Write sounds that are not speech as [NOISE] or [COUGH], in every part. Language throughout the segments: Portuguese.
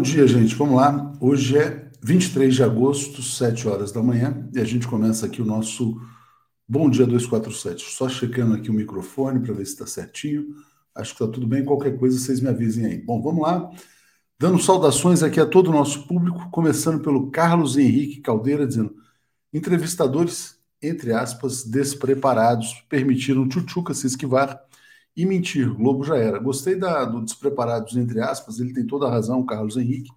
Bom dia, gente. Vamos lá. Hoje é 23 de agosto, 7 horas da manhã, e a gente começa aqui o nosso Bom Dia 247. Só checando aqui o microfone para ver se está certinho. Acho que está tudo bem. Qualquer coisa, vocês me avisem aí. Bom, vamos lá. Dando saudações aqui a todo o nosso público, começando pelo Carlos Henrique Caldeira, dizendo: entrevistadores, entre aspas, despreparados, permitiram Tchutchuca se esquivar e mentir. Globo já era. Gostei da, do despreparados, entre aspas, ele tem toda a razão, Carlos Henrique,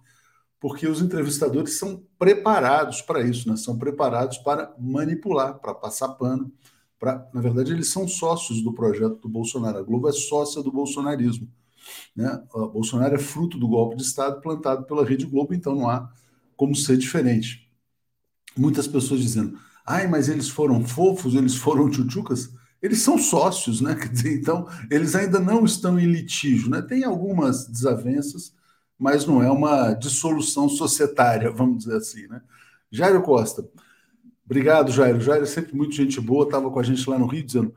porque os entrevistadores são preparados para isso, né? são preparados para manipular, para passar pano. Pra, na verdade, eles são sócios do projeto do Bolsonaro. A Globo é sócia do bolsonarismo. Né? O Bolsonaro é fruto do golpe de Estado plantado pela Rede Globo, então não há como ser diferente. Muitas pessoas dizendo, ai, mas eles foram fofos, eles foram tchutchucas eles são sócios, né? [LAUGHS] Então, eles ainda não estão em litígio, né? Tem algumas desavenças, mas não é uma dissolução societária, [LAUGHS] vamos dizer assim, né? Jairo Costa. Obrigado, Jairo. Jairo é sempre muito gente boa, estava com a gente lá no Rio dizendo: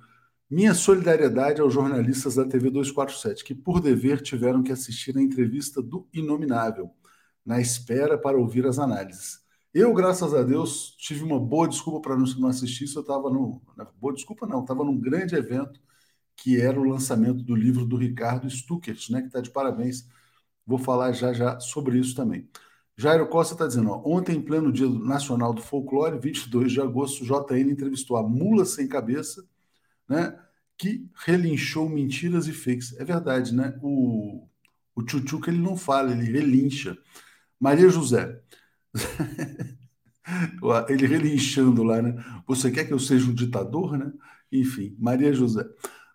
minha solidariedade aos jornalistas da TV 247, que por dever tiveram que assistir a entrevista do Inominável, na espera para ouvir as análises. Eu, graças a Deus, tive uma boa desculpa para não assistir isso. Eu estava no. Boa desculpa, não, estava num grande evento que era o lançamento do livro do Ricardo Stuckert, né, que está de parabéns. Vou falar já já sobre isso também. Jairo Costa está dizendo: ó, ontem, em pleno Dia Nacional do Folclore, 22 de agosto, JN entrevistou a Mula Sem Cabeça, né, que relinchou mentiras e fakes. É verdade, né? O, o Tchutchuca ele não fala, ele relincha. Maria José. [LAUGHS] Ele relinchando lá, né? Você quer que eu seja um ditador, né? Enfim, Maria José.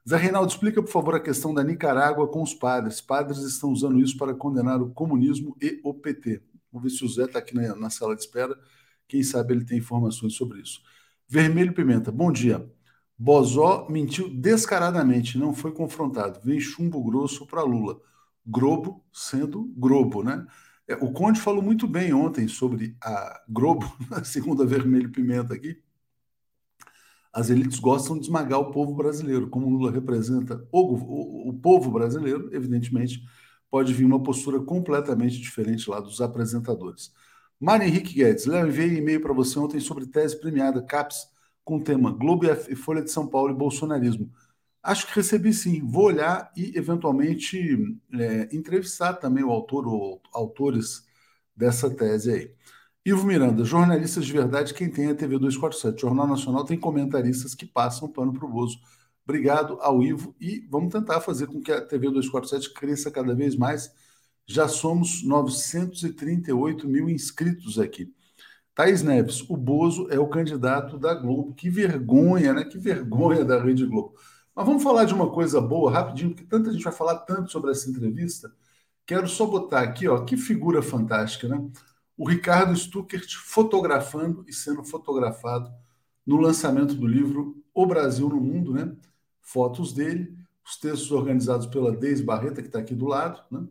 Zé Reinaldo, explica, por favor, a questão da Nicarágua com os padres. Padres estão usando isso para condenar o comunismo e o PT. Vamos ver se o Zé está aqui na, na, sala de espera. Quem sabe ele tem informações sobre isso. Vermelho Pimenta, bom dia. Bozó mentiu descaradamente, não foi confrontado. Vem chumbo grosso para Lula. Grobo sendo Grobo, né? É, o Conde falou muito bem ontem sobre a Globo, [LAUGHS] a segunda vermelho pimenta aqui. As elites gostam de esmagar o povo brasileiro. Como Lula representa o, o, o povo brasileiro, evidentemente, pode vir uma postura completamente diferente lá dos apresentadores. Mário Henrique Guedes, Léo, enviei e-mail para você ontem sobre tese premiada CAPES com o tema Globo e Folha de São Paulo e bolsonarismo. Acho que recebi sim. Vou olhar e, eventualmente, é, entrevistar também o autor ou autores dessa tese aí. Ivo Miranda, jornalistas de verdade, quem tem é a TV 247. Jornal Nacional tem comentaristas que passam pano para o Bozo. Obrigado ao Ivo e vamos tentar fazer com que a TV 247 cresça cada vez mais. Já somos 938 mil inscritos aqui. Thaís Neves, o Bozo é o candidato da Globo. Que vergonha, né? Que vergonha da Rede Globo. Mas vamos falar de uma coisa boa, rapidinho, porque tanta gente vai falar tanto sobre essa entrevista. Quero só botar aqui, ó, que figura fantástica, né? O Ricardo Stuckert fotografando e sendo fotografado no lançamento do livro O Brasil no Mundo, né? Fotos dele, os textos organizados pela Deise Barreta, que está aqui do lado, né?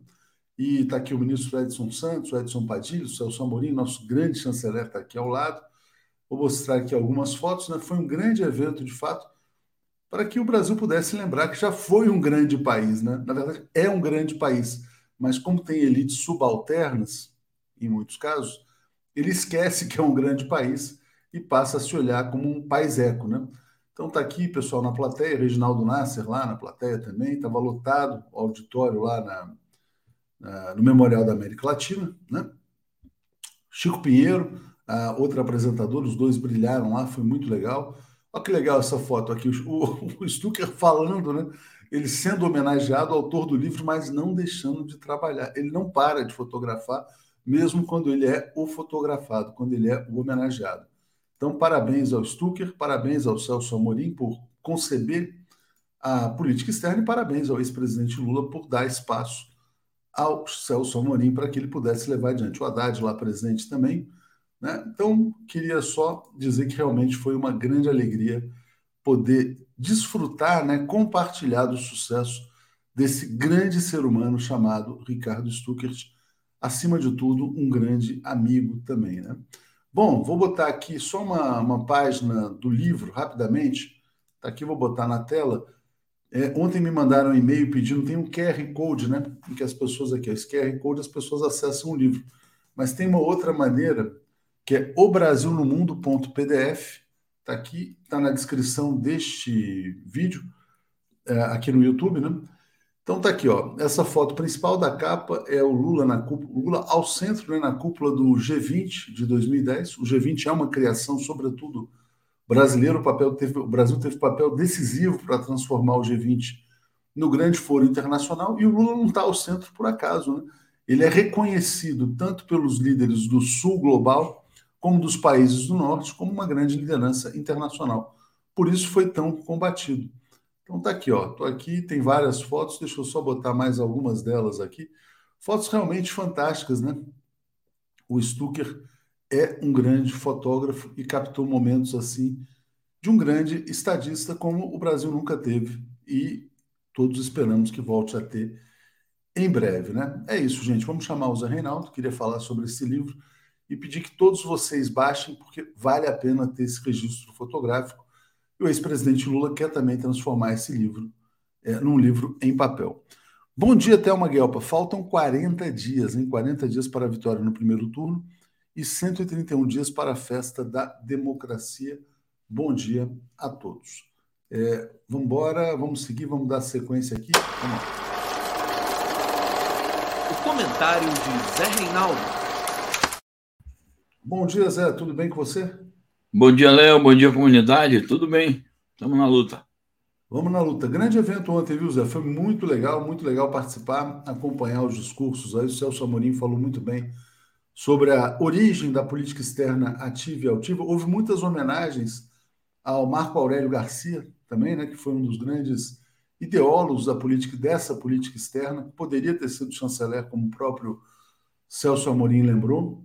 E está aqui o ministro Edson Santos, o Edson Padilha, o Celso Amorim, nosso grande chanceler está aqui ao lado. Vou mostrar aqui algumas fotos, né? Foi um grande evento, de fato para que o Brasil pudesse lembrar que já foi um grande país, né? Na verdade, é um grande país, mas como tem elites subalternas, em muitos casos, ele esquece que é um grande país e passa a se olhar como um país eco, né? Então tá aqui, pessoal, na plateia, Reginaldo Nasser lá na plateia também, estava lotado o auditório lá na, na, no Memorial da América Latina, né? Chico Pinheiro, a outra apresentadora, os dois brilharam lá, foi muito legal. Olha que legal essa foto aqui, o, o Stucker falando, né? Ele sendo homenageado, autor do livro, mas não deixando de trabalhar. Ele não para de fotografar, mesmo quando ele é o fotografado, quando ele é o homenageado. Então, parabéns ao Stucker, parabéns ao Celso Amorim por conceber a política externa e parabéns ao ex-presidente Lula por dar espaço ao Celso Amorim para que ele pudesse levar adiante. O Haddad lá presente também, né? Então, queria só dizer que realmente foi uma grande alegria poder desfrutar, né, compartilhar do sucesso desse grande ser humano chamado Ricardo Stuckert, acima de tudo, um grande amigo também. Né? Bom, vou botar aqui só uma, uma página do livro, rapidamente. Tá aqui, vou botar na tela. É, ontem me mandaram um e-mail pedindo, tem um QR Code, né? Em que as pessoas aqui, esse QR Code, as pessoas acessam o livro. Mas tem uma outra maneira, que é obrasilnomundo.pdf, está aqui, está na descrição deste vídeo, é, aqui no YouTube, né? Então tá aqui, ó. Essa foto principal da capa é o Lula na cúpula, Lula ao centro, né, na cúpula do G20 de 2010. O G20 é uma criação, sobretudo brasileiro, o, papel teve, o Brasil teve papel decisivo para transformar o G20 no grande foro internacional e o Lula não está ao centro por acaso. Né? Ele é reconhecido tanto pelos líderes do sul global como dos países do norte como uma grande liderança internacional. Por isso foi tão combatido. Então tá aqui, ó. Tô aqui, tem várias fotos, deixa eu só botar mais algumas delas aqui. Fotos realmente fantásticas, né? O Stucker é um grande fotógrafo e captou momentos assim de um grande estadista como o Brasil nunca teve e todos esperamos que volte a ter em breve, né? É isso, gente. Vamos chamar o Zé Reinaldo, queria falar sobre esse livro e pedir que todos vocês baixem, porque vale a pena ter esse registro fotográfico. E o ex-presidente Lula quer também transformar esse livro é, num livro em papel. Bom dia, Thelma Guelpa. Faltam 40 dias, hein? 40 dias para a vitória no primeiro turno e 131 dias para a festa da democracia. Bom dia a todos. É, vamos embora, vamos seguir, vamos dar sequência aqui. O comentário de Zé Reinaldo. Bom dia, Zé. Tudo bem com você? Bom dia, Léo. Bom dia, comunidade. Tudo bem? Estamos na luta. Vamos na luta. Grande evento ontem, viu, Zé? Foi muito legal, muito legal participar, acompanhar os discursos. Aí o Celso Amorim falou muito bem sobre a origem da política externa ativa e altiva. Houve muitas homenagens ao Marco Aurélio Garcia, também, né, que foi um dos grandes ideólogos da política dessa política externa, poderia ter sido chanceler, como o próprio Celso Amorim lembrou.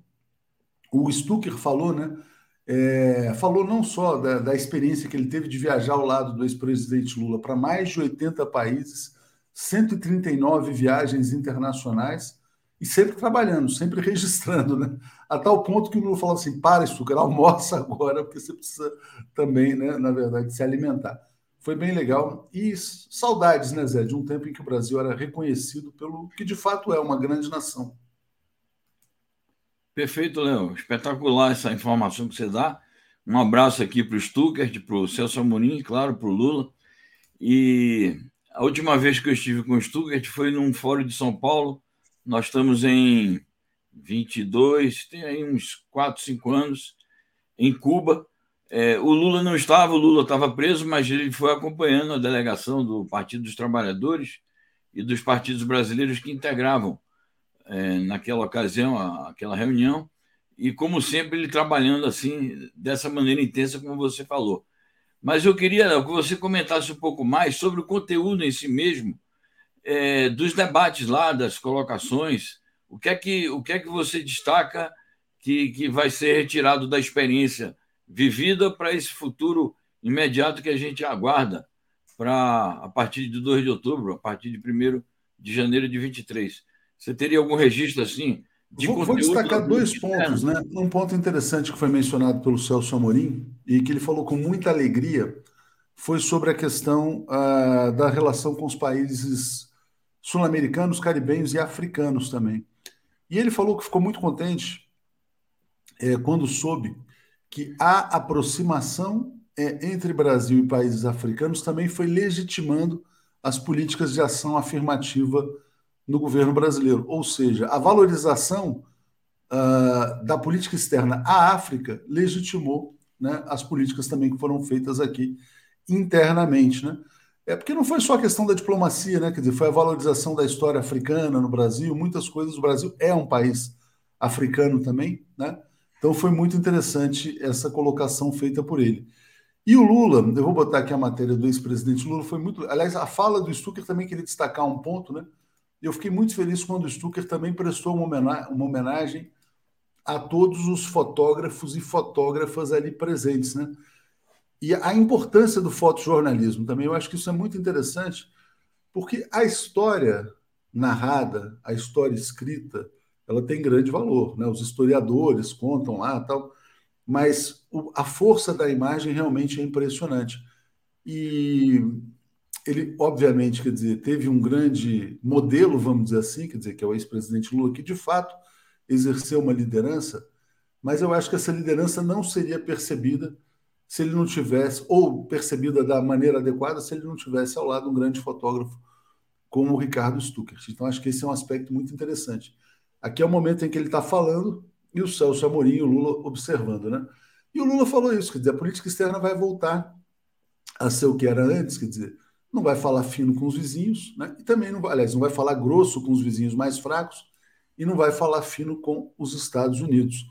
O Stucker falou, né? É, falou não só da, da experiência que ele teve de viajar ao lado do ex-presidente Lula para mais de 80 países, 139 viagens internacionais, e sempre trabalhando, sempre [LAUGHS] registrando, né? A tal ponto que o Lula falou assim: para isso, almoça agora, porque você precisa também, né, na verdade, se alimentar. Foi bem legal. E saudades, né, Zé, de um tempo em que o Brasil era reconhecido pelo que de fato é uma grande nação. Perfeito, Léo. Espetacular essa informação que você dá. Um abraço aqui para o Stuckert, para o Celso Amorim, claro, para o Lula. E a última vez que eu estive com o Stuckert foi num fórum de São Paulo, nós estamos em 22, tem aí uns 4, 5 anos, em Cuba. É, o Lula não estava, o Lula estava preso, mas ele foi acompanhando a delegação do Partido dos Trabalhadores e dos partidos brasileiros que integravam é, naquela ocasião, a, aquela reunião, e como sempre ele trabalhando assim, dessa maneira intensa como você falou. Mas eu queria que você comentasse um pouco mais sobre o conteúdo em si mesmo é, dos debates lá, das colocações, o que é que, o que, é que você destaca que, que vai ser retirado da experiência vivida para esse futuro imediato que a gente aguarda para a partir de 2 de outubro, a partir de 1 de janeiro de 23. Você teria algum registro assim? De vou, vou destacar dois pontos, né? Um ponto interessante que foi mencionado pelo Celso Amorim e que ele falou com muita alegria foi sobre a questão uh, da relação com os países sul-americanos, caribenhos e africanos também. E ele falou que ficou muito contente é, quando soube que a aproximação é, entre Brasil e países africanos também foi legitimando as políticas de ação afirmativa no governo brasileiro. Ou seja, a valorização uh, da política externa à África legitimou né, as políticas também que foram feitas aqui internamente. Né? É porque não foi só a questão da diplomacia, né? Quer dizer, foi a valorização da história africana no Brasil, muitas coisas. O Brasil é um país africano também, né? Então foi muito interessante essa colocação feita por ele. E o Lula, eu vou botar aqui a matéria do ex-presidente Lula, foi muito. Aliás, a fala do Stucker também queria destacar um ponto, né? Eu fiquei muito feliz quando o Stucker também prestou uma homenagem, a todos os fotógrafos e fotógrafas ali presentes, né? E a importância do fotojornalismo também, eu acho que isso é muito interessante, porque a história narrada, a história escrita, ela tem grande valor, né? Os historiadores contam lá, tal, mas a força da imagem realmente é impressionante. E ele, obviamente, quer dizer, teve um grande modelo, vamos dizer assim, quer dizer, que é o ex-presidente Lula, que de fato exerceu uma liderança, mas eu acho que essa liderança não seria percebida se ele não tivesse, ou percebida da maneira adequada, se ele não tivesse ao lado um grande fotógrafo como o Ricardo Stuckert. Então, acho que esse é um aspecto muito interessante. Aqui é o momento em que ele está falando e o Celso Amorim e o Lula observando, né? E o Lula falou isso, quer dizer, a política externa vai voltar a ser o que era antes, quer dizer, não vai falar fino com os vizinhos, né? E também não vai, aliás, não vai falar grosso com os vizinhos mais fracos e não vai falar fino com os Estados Unidos.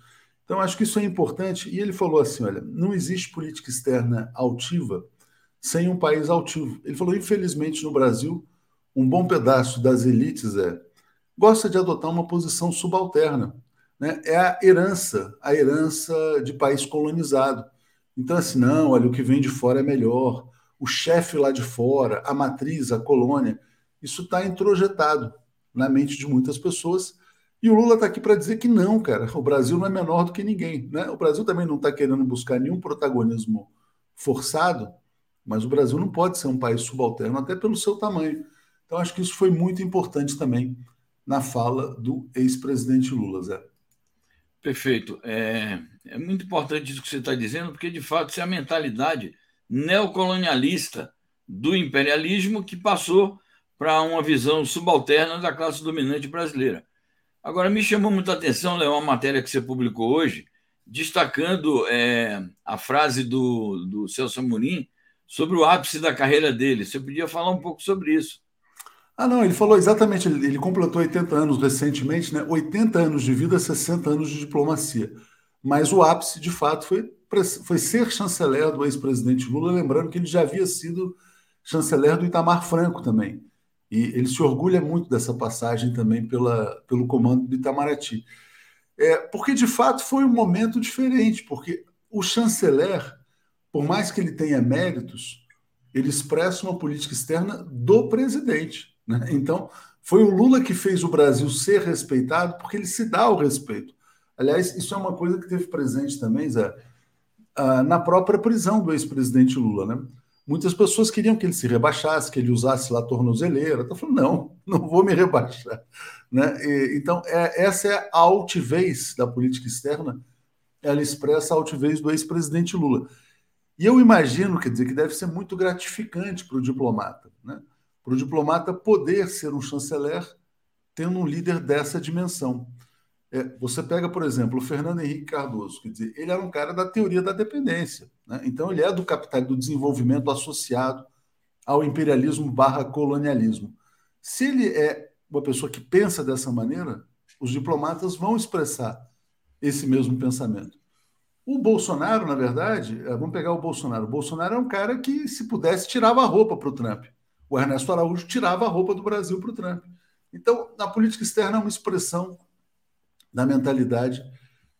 Então, acho que isso é importante. E ele falou assim: olha, não existe política externa altiva sem um país altivo. Ele falou, infelizmente, no Brasil, um bom pedaço das elites é gosta de adotar uma posição subalterna. Né? É a herança, a herança de país colonizado. Então, assim, não, olha, o que vem de fora é melhor. O chefe lá de fora, a matriz, a colônia, isso está introjetado na mente de muitas pessoas. E o Lula está aqui para dizer que não, cara, o Brasil não é menor do que ninguém. Né? O Brasil também não está querendo buscar nenhum protagonismo forçado, mas o Brasil não pode ser um país subalterno, até pelo seu tamanho. Então, acho que isso foi muito importante também na fala do ex-presidente Lula, Zé. Perfeito. É, é muito importante isso que você está dizendo, porque, de fato, é a mentalidade neocolonialista do imperialismo que passou para uma visão subalterna da classe dominante brasileira. Agora, me chamou muita atenção, Léo, uma matéria que você publicou hoje, destacando é, a frase do, do Celso Amorim sobre o ápice da carreira dele. Você podia falar um pouco sobre isso? Ah, não, ele falou exatamente, ele, ele, completou 80 anos recentemente, né? 80 anos de vida, 60 anos de diplomacia. Mas o ápice, de fato, foi, foi ser chanceler do ex-presidente Lula, lembrando que ele já havia sido chanceler do Itamar Franco também. E ele se orgulha muito dessa passagem também pela, pelo comando do Itamaraty. É, porque, de fato, foi um momento diferente, porque o chanceler, por mais que ele tenha méritos, ele expressa uma política externa do presidente. Né? Então, foi o Lula que fez o Brasil ser respeitado, porque ele se dá o respeito. Aliás, isso é uma coisa que teve presente também, Zé, ah, na própria prisão do ex-presidente Lula. Né? Muitas pessoas queriam que ele se rebaixasse, que ele usasse lá a tornozeleira. Então, falando, não, não vou me rebaixar. Né? E, então, é, essa é a altivez da política externa, ela expressa a altivez do ex-presidente Lula. E eu imagino, quer dizer, que deve ser muito gratificante para o diplomata. Né? para o diplomata poder ser um chanceler tendo um líder dessa dimensão. É, você pega, por exemplo, o Fernando Henrique Cardoso, quer dizer, ele era um cara da teoria da dependência. Né? Então, ele é do capital do desenvolvimento associado ao imperialismo barra colonialismo. Se ele é uma pessoa que pensa dessa maneira, os diplomatas vão expressar esse mesmo pensamento. O Bolsonaro, na verdade, é, vamos pegar o Bolsonaro. O Bolsonaro é um cara que, se pudesse, tirava a roupa para o Trump o Ernesto Araújo tirava a roupa do Brasil para o Trump. Então, na política externa é uma expressão da mentalidade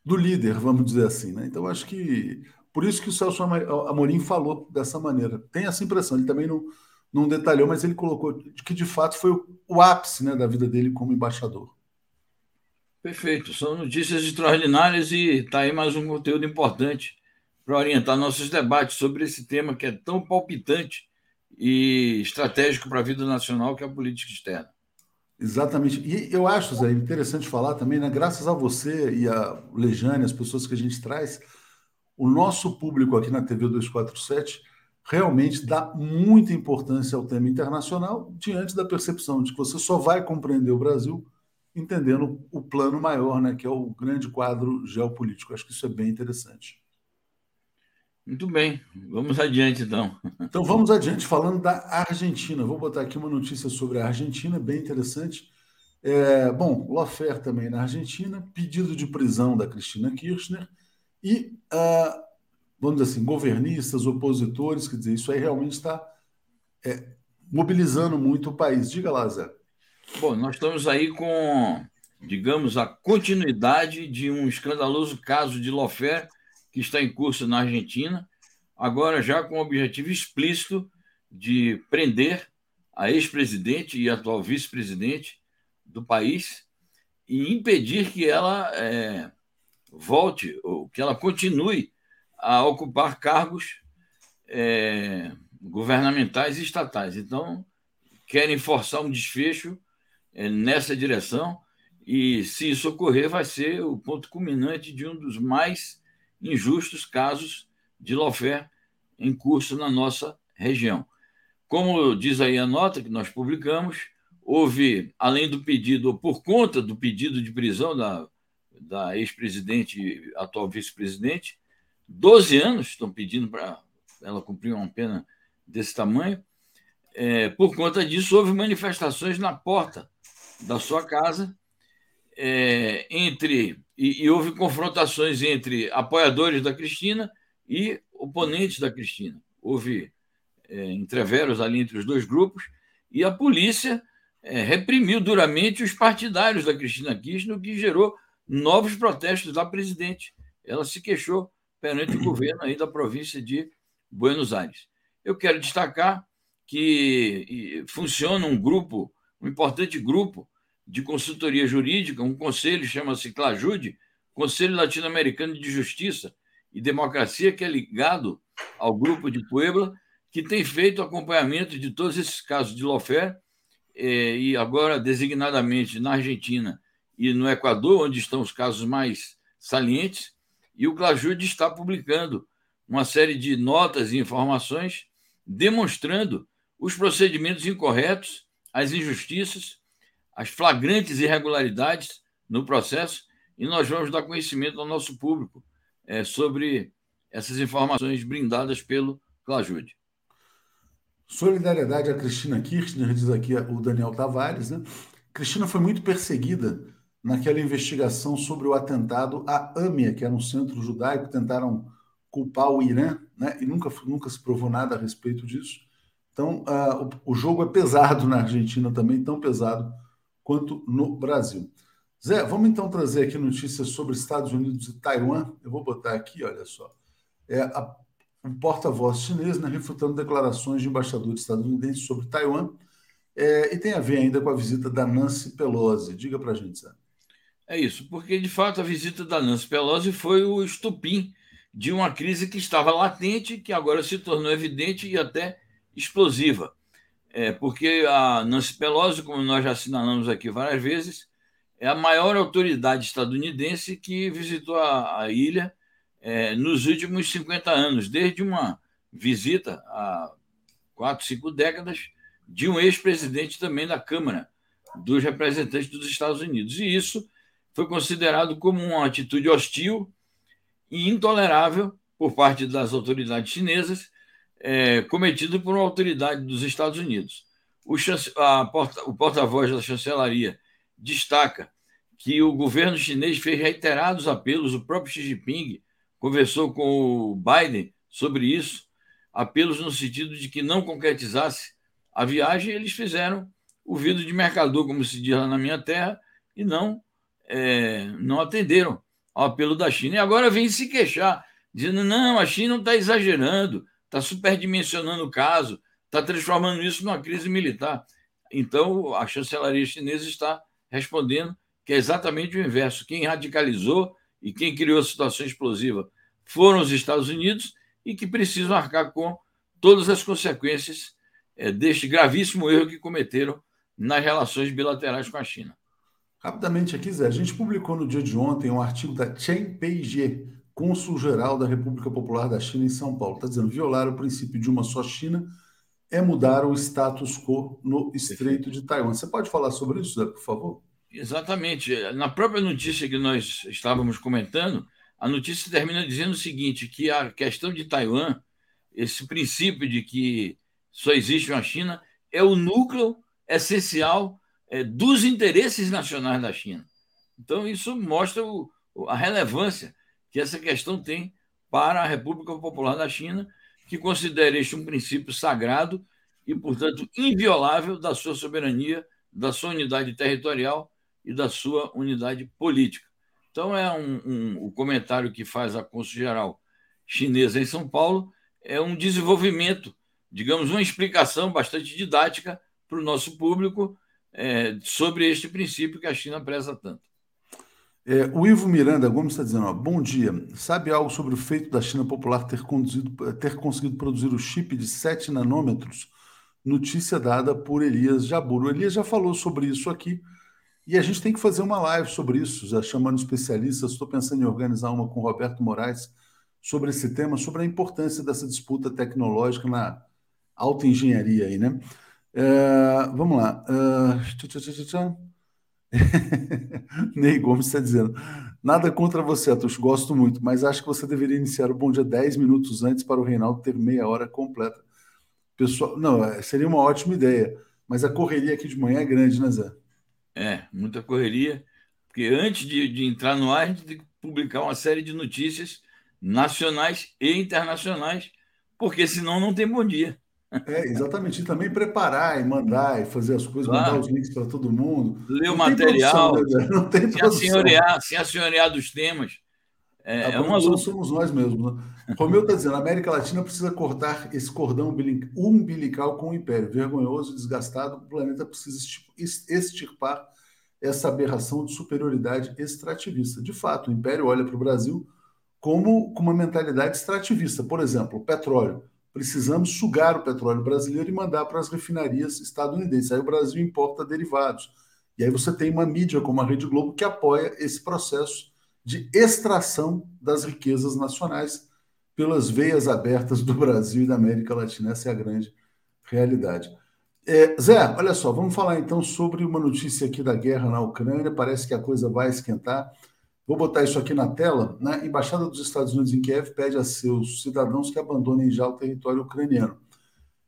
do líder, vamos dizer assim. Né? Então, acho que por isso que o Celso Amorim falou dessa maneira. Tem essa impressão, ele também não, não detalhou, mas ele colocou que de fato foi o, o ápice né, da vida dele como embaixador. Perfeito, são notícias extraordinárias e está aí mais um conteúdo importante para orientar nossos debates sobre esse tema que é tão palpitante e estratégico para a vida nacional, que é a política externa. Exatamente. E eu acho, Zé, interessante falar também, né? graças a você e a Lejane, as pessoas que a gente traz, o nosso público aqui na TV 247 realmente dá muita importância ao tema internacional diante da percepção de que você só vai compreender o Brasil entendendo o plano maior, né, que é o grande quadro geopolítico. Acho que isso é bem interessante. Muito bem, vamos adiante então. Então vamos adiante, falando da Argentina. Vou botar aqui uma notícia sobre a Argentina, bem interessante. É, bom, Lofer também na Argentina, pedido de prisão da Cristina Kirchner e, uh, vamos dizer assim, governistas, opositores, quer dizer, isso aí realmente está é, mobilizando muito o país. Diga lá, Zé. Bom, nós estamos aí com, digamos, a continuidade de um escandaloso caso de Lofer que está em curso na Argentina, agora já com o objetivo explícito de prender a ex-presidente e atual vice-presidente do país e impedir que ela é, volte ou que ela continue a ocupar cargos é, governamentais e estatais. Então, querem forçar um desfecho é, nessa direção, e se isso ocorrer, vai ser o ponto culminante de um dos mais injustos casos de lawfare em curso na nossa região. Como diz aí a nota que nós publicamos, houve, além do pedido, ou por conta do pedido de prisão da, da ex-presidente, atual vice-presidente, 12 anos estão pedindo para ela cumprir uma pena desse tamanho. É, por conta disso, houve manifestações na porta da sua casa é, entre e, e, houve confrontações entre apoiadores da Cristina e oponentes da Cristina. Houve é, entreveros ali entre os dois grupos e a polícia é, reprimiu duramente os partidários da Cristina Kirchner, o que gerou novos protestos da presidente. Ela se queixou perante o governo aí da província de Buenos Aires. Eu quero destacar que funciona um grupo, um importante grupo de consultoria jurídica, um conselho chama-se CLAJUDE, Conselho Latino-Americano de Justiça e Democracia, que é ligado ao grupo de Puebla, que tem feito acompanhamento de todos esses casos de lawfare, eh, e agora designadamente na Argentina e no Equador, onde estão os casos mais salientes, e o Clajude está publicando uma série de notas e informações demonstrando os procedimentos incorretos, as injustiças, as flagrantes irregularidades no processo, e nós vamos dar conhecimento ao nosso público é, sobre essas informações brindadas pelo Clajude. Solidariedade a Cristina Kirchner, diz aqui o Daniel Tavares. Né? Cristina foi muito perseguida naquela investigação sobre o atentado à AMIA, que era um centro judaico, tentaram culpar o Irã, né? e nunca, nunca se provou nada a respeito disso. Então, uh, o, o, jogo é pesado na Argentina também, tão pesado quanto no Brasil. Zé, vamos então trazer aqui notícias sobre Estados Unidos e Taiwan. Eu vou botar aqui, olha só. É a, um porta-voz chinês né, refutando declarações de embaixador estadunidense sobre Taiwan. É, e tem a ver ainda com a visita da Nancy Pelosi. Diga para a gente, Zé. É isso, porque de fato a visita da Nancy Pelosi foi o estupim de uma crise que estava latente, que agora se tornou evidente e até explosiva. É, porque a Nancy Pelosi, como nós já assinalamos aqui várias vezes, é a maior autoridade estadunidense que visitou a, a ilha é, nos últimos 50 anos, desde uma visita há quatro, cinco décadas de um ex-presidente também da Câmara dos Representantes dos Estados Unidos. E isso foi considerado como uma atitude hostil e intolerável por parte das autoridades chinesas, é, cometido por uma autoridade dos Estados Unidos. O, porta, o porta-voz da chancelaria destaca que o governo chinês fez reiterados apelos, o próprio Xi Jinping conversou com o Biden sobre isso, apelos no sentido de que não concretizasse a viagem, eles fizeram o vidro de mercador, como se diz lá na minha terra, e não é, não atenderam ao apelo da China. E agora vem se queixar, dizendo: não, a China está exagerando, está superdimensionando o caso, está transformando isso numa crise militar. Então, a chancelaria chinesa está respondendo que é exatamente o inverso. Quem radicalizou e quem criou a situação explosiva foram os Estados Unidos e que precisam arcar com todas as consequências é, deste gravíssimo erro que cometeram nas relações bilaterais com a China. Rapidamente aqui, Zé, a gente publicou no dia de ontem um artigo da Chen Peijie, cônsul-geral da República Popular da China em São Paulo. Está dizendo, violar o princípio de uma só China é mudar o status quo no Estreito de Taiwan. Você pode falar sobre isso, Zé, por favor? Exatamente. Na própria notícia que nós estávamos comentando, a notícia termina dizendo o seguinte, que a questão de Taiwan, esse princípio de que só existe uma China, é o núcleo essencial é, dos interesses nacionais da China. Então, isso mostra a relevância que essa questão tem para a República Popular da China, que considera este um princípio sagrado e, portanto, inviolável da sua soberania, da sua unidade territorial e da sua unidade política. Então, é um, um, o comentário que faz a Consul-Geral chinesa em São Paulo é um desenvolvimento, digamos, uma explicação bastante didática para o nosso público é, sobre este princípio que a China preza tanto. É, o Ivo Miranda Gomes está dizendo: ó, bom dia. Sabe algo sobre o feito da China Popular ter, ter conseguido produzir o chip de 7 nanômetros? Notícia dada por Elias Jabur. O Elias já falou sobre isso aqui e a gente tem que fazer uma live sobre isso, já chamando especialistas. Estou pensando em organizar uma com Roberto Moraes sobre esse tema, sobre a importância dessa disputa tecnológica na alta engenharia aí, né? É, vamos lá. Uh, [LAUGHS] Ney Gomes está dizendo: nada contra você, Atos, gosto muito, mas acho que você deveria iniciar o bom dia 10 minutos antes para o Reinaldo ter meia hora completa. Pessoal, não, é, seria uma ótima ideia, mas a correria aqui de manhã é grande, né, Zé? É, muita correria, porque antes de, de entrar no ar, a gente tem que publicar uma série de notícias nacionais e internacionais, porque senão não tem bom dia. É, exatamente. E também preparar e mandar e fazer as coisas, claro. mandar os links para todo mundo. Ler o material, produção, né, não tem se assenhorear, se assenhorear dos temas. É, a é uma luta. somos nós mesmos. Né? Romeu está dizendo: a América Latina precisa cortar esse cordão umbilical com o império. Vergonhoso, desgastado, o planeta precisa extirpar essa aberração de superioridade extrativista. De fato, o império olha para o Brasil como com uma mentalidade extrativista. Por exemplo, o petróleo precisamos sugar o petróleo brasileiro e mandar para as refinarias estadunidenses. Aí o Brasil importa derivados. E aí você tem uma mídia como a Rede Globo que apoia esse processo de extração das riquezas nacionais pelas veias abertas do Brasil e da América Latina. Essa é a grande realidade. É, Zé, olha só, vamos falar então sobre uma notícia aqui da guerra na Ucrânia. Parece que a coisa vai esquentar. Vou botar isso aqui na tela. Né? Embaixada dos Estados Unidos em Kiev pede a seus cidadãos que abandonem já o território ucraniano.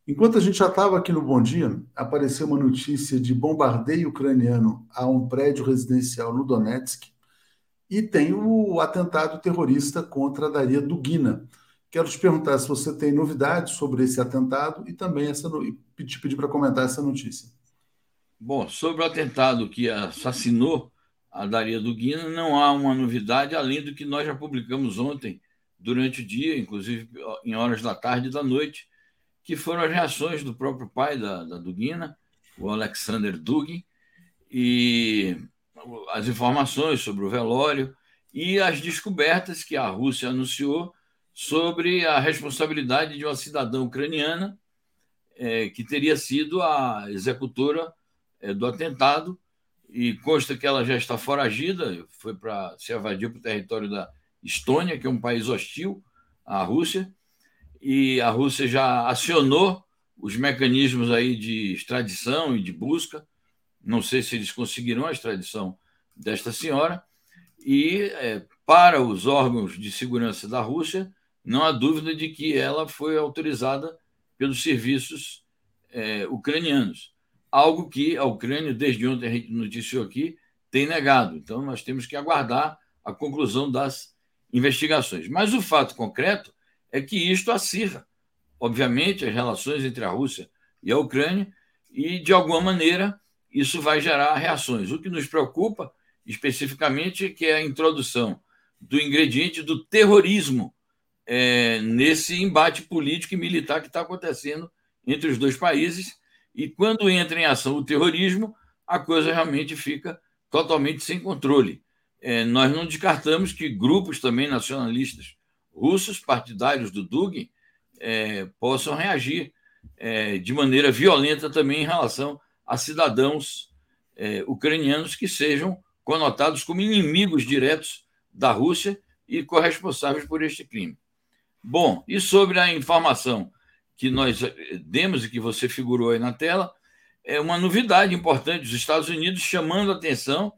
Enquanto a gente já estava aqui no Bom Dia, apareceu uma notícia de bombardeio ucraniano a um prédio residencial no Donetsk e tem o atentado terrorista contra a Daria Dugina. Quero te perguntar se você tem novidades sobre esse atentado e também essa te pedir para comentar essa notícia. Bom, sobre o atentado que assassinou a Daria Dugina, não há uma novidade além do que nós já publicamos ontem, durante o dia, inclusive em horas da tarde e da noite, que foram as reações do próprio pai da, da Dugina, o Alexander Dugin, e as informações sobre o velório e as descobertas que a Rússia anunciou sobre a responsabilidade de uma cidadã ucraniana é, que teria sido a executora é, do atentado e consta que ela já está foragida, foi para se evadir para o território da Estônia, que é um país hostil à Rússia, e a Rússia já acionou os mecanismos aí de extradição e de busca. Não sei se eles conseguirão a extradição desta senhora. E é, para os órgãos de segurança da Rússia, não há dúvida de que ela foi autorizada pelos serviços é, ucranianos algo que a Ucrânia, desde ontem a gente noticiou aqui, tem negado. Então, nós temos que aguardar a conclusão das investigações. Mas o fato concreto é que isto acirra, obviamente, as relações entre a Rússia e a Ucrânia, e, de alguma maneira, isso vai gerar reações. O que nos preocupa, especificamente, é que é a introdução do ingrediente do terrorismo é, nesse embate político e militar que está acontecendo entre os dois países e quando entra em ação o terrorismo, a coisa realmente fica totalmente sem controle. É, nós não descartamos que grupos também nacionalistas russos, partidários do Dugin, é, possam reagir é, de maneira violenta também em relação a cidadãos é, ucranianos que sejam conotados como inimigos diretos da Rússia e corresponsáveis por este crime. Bom, e sobre a informação que nós eh, demos e que você figurou aí na tela, é uma novidade importante. Os Estados Unidos chamando a atenção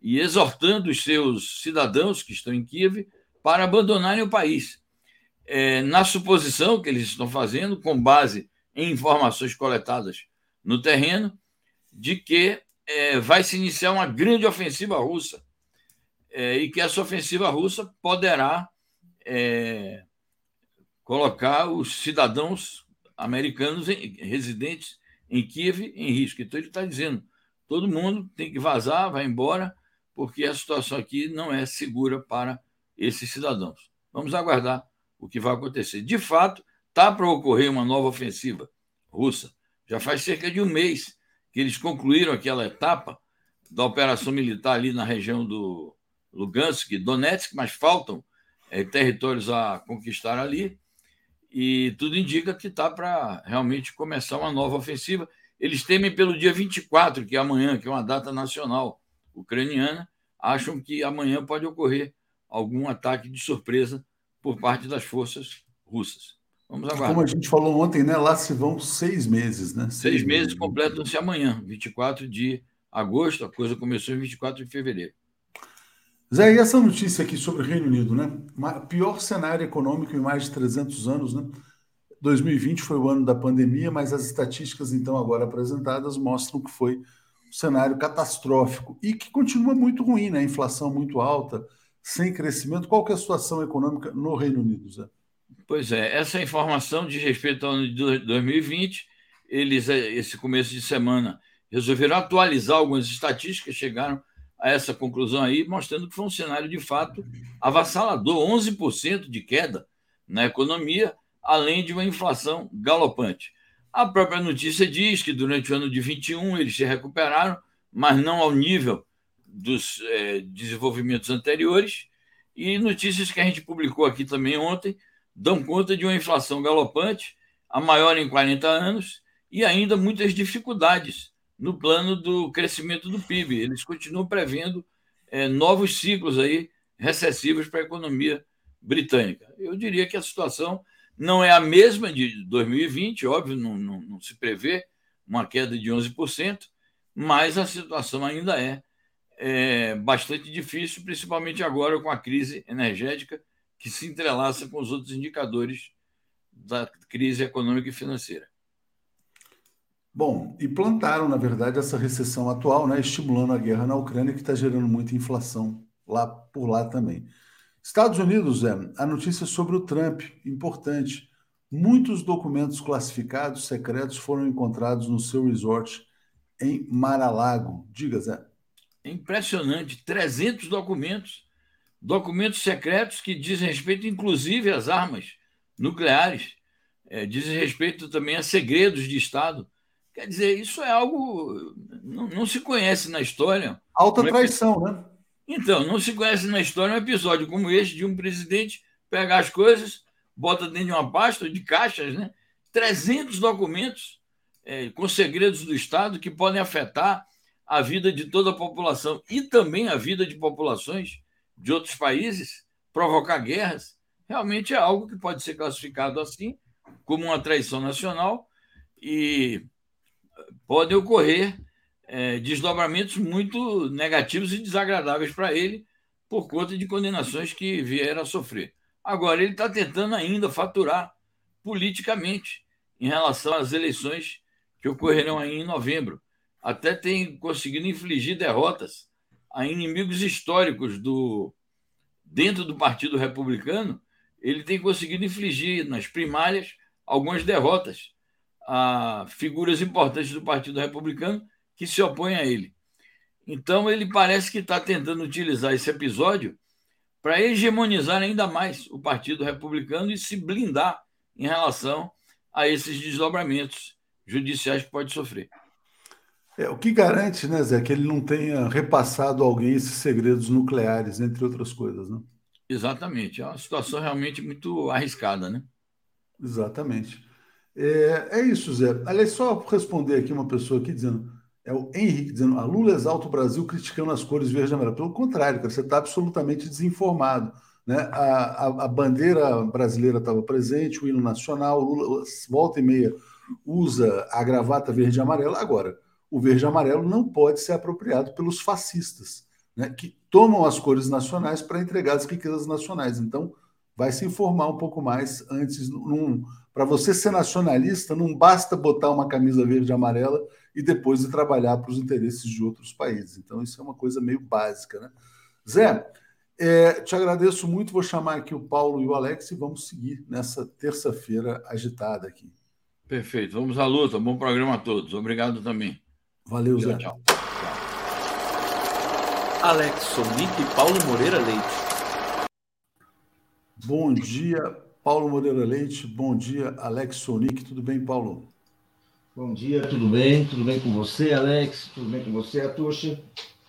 e exortando os seus cidadãos que estão em Kiev para abandonarem o país. É, na suposição que eles estão fazendo, com base em informações coletadas no terreno, de que é, vai se iniciar uma grande ofensiva russa é, e que essa ofensiva russa poderá é, colocar os cidadãos americanos em, residentes em Kiev em risco. Então, ele está dizendo: todo mundo tem que vazar, vai embora, porque a situação aqui não é segura para esses cidadãos. Vamos aguardar o que vai acontecer. De fato, está para ocorrer uma nova ofensiva russa. Já faz cerca de um mês que eles concluíram aquela etapa da operação militar ali na região do Lugansk, Donetsk, mas faltam é, territórios a conquistar ali. E tudo indica que está para realmente começar uma nova ofensiva. Eles temem pelo dia 24, que é amanhã, que é uma data nacional ucraniana, acham que amanhã pode ocorrer algum ataque de surpresa por parte das forças russas. Vamos aguardar. Como a gente falou ontem, né? Lá se vão seis meses, né? Seis, seis meses completam-se amanhã, 24 de agosto. A coisa começou em 24 de fevereiro. Zé, e essa notícia aqui sobre o Reino Unido, né? Pior cenário econômico em mais de 300 anos, né? 2020 foi o ano da pandemia, mas as estatísticas então agora apresentadas mostram que foi um cenário catastrófico e que continua muito ruim, né? Inflação muito alta, sem crescimento. Qual que é a situação econômica no Reino Unido, Zé? Pois é, essa informação diz respeito ao ano de 2020. Eles, é, esse começo de semana, resolveram atualizar algumas estatísticas, chegaram a essa conclusão aí, mostrando que foi um cenário de fato avassalador 11% de queda na economia, além de uma inflação galopante. A própria notícia diz que durante o ano de 21 eles se recuperaram, mas não ao nível dos é, desenvolvimentos anteriores. E notícias que a gente publicou aqui também ontem dão conta de uma inflação galopante, a maior em 40 anos, e ainda muitas dificuldades no plano do crescimento do PIB. Eles continuam prevendo é, novos ciclos aí recessivos para a economia britânica. Eu diria que a situação não é a mesma de 2020, óbvio, não, não, não se prevê uma queda de 11%, mas a situação ainda é, é bastante difícil, principalmente agora com a crise energética que se entrelaça com os outros indicadores da crise econômica e financeira. Bom, e plantaram, na verdade, essa recessão atual, né, estimulando a guerra na Ucrânia, que está gerando muita inflação lá por lá também. Estados Unidos, é, a notícia sobre o Trump, importante. Muitos documentos classificados secretos foram encontrados no seu resort em Mar-a-Lago. Diga, Zé. É impressionante, 300 documentos, documentos secretos que dizem respeito, inclusive, às armas nucleares, é, dizem respeito também a segredos de Estado Quer dizer, isso é algo. Não, não se conhece na história. Alta traição, né? Então, não se conhece na história um episódio como este de um presidente pegar as coisas, bota dentro de uma pasta de caixas, né? 300 documentos é, com segredos do Estado que podem afetar a vida de toda a população e também a vida de populações de outros países, provocar guerras, realmente é algo que pode ser classificado assim, como uma traição nacional e podem ocorrer é, desdobramentos muito negativos e desagradáveis para ele por conta de condenações que vieram a sofrer. Agora, ele está tentando ainda faturar politicamente em relação às eleições que ocorrerão aí em novembro. Até tem conseguido infligir derrotas a inimigos históricos do dentro do Partido Republicano. Ele tem conseguido infligir nas primárias algumas derrotas a figuras importantes do Partido Republicano que se opõem a ele. Então, ele parece que está tentando utilizar esse episódio para hegemonizar ainda mais o Partido Republicano e se blindar em relação a esses desdobramentos judiciais que pode sofrer. É, o que garante, né, Zé, que ele não tenha repassado a alguém esses segredos nucleares, entre outras coisas, né? Exatamente. É uma situação realmente muito arriscada, né? Exatamente. É, é isso, Zé. Aliás, só responder aqui uma pessoa aqui dizendo, é o Henrique dizendo, a Lula exalta o Brasil criticando as cores verde e amarelo. Pelo contrário, cara, você está absolutamente desinformado. Né? A, a, a bandeira brasileira estava presente, o hino nacional, Lula volta e meia usa a gravata verde e amarela. Agora, o verde e amarelo não pode ser apropriado pelos fascistas, né? que tomam as cores nacionais para entregar as riquezas nacionais. Então, vai se informar um pouco mais antes, num, para você ser nacionalista, não basta botar uma camisa verde e amarela e depois ir trabalhar para os interesses de outros países. Então, isso é uma coisa meio básica, né? Zé, é, te agradeço muito. Vou chamar aqui o Paulo e o Alex e vamos seguir nessa terça-feira agitada aqui. Perfeito. Vamos à luta. Bom programa a todos. Obrigado também. Valeu, Zé. Tchau. Alex Sonic e Paulo Moreira Leite. Bom dia, Paulo Moreira Leite, bom dia, Alex Sonic, tudo bem, Paulo? Bom dia, tudo bem? Tudo bem com você, Alex? Tudo bem com você, Atuxa?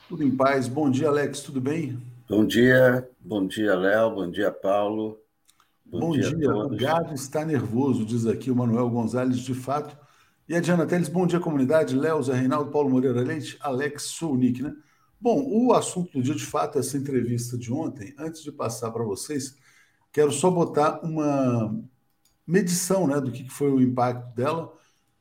Tudo em paz. Bom dia, Alex, tudo bem? Bom dia, bom dia, Léo, bom dia, Paulo. Bom, bom dia, dia. o gado está nervoso, diz aqui o Manuel Gonzalez, de fato. E a Diana Teles, bom dia, comunidade. Léo, Zé Reinaldo, Paulo Moreira Leite, Alex Sounik, né? Bom, o assunto do dia, de fato, essa entrevista de ontem, antes de passar para vocês, quero só botar uma medição né, do que foi o impacto dela.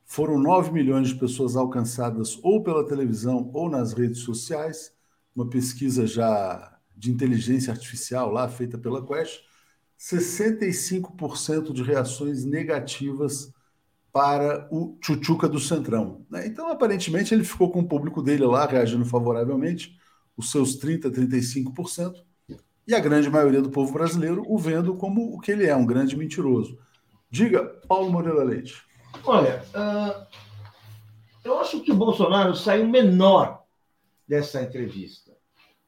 Foram 9 milhões de pessoas alcançadas ou pela televisão ou nas redes sociais, uma pesquisa já de inteligência artificial lá, feita pela Quest. 65% de reações negativas para o Chuchuca do Centrão. Né? Então, aparentemente, ele ficou com o público dele lá reagindo favoravelmente, os seus 30%, 35%, e a grande maioria do povo brasileiro o vendo como o que ele é, um grande mentiroso. Diga, Paulo Moreira Leite. Olha, uh, eu acho que o Bolsonaro saiu menor dessa entrevista.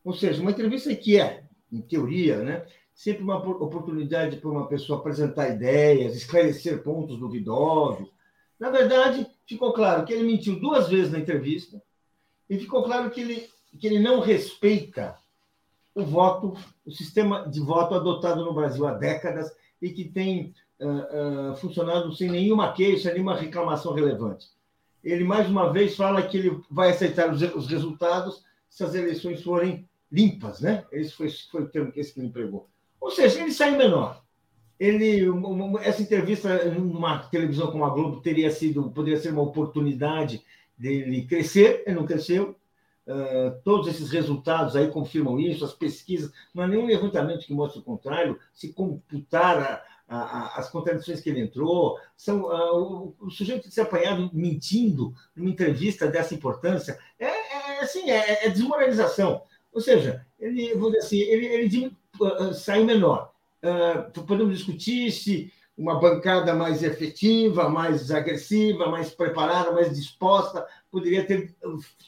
Ou seja, uma entrevista que é, em teoria, né, sempre uma oportunidade para uma pessoa apresentar ideias, esclarecer pontos duvidosos, na verdade, ficou claro que ele mentiu duas vezes na entrevista e ficou claro que ele, que ele não respeita o voto, o sistema de voto adotado no Brasil há décadas e que tem uh, uh, funcionado sem nenhuma queixa, nenhuma reclamação relevante. Ele, mais uma vez, fala que ele vai aceitar os, os resultados se as eleições forem limpas, né? Esse foi, foi o termo que esse que ele empregou. Ou seja, ele sai menor ele essa entrevista numa televisão como a Globo teria sido poderia ser uma oportunidade dele crescer ele não cresceu uh, todos esses resultados aí confirmam isso as pesquisas. Não há nenhum levantamento que mostre o contrário se computar a, a, as contradições que ele entrou. São uh, o, o, sujeito de ser apanhado mentindo numa entrevista dessa importância é, é assim é, é, desmoralização. Ou seja ele vou dizer assim ele, ele uh, saiu menor. Podemos discutir se uma bancada mais efetiva, mais agressiva, mais preparada, mais disposta, poderia ter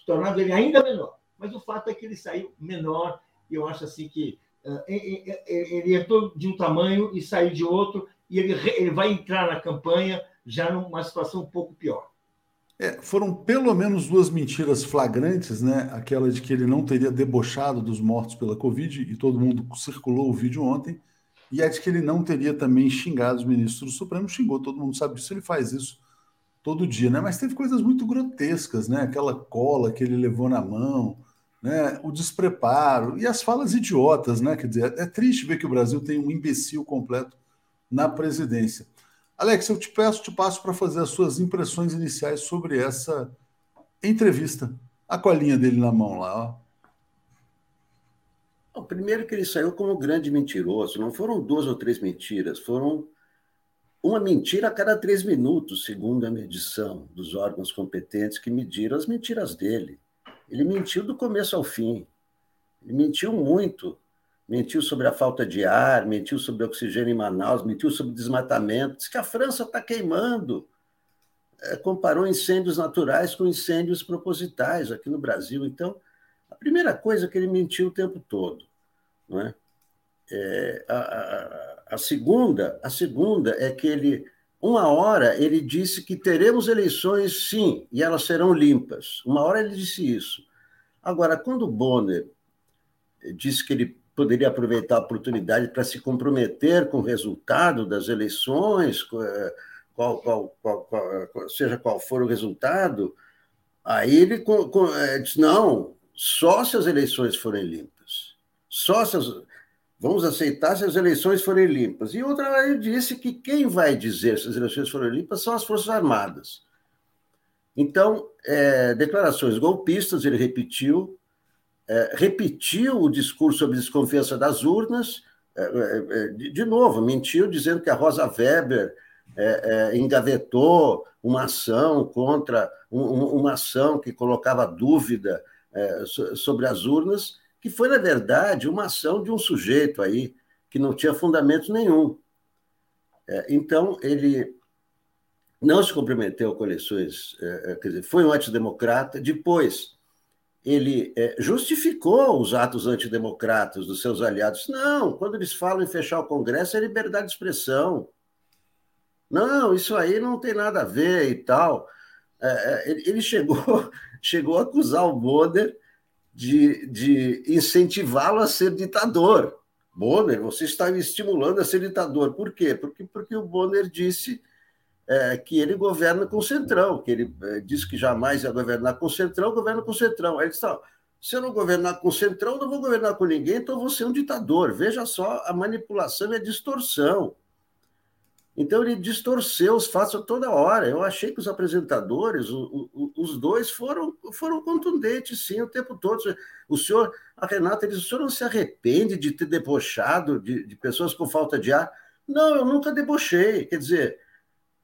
tornado ele ainda menor. Mas o fato é que ele saiu menor, e eu acho assim que uh, ele entrou de um tamanho e saiu de outro, e ele, ele vai entrar na campanha já numa situação um pouco pior. É, foram pelo menos duas mentiras flagrantes, né? Aquela de que ele não teria debochado dos mortos pela Covid, e todo mundo circulou o vídeo ontem, e é de que ele não teria também xingado os ministros do Supremo, xingou, todo mundo sabe disso, ele faz isso todo dia, né? Mas teve coisas muito grotescas, né? Aquela cola que ele levou na mão, né? O despreparo e as falas idiotas, né? Quer dizer, é triste ver que o Brasil tem um imbecil completo na presidência. Alex, eu te peço, te passo para fazer as suas impressões iniciais sobre essa entrevista. A colinha dele na mão lá, ó. Bom, primeiro que ele saiu como grande mentiroso. Não foram duas ou três mentiras, foram uma mentira a cada três minutos, segundo a medição dos órgãos competentes que mediram as mentiras dele. Ele mentiu do começo ao fim. Ele mentiu muito. Mentiu sobre a falta de ar, mentiu sobre oxigênio em Manaus, mentiu sobre desmatamento. Diz que a França está queimando. É, comparou incêndios naturais com incêndios propositais aqui no Brasil. Então, primeira coisa é que ele mentiu o tempo todo. Não é? É, a, a, a, segunda, a segunda é que ele, uma hora, ele disse que teremos eleições, sim, e elas serão limpas. Uma hora ele disse isso. Agora, quando Bonner disse que ele poderia aproveitar a oportunidade para se comprometer com o resultado das eleições, eh, qual, qual, qual, seja qual for o resultado, aí ele eh, disse: não, só se as eleições forem limpas. Só se as... Vamos aceitar se as eleições forem limpas. E outra, ele disse que quem vai dizer se as eleições forem limpas são as Forças Armadas. Então, é, declarações golpistas, ele repetiu, é, repetiu o discurso sobre desconfiança das urnas, é, é, é de, de, novo, mentiu dizendo que a Rosa Weber é, engavetou uma ação contra um, uma ação que colocava dúvida é, sobre as urnas, que foi, na verdade, uma ação de um sujeito aí que não tinha fundamento nenhum. É, então, ele não se comprometeu com eleições, é, é quer dizer, foi um antidemocrata. Depois, ele é, justificou os atos antidemocratas dos seus aliados. Não, quando eles falam em fechar o Congresso, é liberdade de expressão. Não, isso aí não tem nada a ver e tal. É, ele chegou chegou a acusar o Boder de, de incentivá-lo a ser ditador. Bonner, você está me estimulando a ser ditador. Por quê? Porque, porque o Bonner disse é, que ele governa com o Centrão, que ele é, disse que jamais ia governar com o Centrão, governa com o Centrão. Aí ele disse, se eu não governar com o Centrão, não vou governar com ninguém, então vou ser um ditador. Veja só a manipulação e a distorção. Então ele distorceu os fatos toda hora. Eu achei que os apresentadores, o, o, os dois, foram, foram contundentes, sim, o tempo todo. O senhor, a Renata disse: o senhor não se arrepende de ter debochado de, de pessoas com falta de ar? Não, eu nunca debochei. Quer dizer,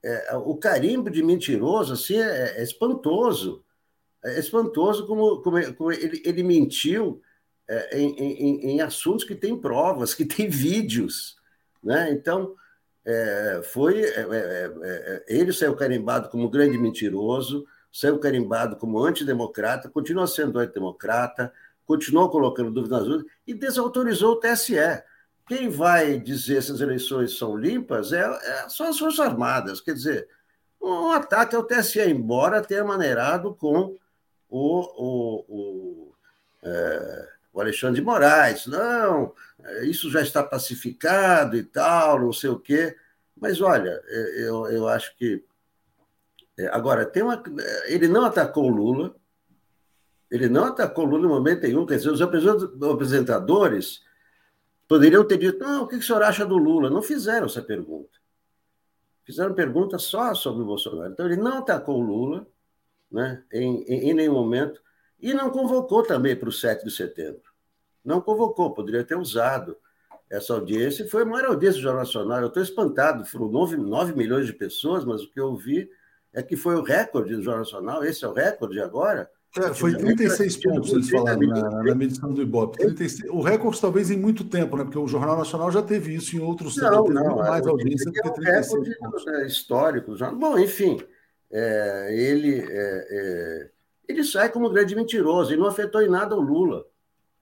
é, o carimbo de mentiroso assim é, é espantoso. É espantoso como, como, como ele, ele mentiu é, em, em, em assuntos que têm provas, [LAUGHS] que têm vídeos. Né? Então é, foi é, é, é, é, ele saiu carimbado como grande mentiroso, saiu carimbado como antidemocrata, continua sendo antidemocrata, continuou colocando dúvidas nas urnas e desautorizou o TSE. Quem vai dizer se as eleições são limpas é, é, são as Forças Armadas. Quer dizer, um ataque ao TSE, embora tenha maneirado com o, o, o, é, o Alexandre de Moraes. Não, é, isso já está pacificado e tal, não sei o quê. Mas olha, é, eu, eu acho que. É, agora, tem uma, ele não atacou o Lula, ele não atacou o Lula em momento nenhum. Quer dizer, os apresentadores poderiam ter dito: não, o que o senhor acha do Lula? Não fizeram essa pergunta. Fizeram pergunta só sobre o Bolsonaro. Então, ele não atacou o Lula né, em, em, em nenhum momento e não convocou também para o 7 de setembro não convocou, poderia ter usado essa audiência, e foi a maior audiência do Jornal Nacional. Eu estou espantado, foram 9, 9 milhões de pessoas, mas o que eu vi é que foi o recorde do Jornal Nacional, esse é o recorde agora. É, foi 36 pontos, eles falaram na, na, medição do Ibope. 36, o recorde talvez em muito tempo, né? Porque o Jornal Nacional já teve isso em outros não, tempos, não, mais audiência do que 36 é pontos. É histórico. Já. Bom, enfim, é, ele, é, é, ele sai como grande mentiroso e não afetou em nada o Lula.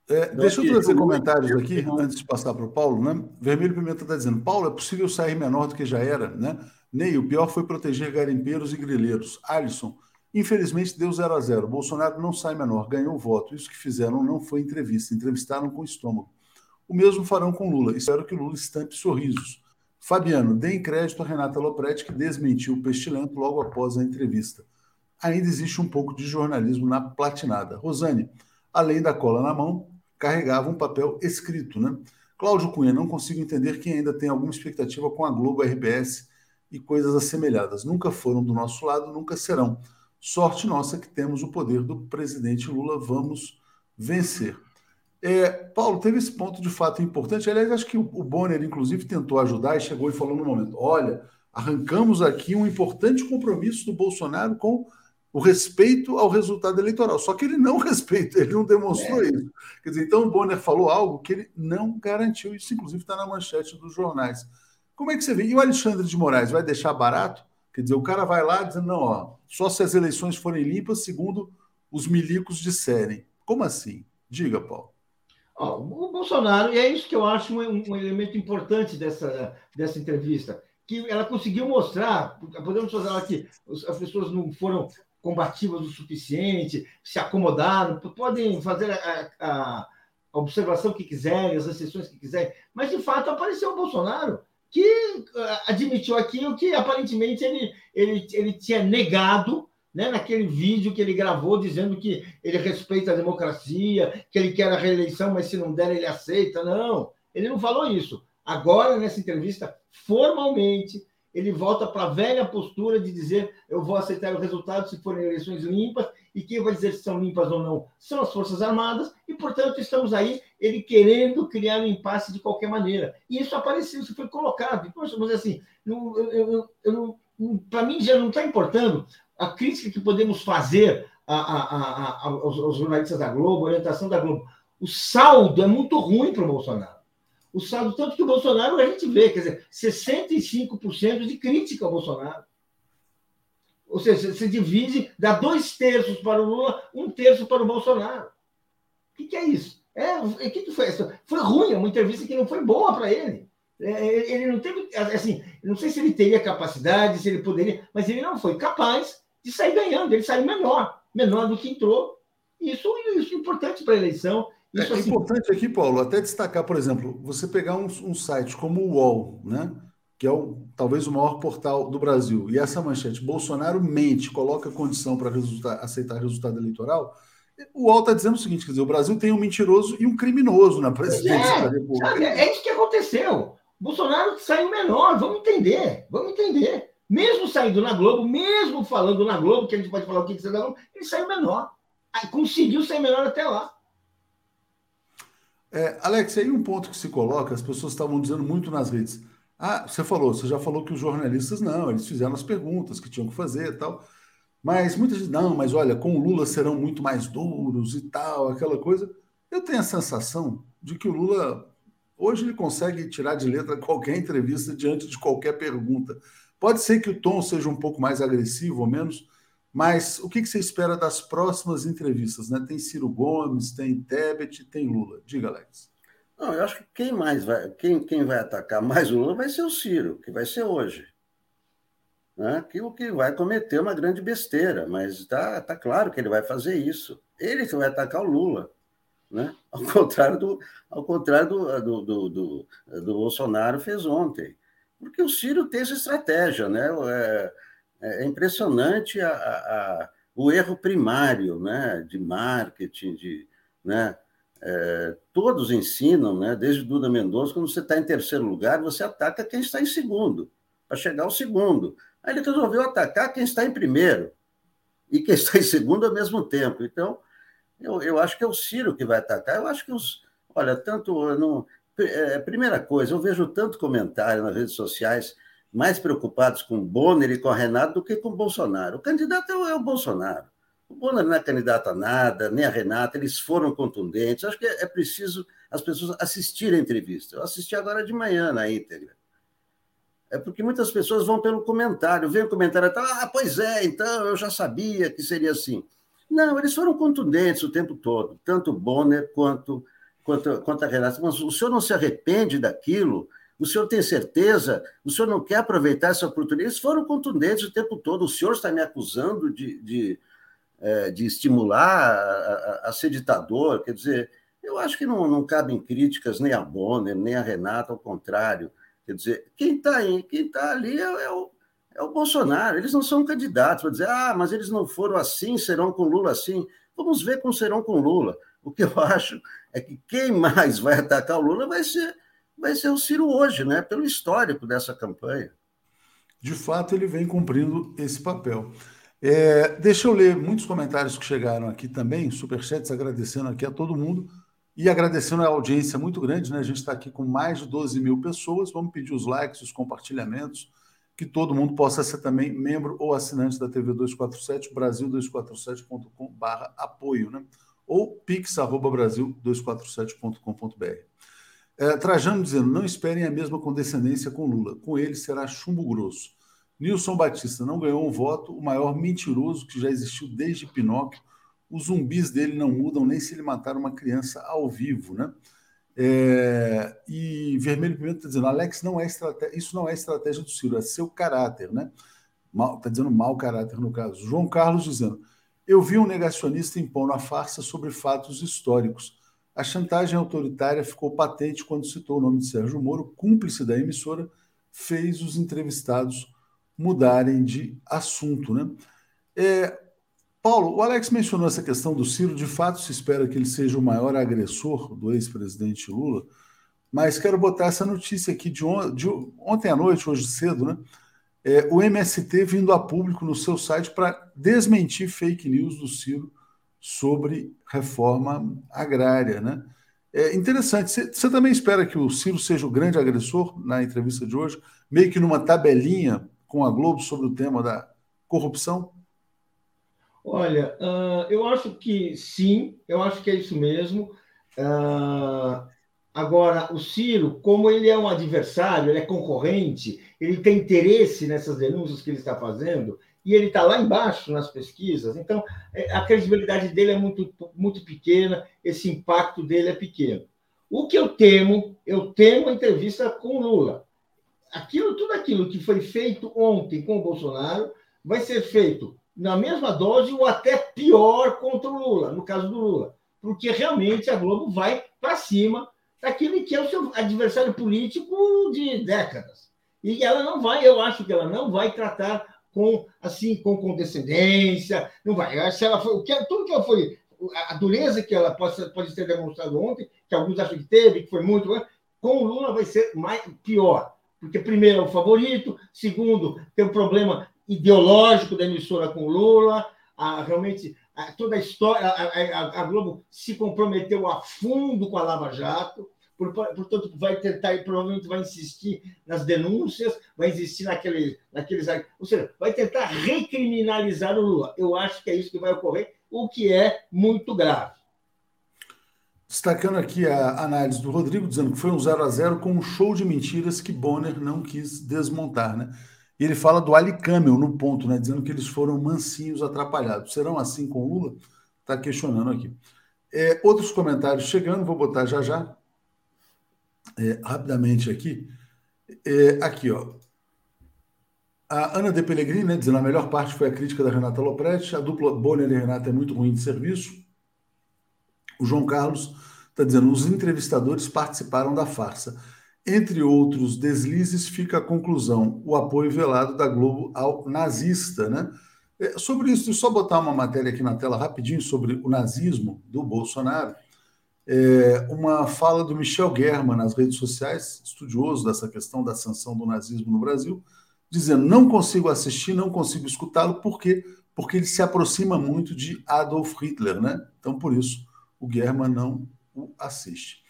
É, deixa eu trazer comentários aqui, antes de passar para o Paulo. Né? Vermelho Pimenta está dizendo: Paulo, é possível sair menor do que já era? Né? Ney, o pior foi proteger garimpeiros e grileiros. Alisson, infelizmente deu 0 a 0 Bolsonaro não sai menor, ganhou o voto. Isso que fizeram não foi entrevista, entrevistaram com o estômago. O mesmo farão com Lula. Espero que Lula estampe sorrisos. Fabiano, deem crédito a Renata Lopretti, que desmentiu o pestilento logo após a entrevista. Ainda existe um pouco de jornalismo na platinada. Rosane, além da cola na mão, carregava um papel escrito. Né? Cláudio Cunha, não consigo entender quem ainda tem alguma expectativa com a Globo, a RBS e coisas assemelhadas. Nunca foram do nosso lado, nunca serão. Sorte nossa que temos o poder do presidente Lula, vamos vencer. É, Paulo, teve esse ponto de fato importante. Aliás, acho que o Bonner, inclusive, tentou ajudar e chegou e falou no momento: olha, arrancamos aqui um importante compromisso do Bolsonaro com o respeito ao resultado eleitoral. Só que ele não [LAUGHS] respeita, ele não demonstrou é. isso. Quer dizer, então o Bonner falou algo que ele não garantiu. Isso, inclusive, está na manchete dos jornais. Como é que você vê? E o Alexandre de Moraes vai deixar barato? Quer dizer, o cara vai lá dizendo, não, ó, só se as eleições forem limpas, segundo os milicos disserem. Como assim? Diga, Paulo. Oh, o Bolsonaro, e é isso que eu acho um, um elemento importante dessa, dessa entrevista, que ela conseguiu mostrar, podemos falar que as pessoas não foram combativas o suficiente, se acomodaram, podem fazer a, a, observação que quiserem, as exceções que quiserem, mas de fato apareceu o Bolsonaro, que admitiu aquilo que aparentemente ele, ele, ele tinha negado né, naquele vídeo que ele gravou dizendo que ele respeita a democracia, que ele quer a reeleição, mas se não der, ele aceita. Não, ele não falou isso. Agora, nessa entrevista, formalmente, ele volta para a velha postura de dizer eu vou aceitar o resultado se forem eleições limpas, e quem vai dizer se são limpas ou não são as Forças Armadas, e, portanto, estamos aí, ele querendo criar um impasse de qualquer maneira. E isso apareceu, isso foi colocado. Vamos dizer assim, para mim já não está importando a crítica que podemos fazer a, a, a, aos, aos jornalistas da Globo, a orientação da Globo. O saldo é muito ruim para o Bolsonaro o saldo, tanto que o Bolsonaro a gente vê, quer dizer, 65% de crítica ao Bolsonaro. Ou seja, se divide, dá dois terços para o Lula, um terço para o Bolsonaro. O que, que é isso? É, o que, que foi isso? Foi ruim, é uma entrevista que não foi boa para ele. É, ele não teve, assim, não sei se ele teria capacidade, se ele poderia, mas ele não foi capaz de sair ganhando, ele saiu menor, menor do que entrou. Isso, isso importante para a eleição. Isso, é, assim... importante aqui, Paulo, até destacar, por exemplo, você pegar um, um site como o UOL, né? que é o, talvez o maior portal do Brasil, e essa manchete, Bolsonaro mente, coloca condição para aceitar resultado eleitoral, o UOL está dizendo o seguinte: quer dizer, o Brasil tem um mentiroso e um criminoso na presidência é, da República. Sabe, é isso que aconteceu. Bolsonaro saiu menor, vamos entender, vamos entender. Mesmo saindo na Globo, mesmo falando na Globo, que a gente pode falar o que quiser da Globo, ele saiu menor. Conseguiu ser menor até lá. É, Alex, aí um ponto que se coloca, as pessoas estavam dizendo muito nas redes. Ah, você falou, você já falou que os jornalistas não, eles fizeram as perguntas que tinham que fazer e tal. Mas muitas vezes, não, mas olha, com o Lula serão muito mais duros e tal, aquela coisa. Eu tenho a sensação de que o Lula, hoje, ele consegue tirar de letra qualquer entrevista diante de qualquer pergunta. Pode ser que o tom seja um pouco mais agressivo ou menos, mas o que, você espera das próximas entrevistas? Né? Tem Ciro Gomes, tem Tebet, tem Lula. Diga, Alex. Não, eu acho que quem mais vai, quem, quem vai atacar mais o Lula vai ser o Ciro, que vai ser hoje. Né? Que que vai cometer uma grande besteira, mas está tá claro que ele vai fazer isso. Ele que vai atacar o Lula. Né? Ao [LAUGHS] contrário do, ao contrário do, do, do, do, do Bolsonaro fez ontem. Porque o Ciro tem essa estratégia, né? É, é impressionante a, a, o erro primário né, de marketing, de, né, é, todos ensinam, né, desde Duda Mendonça, quando você está em terceiro lugar, você ataca quem está em segundo, para chegar ao segundo. Aí ele resolveu atacar quem está em primeiro e quem [LAUGHS] está em segundo ao mesmo tempo. Então, eu, eu acho que é o Ciro que vai atacar. Eu acho que os. Olha, tanto. Não, é, primeira coisa, eu vejo tanto comentário nas redes sociais mais preocupados com Bonner e com a Renata do que com Bolsonaro. O candidato é o, é o Bolsonaro. O Bonner não é candidato a nada, nem a Renata, eles foram contundentes. Acho que é, é preciso as pessoas assistirem a entrevista. Eu assisti agora de manhã na íntegra. É porque muitas pessoas vão pelo comentário, vem o comentário e tá, ah, pois é, então eu já sabia que seria assim. Não, eles foram contundentes o tempo todo, tanto Bonner quanto, quanto, quanto a Renata. Mas o senhor não se arrepende daquilo? O senhor tem certeza? O senhor não quer aproveitar essa oportunidade? Eles foram contundentes o tempo todo. O senhor está me acusando de, de, é, de estimular a, a, ser ditador? Quer dizer, eu acho que não, não cabem críticas nem a Bonner, nem a Renata, ao contrário. Quer dizer, quem está tá ali é, é, o, é o Bolsonaro. Eles não são candidatos para dizer, ah, mas eles não foram assim, serão com Lula assim. Vamos ver como serão com Lula. O que eu [LAUGHS] acho é que quem mais vai atacar o Lula vai ser vai ser o Ciro hoje, né? Pelo histórico dessa campanha. De fato, ele vem cumprindo esse papel. É, deixa eu ler muitos comentários que chegaram aqui também, superchats agradecendo aqui a todo mundo e agradecendo a audiência muito grande, né? A gente está aqui com mais de 12 mil pessoas. Vamos pedir os likes, os compartilhamentos, que todo mundo possa ser também membro ou assinante da TV 247, brasil247.com.br apoio, né? Ou pix.brasil247.com.br. É, Trajano dizendo: não esperem a mesma condescendência com Lula. Com ele será chumbo grosso. Nilson Batista não ganhou um voto, o maior mentiroso que já existiu desde Pinóquio. Os zumbis dele não mudam nem se ele matar uma criança ao vivo, né? É, e Vermelho Pimenta está dizendo: Alex, não é isso não é estratégia do Ciro, é seu caráter, né? Está dizendo mau caráter no caso. João Carlos dizendo: Eu vi um negacionista impondo a farsa sobre fatos históricos a chantagem autoritária ficou patente quando citou o nome de Sérgio Moro, cúmplice da emissora, fez os entrevistados mudarem de assunto. Né? É, Paulo, o Alex mencionou essa questão do Ciro, de fato se espera que ele seja o maior agressor do ex-presidente Lula, mas quero botar essa notícia aqui de, on de ontem à noite, hoje cedo, né? É, o MST vindo a público no seu site para desmentir fake news do Ciro sobre reforma agrária. Né? É interessante. Você também espera que o Ciro seja o grande agressor na entrevista de hoje, meio que numa tabelinha com a Globo sobre o tema da corrupção? Olha, uh, eu acho que sim, eu acho que é isso mesmo. Uh, agora, o Ciro, como ele é um adversário, ele é concorrente, ele tem interesse nessas denúncias que ele está fazendo, e ele está lá embaixo nas pesquisas, então é, a credibilidade dele é muito, muito pequena, esse impacto dele é pequeno. O que eu temo, eu temo a entrevista com Lula. Aquilo, tudo aquilo que foi feito ontem com o Bolsonaro vai ser feito na mesma dose ou até pior contra o Lula, no caso do Lula. porque realmente a Globo vai para cima daquele que é o seu adversário político de décadas. E ela não vai, eu acho que ela não vai tratar com assim com condescendência, não vai. Que ela foi, tudo que ela foi, a dureza que ela pode, pode ter demonstrado ontem, que alguns acham que teve, que foi muito, com o Lula vai ser mais pior, porque primeiro é o favorito, segundo tem o um problema ideológico da emissora com o Lula, a, realmente a, toda a história, a, a, a Globo se comprometeu a fundo com a Lava Jato, portanto, vai tentar, provavelmente vai insistir nas denúncias, vai insistir naquele, naqueles. Ou seja, vai tentar recriminalizar o Lula. Eu acho que é isso que vai ocorrer, o que é muito grave. Destacando aqui a análise do Rodrigo, dizendo que foi um 0 a 0 com um show de mentiras que Bonner não quis desmontar, né? E ele fala do Ali Camel no ponto, né? Dizendo que eles foram mansinhos, atrapalhados. Serão assim com Lula? Está questionando aqui. É, outros comentários chegando, vou botar já já é, rapidamente aqui. É, aqui, ó. A Ana De Pellegrini, né, dizendo a melhor parte foi a crítica da Renata Lopretti, a dupla Bonner e Renata é muito ruim de serviço. O João Carlos está dizendo, os entrevistadores participaram da farsa. Entre outros deslizes, fica a conclusão, o apoio velado da Globo ao nazista, né? É, sobre isso, só botar uma matéria aqui na tela rapidinho sobre o nazismo do Bolsonaro é, uma fala do Michel German nas redes sociais, estudioso dessa questão da sanção do nazismo no Brasil, dizendo: não consigo assistir, não consigo escutá-lo, por quê? Porque ele se aproxima muito de Adolf Hitler, né? Então, por isso, o German não o assiste.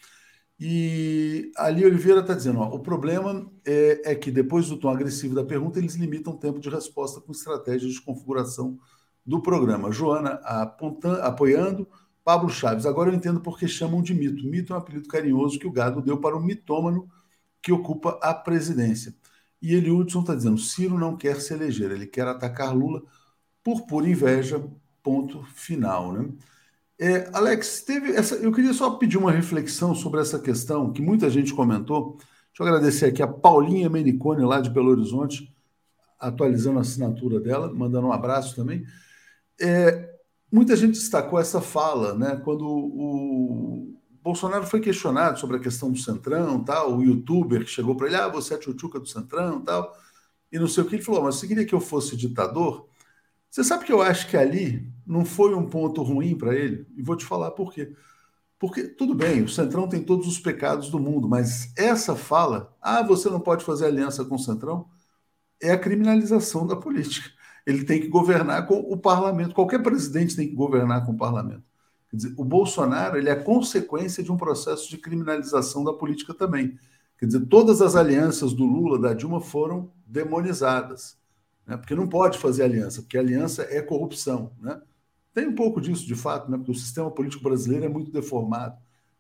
E ali Oliveira está dizendo: ó, o problema é, é, que depois do tom agressivo da pergunta, eles limitam o tempo de resposta com estratégias de configuração do programa. Joana apontando, apoiando, Pablo Chaves, agora eu entendo por que chamam de mito. Mito é um apelido carinhoso que o gado deu para o mitômano que ocupa a presidência. E ele Hudson está dizendo: Ciro não quer se eleger, ele quer atacar Lula por pura inveja. Ponto final. Né? É, Alex, teve essa. Eu queria só pedir uma reflexão sobre essa questão que muita gente comentou. Deixa eu agradecer aqui a Paulinha Menicone, lá de Belo Horizonte, atualizando a assinatura dela, mandando um abraço também. É, Muita gente destacou essa fala, né? Quando o Bolsonaro foi questionado sobre a questão do Centrão, tal, o youtuber que chegou para ele, ah, você é tchutchuca do Centrão, tal, e não sei o que, ele falou, mas você queria que eu fosse ditador? Você sabe que eu acho que ali não foi um ponto ruim para ele? E vou te falar por quê. Porque, tudo bem, o Centrão tem todos os pecados do mundo, mas essa fala, ah, você não pode fazer aliança com o Centrão, é a criminalização da política ele tem que governar com o parlamento. Qualquer presidente tem que governar com o parlamento. Quer dizer, o Bolsonaro ele é consequência de um processo de criminalização da política também. Quer dizer, todas as alianças do Lula, da Dilma, foram demonizadas. Né? Porque não pode fazer aliança, porque aliança é corrupção. Né? Tem um pouco disso, de fato, né? porque o sistema político brasileiro é muito deformado.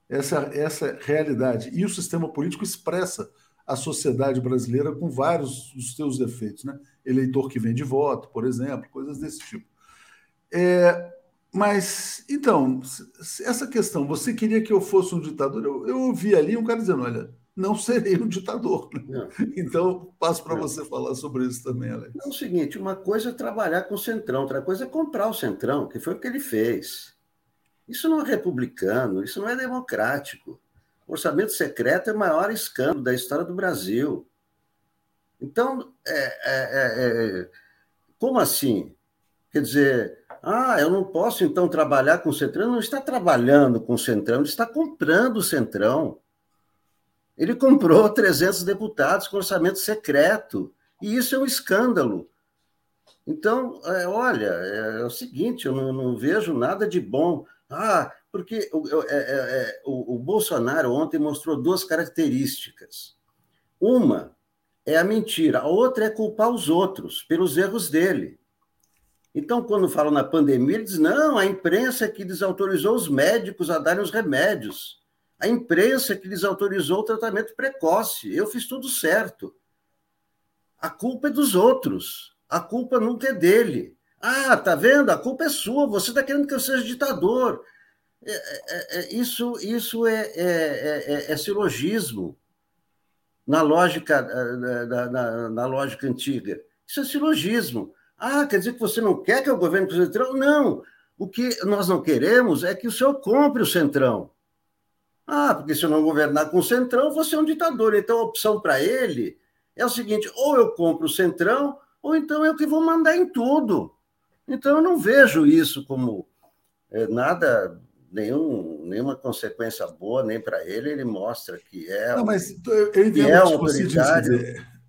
Essa, essa é realidade. E o sistema político expressa a sociedade brasileira com vários dos seus defeitos, né? Eleitor que vende voto, por exemplo, coisas desse tipo. É, mas, então, essa questão, você queria que eu fosse um ditador? Eu, eu ouvi ali um cara dizendo: olha, não serei um ditador. Não. Então, passo para você falar sobre isso também, Alex. É o seguinte: uma coisa é trabalhar com o Centrão, outra coisa é comprar o Centrão, que foi o que ele fez. Isso não é republicano, isso não é democrático. Orçamento secreto é o maior escândalo da história do Brasil. Então, é, é, é, é, como assim? Quer dizer, ah, eu não posso então trabalhar com o Centrão. Não está trabalhando com o Centrão, ele está comprando o Centrão. Ele comprou [LAUGHS] 300 deputados com orçamento secreto. E isso é um escândalo. Então, é, olha, é, é, o seguinte: eu não, não vejo nada de bom. Ah, porque o, é, é, é, o, o Bolsonaro ontem mostrou duas características. Uma é a mentira, a outra é culpar os outros pelos erros dele. Então, quando falam na pandemia, ele diz: não, a imprensa que desautorizou os médicos a darem os remédios. A imprensa que desautorizou o tratamento precoce. Eu fiz tudo certo. A culpa é dos outros. A culpa nunca é dele. Ah, tá vendo? A culpa é sua. Você está querendo que eu seja ditador. É, é, é, isso, isso é, é, silogismo na lógica, na, na, na, lógica antiga. Isso é silogismo. Ah, quer dizer que você não quer que o governo central? Não. O que nós não queremos é que o senhor compre o Centrão. Ah, porque se eu não governar com o Centrão, você é um ditador. Então a opção para ele é o seguinte: ou eu compro o Centrão, ou então eu que vou mandar em tudo. Então eu não vejo isso como nada, nenhum, nenhuma consequência boa, nem para ele. Ele mostra que é. Não, mas eu entendo é o que você diz.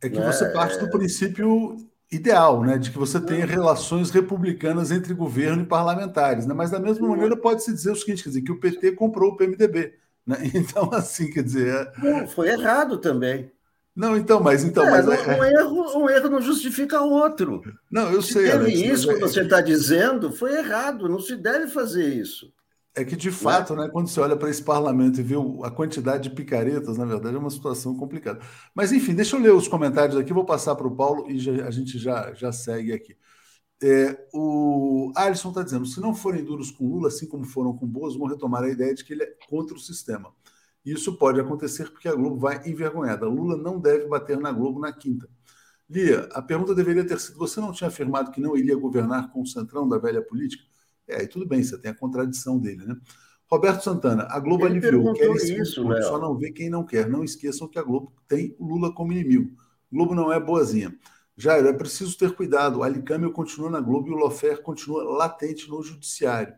É que né? você parte do princípio ideal, né, de que você tenha Uhum. relações republicanas entre governo e parlamentares, né? Mas da mesma maneira pode-se dizer o seguinte, quer dizer, que o PT comprou o PMDB, né? [LAUGHS] Então assim, quer dizer, é- foi errado também. não, então, mas então, É, mas um, é- um erro, um erro não justifica outro. não, eu Se sei, teve Alex, isso é- que você está dizendo, foi errado. Não se deve fazer isso. É que, de fato, né, quando você olha para esse parlamento e vê a quantidade de picaretas, na verdade, é uma situação complicada. Mas, enfim, deixa eu ler os comentários aqui, vou passar para o Paulo e já- a gente já, já segue aqui. É, o Alisson está dizendo: se não forem duros com Lula, assim como foram com Boas, vão retomar a ideia de que ele é contra o sistema. Isso pode acontecer porque a Globo vai envergonhada. Lula não deve bater na Globo na quinta. Lia, a pergunta deveria ter sido: você não tinha afirmado que não iria governar com o centrão da velha política? É, aí tudo bem, você tem a contradição dele, né? Roberto Santana, a Globo Ele aliviou, perguntou quer isso, Léo. só não vê quem não quer. Não esqueçam que a Globo tem o Lula como inimigo. Globo não é boazinha. Jairo, é preciso ter cuidado. O Alicâmio continua na Globo e o Lofer continua latente no judiciário.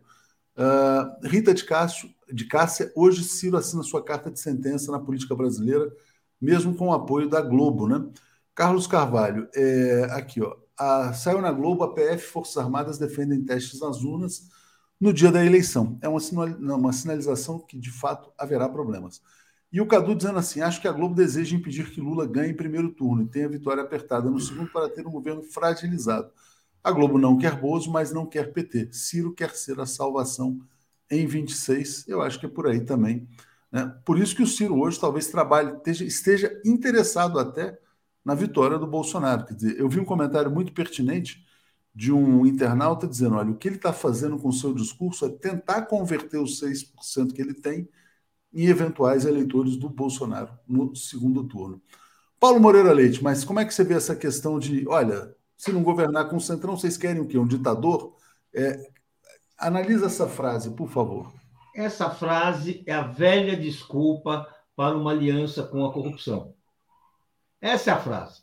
Ah, Rita de, Cássio, de Cássia, hoje Ciro assina sua carta de sentença na política brasileira, mesmo com o apoio da Globo, né? Carlos Carvalho, é, aqui, ó. Saiu na Globo, a PF Forças Armadas defendem testes nas urnas no dia da eleição. É uma, sinal, uma sinalização que, de fato, haverá problemas. E o Cadu dizendo assim: acho que a Globo deseja impedir que Lula ganhe em primeiro turno e tenha vitória apertada no segundo para ter um governo fragilizado. A Globo não quer Bozo, mas não quer PT. Ciro quer ser a salvação em 26. Eu acho que é por aí também. Né? Por isso que o Ciro hoje talvez trabalhe, esteja, esteja interessado até na vitória do Bolsonaro. Quer dizer, eu vi um comentário muito pertinente de um internauta dizendo: olha, o que ele está fazendo com o seu discurso é tentar converter os 6% que ele tem em eventuais eleitores do Bolsonaro no segundo turno. Paulo Moreira Leite, mas como é que você vê essa questão de, olha, se não governar com o Centrão, vocês querem o quê? Um ditador? É, analisa essa frase, por favor. Essa frase é a velha desculpa para uma aliança com a corrupção. Essa é a frase.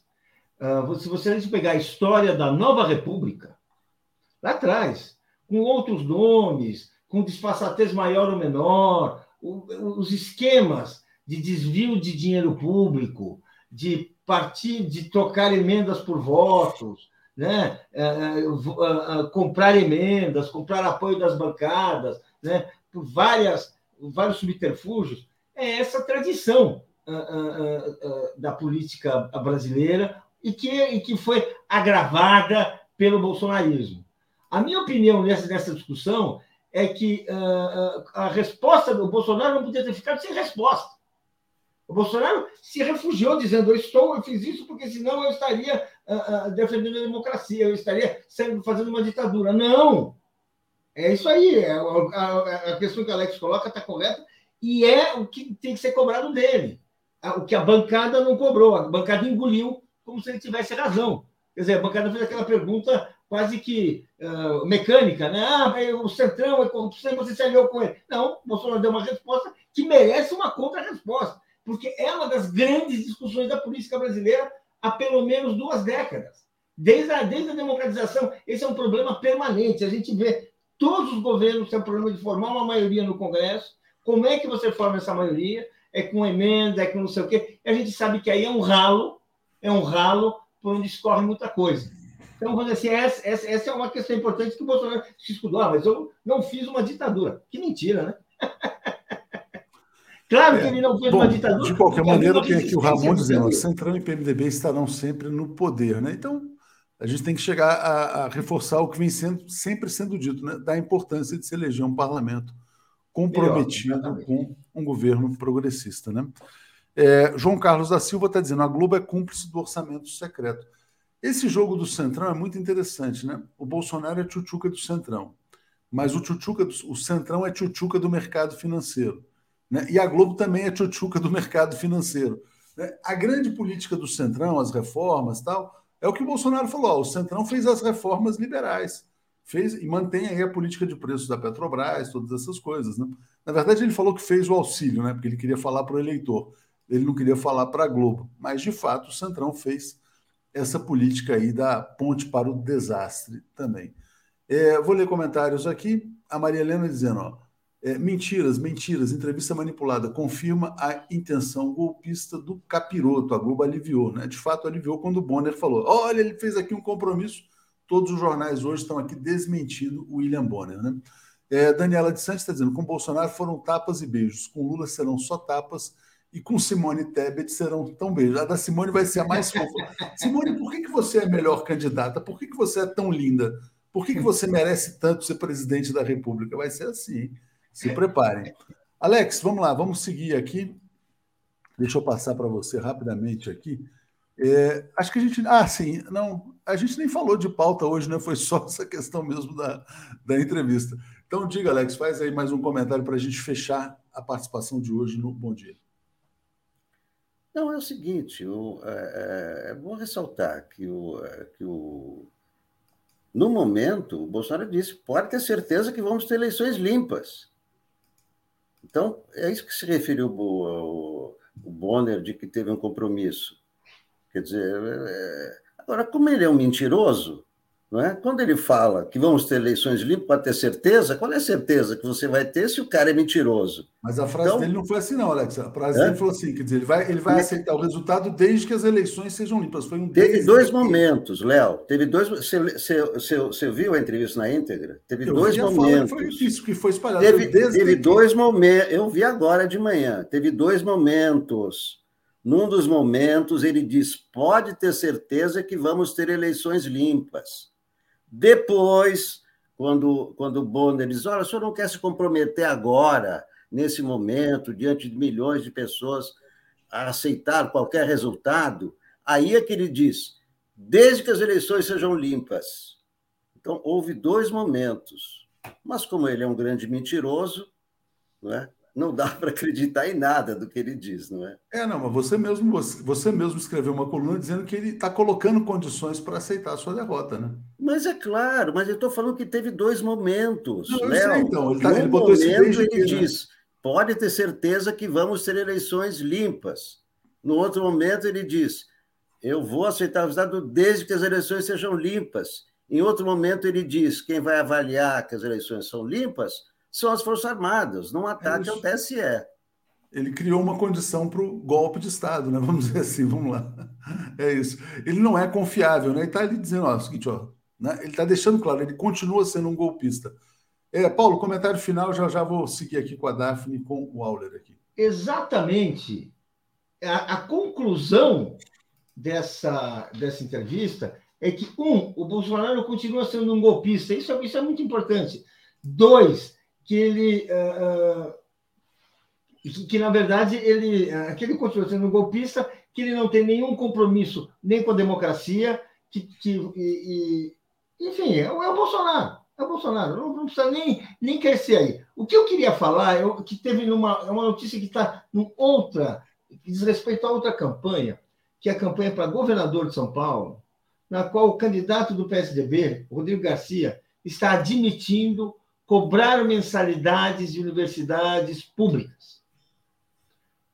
Uh, se você pegar a história da nova república, lá atrás, com outros nomes, com disfarçatez maior ou menor, os esquemas de desvio de dinheiro público, de partir, de trocar emendas por votos, né? Uh, uh, comprar emendas, comprar apoio das bancadas, né? por várias, vários subterfúgios, é essa tradição da política brasileira e que, e que foi agravada pelo bolsonarismo. A minha opinião nessa, nessa discussão é que a resposta do Bolsonaro não podia ter ficado sem resposta. O Bolsonaro se refugiou dizendo: Eu estou, eu fiz isso porque senão eu estaria uh, uh, defendendo a democracia, eu estaria fazendo uma ditadura. Não! É isso aí. É, a, a, questão que o Alex coloca está correta e é o que tem que ser cobrado dele. O que a bancada não cobrou. A bancada engoliu como se ele tivesse razão. Quer dizer, a bancada fez aquela pergunta quase que uh, mecânica, né? Ah, o Centrão é corrupção, você se aliou com ele. Não, Bolsonaro deu uma resposta que merece uma contra-resposta porque é uma das grandes discussões da política brasileira há pelo menos duas décadas. Desde a, desde a democratização, esse é um problema permanente. A gente vê todos os governos têm um problema de formar uma maioria no Congresso. Como é que você forma essa maioria? É com emenda, é com não sei o quê. E a gente sabe que aí é um ralo, é um ralo por onde escorre muita coisa. Então, quando assim, essa, essa, essa é uma questão importante que o Bolsonaro se escudou. Ah, mas eu não fiz uma ditadura. Que mentira, né? [LAUGHS] Claro que ele não fez Bom, uma ditadura. De qualquer maneira, tem aqui o Ramon dizendo: Centrão e PMDB estarão sempre no poder, né? Então, a gente tem que chegar a, a reforçar o que vem sendo, sempre sendo dito, né? Da importância de se eleger um parlamento comprometido Melhor, com um governo progressista, né? É, João Carlos da Silva está dizendo: a Globo é cúmplice do orçamento secreto. Esse jogo do Centrão é muito interessante, né? O Bolsonaro é tchutchuca do Centrão, mas o tchutchuca do, o Centrão é tchutchuca do mercado financeiro. Né? E a Globo também é tchutchuca do mercado financeiro. Né? A grande política do Centrão, as reformas tal, é o que o Bolsonaro falou: ó, o Centrão fez as reformas liberais, fez e mantém aí a política de preços da Petrobras, todas essas coisas. Né? Na verdade, ele falou que fez o auxílio, né? porque ele queria falar para o eleitor, ele não queria falar para a Globo. Mas, de fato, o Centrão fez essa política aí da ponte para o desastre também. É, vou ler comentários aqui. A Maria Helena dizendo: ó, é, mentiras, mentiras, entrevista manipulada confirma a intenção golpista do capiroto. A Globo aliviou, né? De fato, aliviou quando o Bonner falou: olha, ele fez aqui um compromisso. Todos os jornais hoje estão aqui desmentindo o William Bonner, né? É, Daniela de Santos está dizendo: com Bolsonaro foram tapas e beijos, com Lula serão só tapas e com Simone Tebet serão tão beijos. A da Simone vai ser a mais fofa. [LAUGHS] Simone, por que, que você é a melhor candidata? Por que, que você é tão linda? Por que, que você merece tanto ser presidente da República? Vai ser assim. Se preparem. Alex, vamos lá, vamos seguir aqui. Deixa eu passar para você rapidamente aqui. É, acho que a gente. Ah, sim, não. A gente nem falou de pauta hoje, né? Foi só [LAUGHS] essa questão mesmo da, da entrevista. Então, diga, Alex, faz aí mais um comentário para a gente fechar a participação de hoje no Bom Dia. Não, é o seguinte: o, é, é, é bom ressaltar que, o, é, que o, no momento, o Bolsonaro disse: pode ter certeza que vamos ter eleições limpas. Então, é isso que se referiu o, o Bonner de que teve um compromisso. Quer dizer, é... agora, como ele é um mentiroso, não é? Quando ele fala que vamos ter eleições limpas para ter certeza, qual é a certeza que você vai ter se o cara é mentiroso? Mas a frase então, dele não foi assim, não, Alex. A frase é? dele falou assim: quer dizer, ele vai, ele vai aceitar o resultado desde que as eleições sejam limpas. Foi um Teve dois momentos, Léo. Teve dois. Você, você, você, você, viu a entrevista na íntegra? Teve eu dois momentos. Foi isso que foi espalhado. Teve, teve dois momentos. Eu vi agora de manhã. Teve dois momentos. Num dos momentos, ele diz: pode ter certeza que vamos ter eleições limpas. Depois, quando, quando o Bonner diz: olha, o senhor não quer se comprometer agora, nesse momento, diante de milhões de pessoas, a aceitar qualquer resultado, aí é que ele diz: desde que as eleições sejam limpas. Então, houve dois momentos. Mas, como ele é um grande mentiroso, não é? Não dá para acreditar em nada do que ele diz, não é? É, não, mas você mesmo, você mesmo escreveu uma coluna dizendo que ele está colocando condições para aceitar a sua derrota, né? Mas é claro, mas eu estou falando que teve dois momentos. Não, Léo, sei, então. Ele, tá, ele botou momento, esse ele diz: pode ter certeza que vamos ter eleições limpas. No outro momento, ele diz: eu vou aceitar o resultado desde que as eleições sejam limpas. Em outro momento, ele diz: quem vai avaliar que as eleições são limpas são as Forças Armadas, não ataque é ao TSE. Ele criou uma condição para o golpe de Estado, né? [LAUGHS] Vamos dizer assim, vamos lá. É isso. Ele não é confiável, né? Ele está ali dizendo, ó, o seguinte, ó, né? ele está deixando claro, ele continua sendo um golpista. É, Paulo, comentário final, já já vou seguir aqui com a Daphne com o Auler aqui. Exatamente. A, a conclusão dessa, dessa entrevista é que, um, o Bolsonaro continua sendo um golpista, isso, é, isso é muito importante. Dois, que ele. Uh, que, que, na verdade, ele, uh, que ele continua sendo golpista, que ele não tem nenhum compromisso nem com a democracia, que, que e, e, enfim, é, é, o Bolsonaro. É o Bolsonaro, não, não, precisa nem, nem crescer aí. O que eu queria falar é que teve numa, é uma notícia que está em outra, que diz respeito a outra campanha, que é a campanha para governador de São Paulo, na qual o candidato do PSDB, Rodrigo Garcia, está admitindo cobrar mensalidades de universidades públicas.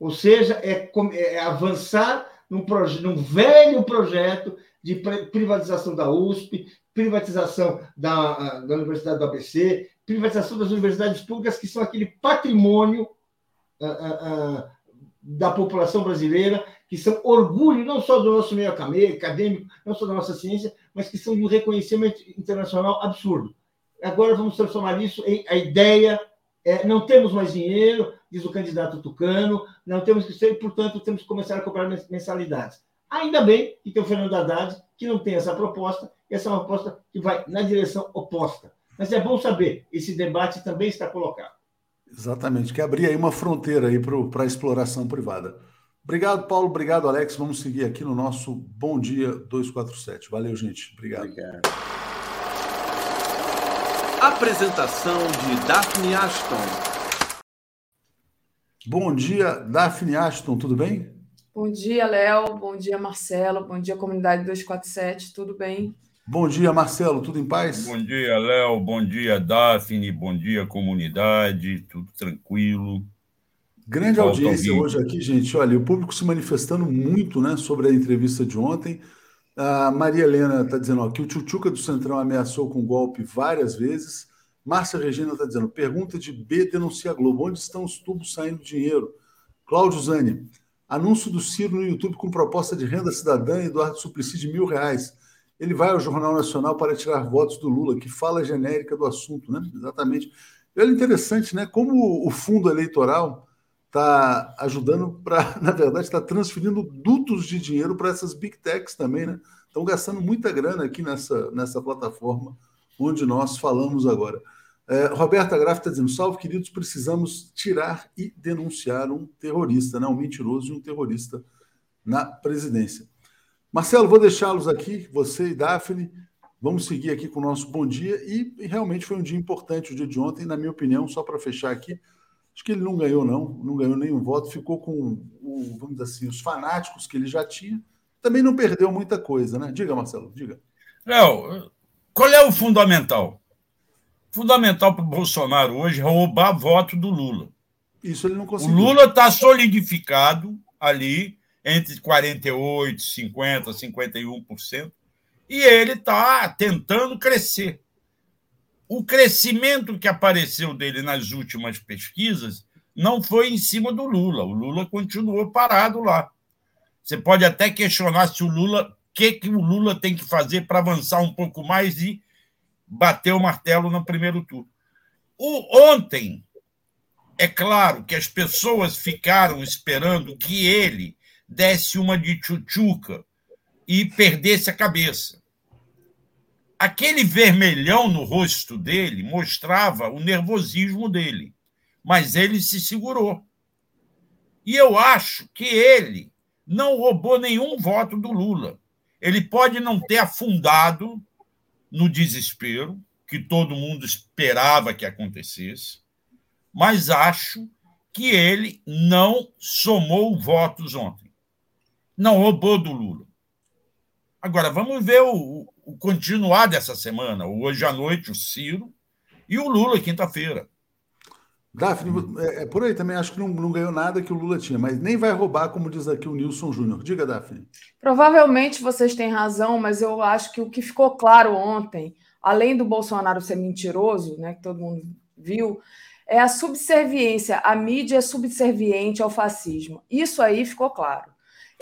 Ou seja, é, é avançar num, num, velho projeto de privatização da USP, privatização da, da Universidade do ABC, privatização das universidades públicas, que são aquele patrimônio uh, uh, uh, da população brasileira, que são orgulho não só do nosso meio acadêmico, não só da nossa ciência, mas que são de um reconhecimento internacional absurdo agora vamos transformar isso em a ideia. É, não temos mais dinheiro, diz o candidato Tucano, não temos que ser, portanto, temos que começar a cobrar mensalidades. Ainda bem que tem o Fernando Haddad, que não tem essa proposta, e essa é uma proposta que vai na direção oposta. Mas é bom saber, esse debate também está colocado. Exatamente, que abrir aí uma fronteira aí para a exploração privada. Obrigado, Paulo. Obrigado, Alex. Vamos seguir aqui no nosso Bom Dia 247. Valeu, gente. Obrigado. Obrigado. Apresentação de Daphne Ashton. Bom dia, Daphne Ashton, tudo bem? Bom dia, Léo. Bom dia, Marcelo. Bom dia, comunidade 247. Tudo bem? Bom dia, Marcelo, tudo em paz? Bom dia, Léo, bom dia, Daphne, bom dia, comunidade, tudo tranquilo. Grande audiência hoje aqui, gente. Olha, o público se manifestando muito né, sobre a entrevista de ontem. A Maria Helena está dizendo ó, que o Tchutchuca do Centrão ameaçou com golpe várias vezes. Márcia Regina está dizendo: pergunta de B denuncia Globo. Onde estão os tubos saindo dinheiro? Cláudio Zani, anúncio do Ciro no YouTube com proposta de renda cidadã Eduardo Suplicy de mil reais. Ele vai ao Jornal Nacional para tirar votos do Lula, que fala genérica do assunto, né? Exatamente. E olha interessante, né? Como o fundo eleitoral está ajudando para, [LAUGHS] na verdade, está transferindo dutos de dinheiro para essas big techs também, né? Estão gastando muita grana aqui nessa, nessa plataforma onde nós falamos agora. É, Roberta Graff está dizendo: salve, queridos, precisamos tirar e denunciar um terrorista, né? um mentiroso e um terrorista na presidência. Marcelo, vou deixá-los aqui, você e Daphne. Vamos seguir aqui com o nosso bom dia. E, e realmente foi um dia importante o dia de ontem, na minha opinião, só para fechar aqui. Acho que ele não ganhou, não, não ganhou nenhum voto, ficou com, o, vamos dizer assim, os fanáticos que ele já tinha. Também não perdeu muita coisa, né? Diga, Marcelo, diga. Léo, qual é o fundamental? Fundamental para o Bolsonaro hoje é roubar voto do Lula. Isso ele não O conseguiu. Lula está solidificado ali entre 48%, 50%, 51%, e ele está tentando crescer. O crescimento que apareceu dele nas últimas pesquisas não foi em cima do Lula. O Lula continuou parado lá. Você pode até questionar se o Lula, o que, que o Lula tem que fazer para avançar um pouco mais e bater o martelo no primeiro turno. O, ontem, é claro que as pessoas ficaram esperando que ele desse uma de tchutchuca e perdesse a cabeça. Aquele vermelhão no rosto dele mostrava o nervosismo dele, mas ele se segurou. E eu acho que ele não roubou nenhum voto do Lula. Ele pode não ter afundado no desespero, que todo mundo esperava que acontecesse, mas acho que ele não somou votos ontem. Não roubou do Lula. Agora, vamos ver o, o continuar dessa semana. Hoje à noite, o Ciro e o Lula, quinta-feira. Daphne, é, é por aí também acho que não, não ganhou nada que o Lula tinha, mas nem vai roubar, como diz aqui o Nilson Júnior. Diga, Daphne. Provavelmente vocês têm razão, mas eu acho que o que ficou claro ontem, além do Bolsonaro ser mentiroso, né, que todo mundo viu, é a subserviência. A mídia é subserviente ao fascismo. Isso aí ficou claro.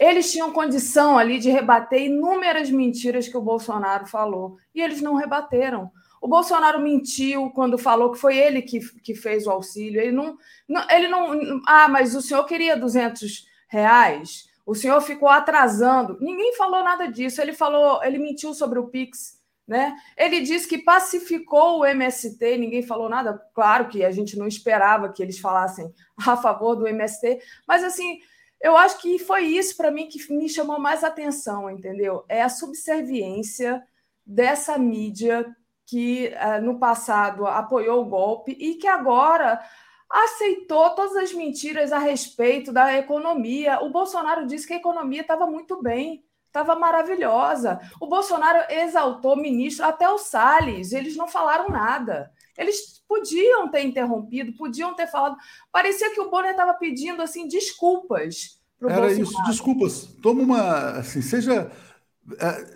Eles tinham condição ali de rebater inúmeras mentiras que o Bolsonaro falou, e eles não rebateram. O Bolsonaro mentiu quando falou que foi ele que, que fez o auxílio. Ele não, não, ele não. Ah, mas o senhor queria 200 reais? O senhor ficou atrasando. Ninguém falou nada disso. Ele falou, ele mentiu sobre o Pix. Né? Ele disse que pacificou o MST, ninguém falou nada. Claro que a gente não esperava que eles falassem a favor do MST, mas assim, eu acho que foi isso para mim que me chamou mais atenção, entendeu? É a subserviência dessa mídia que uh, no passado apoiou o golpe e que agora aceitou todas as mentiras a respeito da economia. O Bolsonaro disse que a economia estava muito bem, estava maravilhosa. O Bolsonaro exaltou ministro, até o Salles, eles não falaram nada. Eles podiam ter interrompido, podiam ter falado. Parecia que o Bonner estava pedindo assim desculpas. Era Bolsonaro. isso, desculpas. Toma uma. Assim, seja.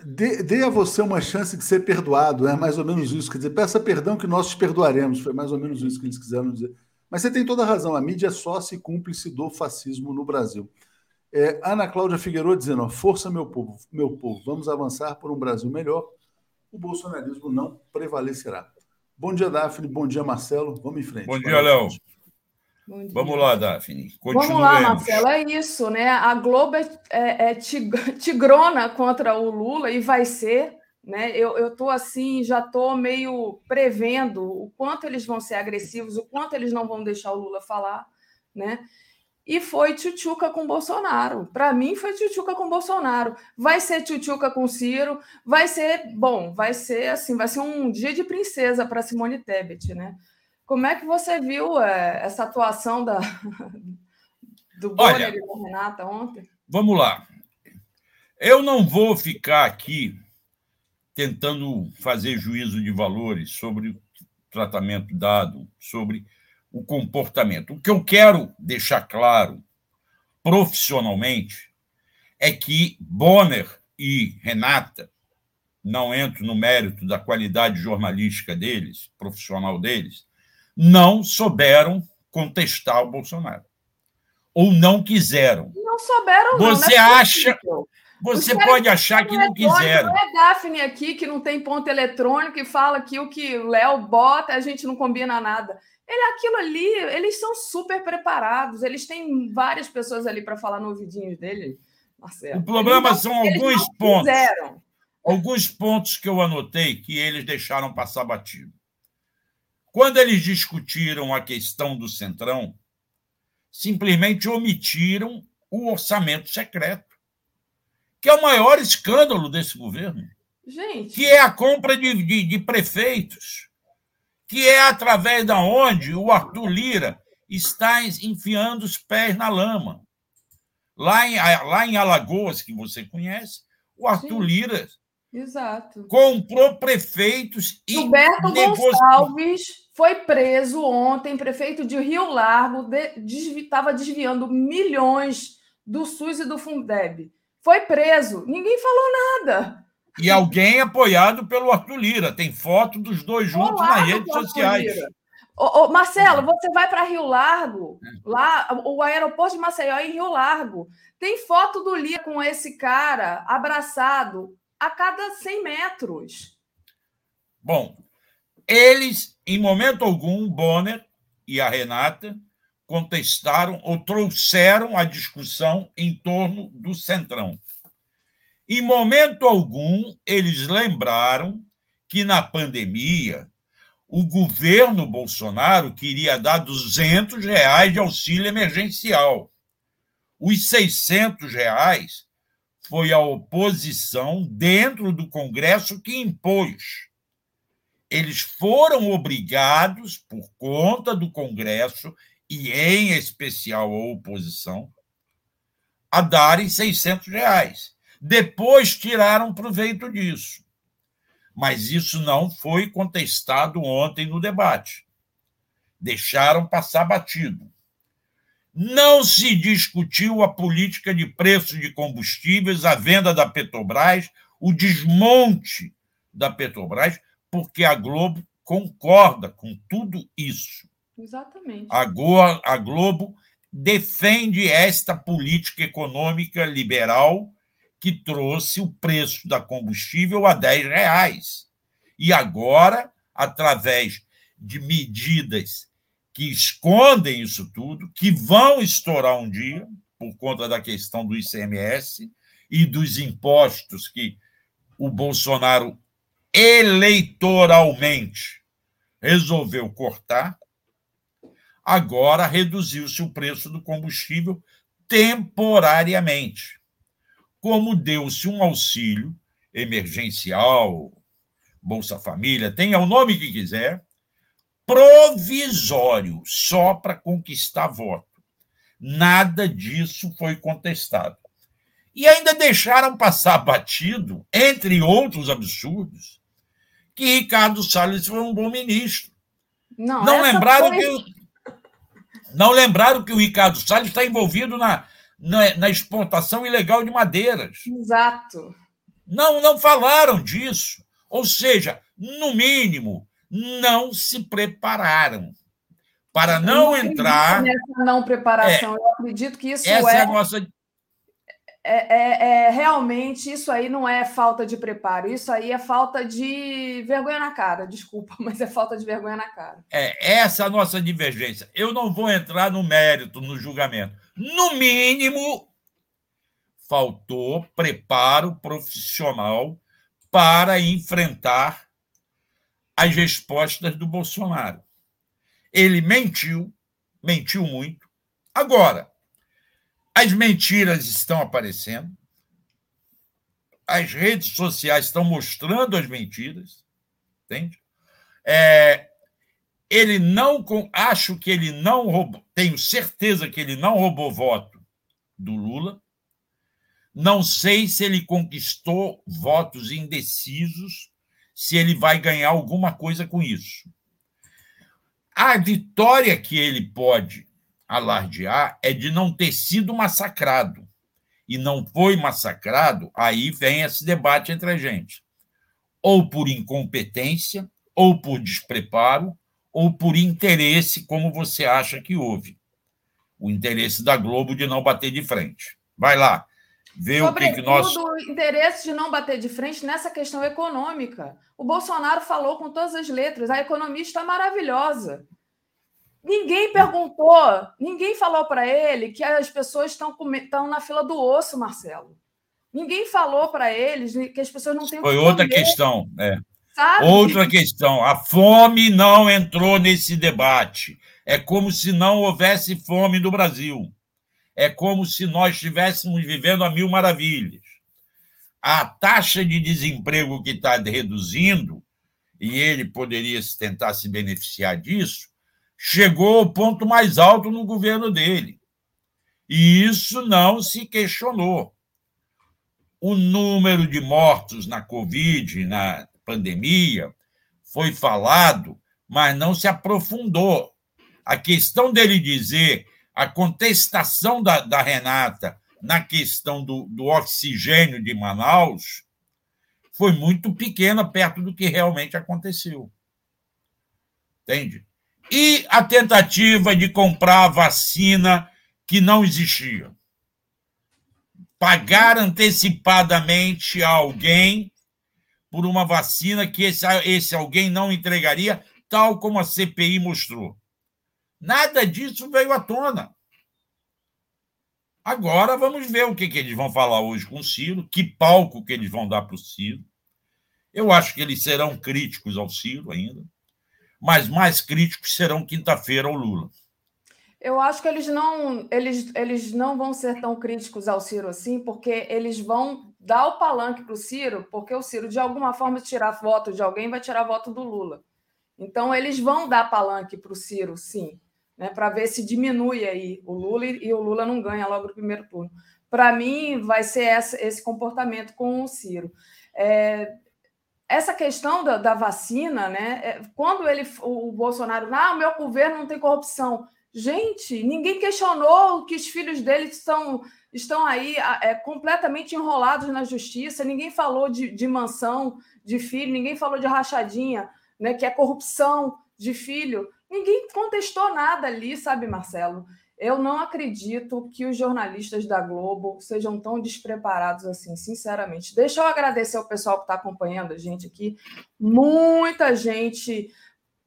Dê, dê, a você uma chance de ser perdoado, é mais ou menos isso. Quer dizer, peça perdão que nós te perdoaremos. Foi mais ou menos isso que eles quiseram dizer. Mas você tem toda a razão, a mídia é sócia e cúmplice do fascismo no Brasil. É, Ana Cláudia Figueiredo dizendo: ó, força, meu povo, meu povo, vamos avançar por um Brasil melhor. O bolsonarismo não prevalecerá. Bom dia, Daphne. Bom dia, Marcelo. Vamos em frente. Bom dia, Léo. Vamos lá, Daphne. Vamos lá, Marcelo. É isso, né? A Globo é, é, é [LAUGHS] tigrona contra o Lula e vai ser. Né? Eu estou assim, já estou meio prevendo o quanto eles vão ser agressivos, o quanto eles não vão deixar o Lula falar, né? E foi tchutchuca com Bolsonaro. Para mim, foi tchutchuca com Bolsonaro. Vai ser tchutchuca com Ciro. Vai ser, bom, vai ser assim, vai ser um dia de princesa para Simone Tebet, né? Como é que você viu é, essa atuação da, [LAUGHS] do Bonner e da Renata ontem? Vamos lá. Eu não vou ficar aqui tentando fazer juízo de valores sobre o tratamento dado, sobre o comportamento. O que eu quero deixar claro profissionalmente é que Bonner e Renata, não entro no mérito da qualidade jornalística deles, profissional deles, não souberam contestar o Bolsonaro. Ou não quiseram. Não souberam, Você não, não é acha. Você pode achar que não quiseram. Não é Daphne aqui que não tem ponto eletrônico e fala que o que o Léo bota, a gente não combina nada. Ele, aquilo ali, eles são super preparados, eles têm várias pessoas ali para falar no ouvidinho dele. Marcelo. O problema são alguns pontos. Quiseram. Alguns pontos que eu anotei que eles deixaram passar batido. Quando eles discutiram a questão do Centrão, simplesmente omitiram o orçamento secreto, que é o maior escândalo desse governo. Gente. Que é a compra de, de, de prefeitos que é através da onde o Arthur Lira está enfiando os pés na lama. Lá em, lá em Alagoas, que você conhece, o Arthur Sim. Lira Exato. comprou prefeitos e Gilberto negociou... Gonçalves foi preso ontem, prefeito de Rio Largo, estava de, desviando milhões do SUS e do Fundeb. Foi preso, ninguém falou nada. E alguém apoiado pelo Arthur Lira. Tem foto dos dois juntos Olá, nas redes sociais. Ô, ô, Marcelo, você vai para Rio Largo, lá, o aeroporto de Maceió é em Rio Largo. Tem foto do Lira com esse cara abraçado a cada 100 metros. Bom, eles, em momento algum, Bonner e a Renata contestaram ou trouxeram a discussão em torno do Centrão. Em momento algum, eles lembraram que na pandemia o governo Bolsonaro queria dar 200 reais de auxílio emergencial. Os 600 reais foi a oposição dentro do Congresso que impôs. Eles foram obrigados, por conta do Congresso, e em especial a oposição, a darem 600 reais. Depois tiraram proveito disso. Mas isso não foi contestado ontem no debate. Deixaram passar batido. Não se discutiu a política de preço de combustíveis, a venda da Petrobras, o desmonte da Petrobras, porque a Globo concorda com tudo isso. Exatamente. A, a Globo defende esta política econômica liberal que trouxe o preço da combustível a 10 reais. E agora, através de medidas que escondem isso tudo, que vão estourar um dia, por conta da questão do ICMS e dos impostos que o Bolsonaro eleitoralmente resolveu cortar, agora reduziu-se o preço do combustível temporariamente como deu-se um auxílio emergencial, Bolsa Família, tenha o nome que quiser, provisório, só para conquistar voto. Nada disso foi contestado. E ainda deixaram passar batido, entre outros absurdos, que Ricardo Salles foi um bom ministro. Não, não lembraram foi... que não lembraram que o Ricardo Salles está envolvido na na, na exportação ilegal de madeiras. Exato. Não, não falaram disso. Ou seja, no mínimo, não se prepararam para não, não entrar. Nessa não preparação, é, eu acredito que isso essa é. é nossa é, é, é, realmente isso aí não é falta de preparo, isso aí é falta de vergonha na cara, desculpa, [LAUGHS] mas é falta de vergonha na cara. É essa é a nossa divergência. Eu não vou entrar no mérito, no julgamento. No mínimo, faltou preparo profissional para enfrentar as respostas do Bolsonaro. Ele mentiu, mentiu muito. Agora, as mentiras estão aparecendo, as redes sociais estão mostrando as mentiras, entende? É, ele não, acho que ele não roubou, tenho certeza que ele não roubou voto do Lula, Não sei se ele conquistou votos indecisos, se ele vai ganhar alguma coisa com isso. A vitória que ele pode alardear é de não ter sido massacrado. E não foi massacrado, aí vem esse debate entre a gente. Ou por incompetência, ou por despreparo, ou por interesse, como você acha que houve. O interesse da Globo de não bater de frente. Vai lá, vê o que, que nós. o interesse de não bater de frente nessa questão econômica. O Bolsonaro falou com todas as letras: a economia está maravilhosa. Ninguém perguntou, ninguém falou para ele que as pessoas estão, na fila do osso, Marcelo. Ninguém falou para eles que as pessoas não têm Foi outra questão, é. Sabe? Outra questão. A fome não entrou nesse debate. É como se não houvesse fome no Brasil. É como se nós estivéssemos vivendo a mil maravilhas. A taxa de desemprego que está reduzindo, e ele poderia tentar se beneficiar disso, chegou ao ponto mais alto no governo dele. E isso não se questionou. O número de mortos na Covid, na pandemia, foi falado, mas não se aprofundou. A questão dele dizer, a contestação da, da Renata na questão do, do oxigênio de Manaus foi muito pequena perto do que realmente aconteceu. Entende? E a tentativa de comprar vacina que não existia. Pagar antecipadamente a alguém por uma vacina que esse, esse alguém não entregaria, tal como a CPI mostrou. Nada disso veio à tona. Agora vamos ver o que, que eles vão falar hoje com o Ciro, que palco que eles vão dar para o Ciro. Eu acho que eles serão críticos ao Ciro ainda mas mais críticos serão quinta-feira ao Lula. Eu acho que eles não, eles, eles não vão ser tão críticos ao Ciro assim, porque eles vão dar o palanque para o Ciro, porque o Ciro, de alguma forma, tirar voto de alguém, vai tirar voto do Lula. Então, eles vão dar palanque para o Ciro, sim, né, para ver se diminui aí o Lula e, e o Lula não ganha logo no primeiro turno. Para mim, vai ser essa, esse comportamento com o Ciro. É, essa questão da, da, vacina, né? É, quando ele, o Bolsonaro, ah, o meu governo não tem corrupção. Gente, ninguém questionou que os filhos dele estão, estão aí é, completamente enrolados na justiça, ninguém falou de, de mansão de filho, ninguém falou de rachadinha, né? Que é corrupção de filho. Ninguém contestou nada ali, sabe, Marcelo? Eu não acredito que os jornalistas da Globo sejam tão despreparados assim, sinceramente. Deixa eu agradecer ao pessoal que está acompanhando a gente aqui. Muita gente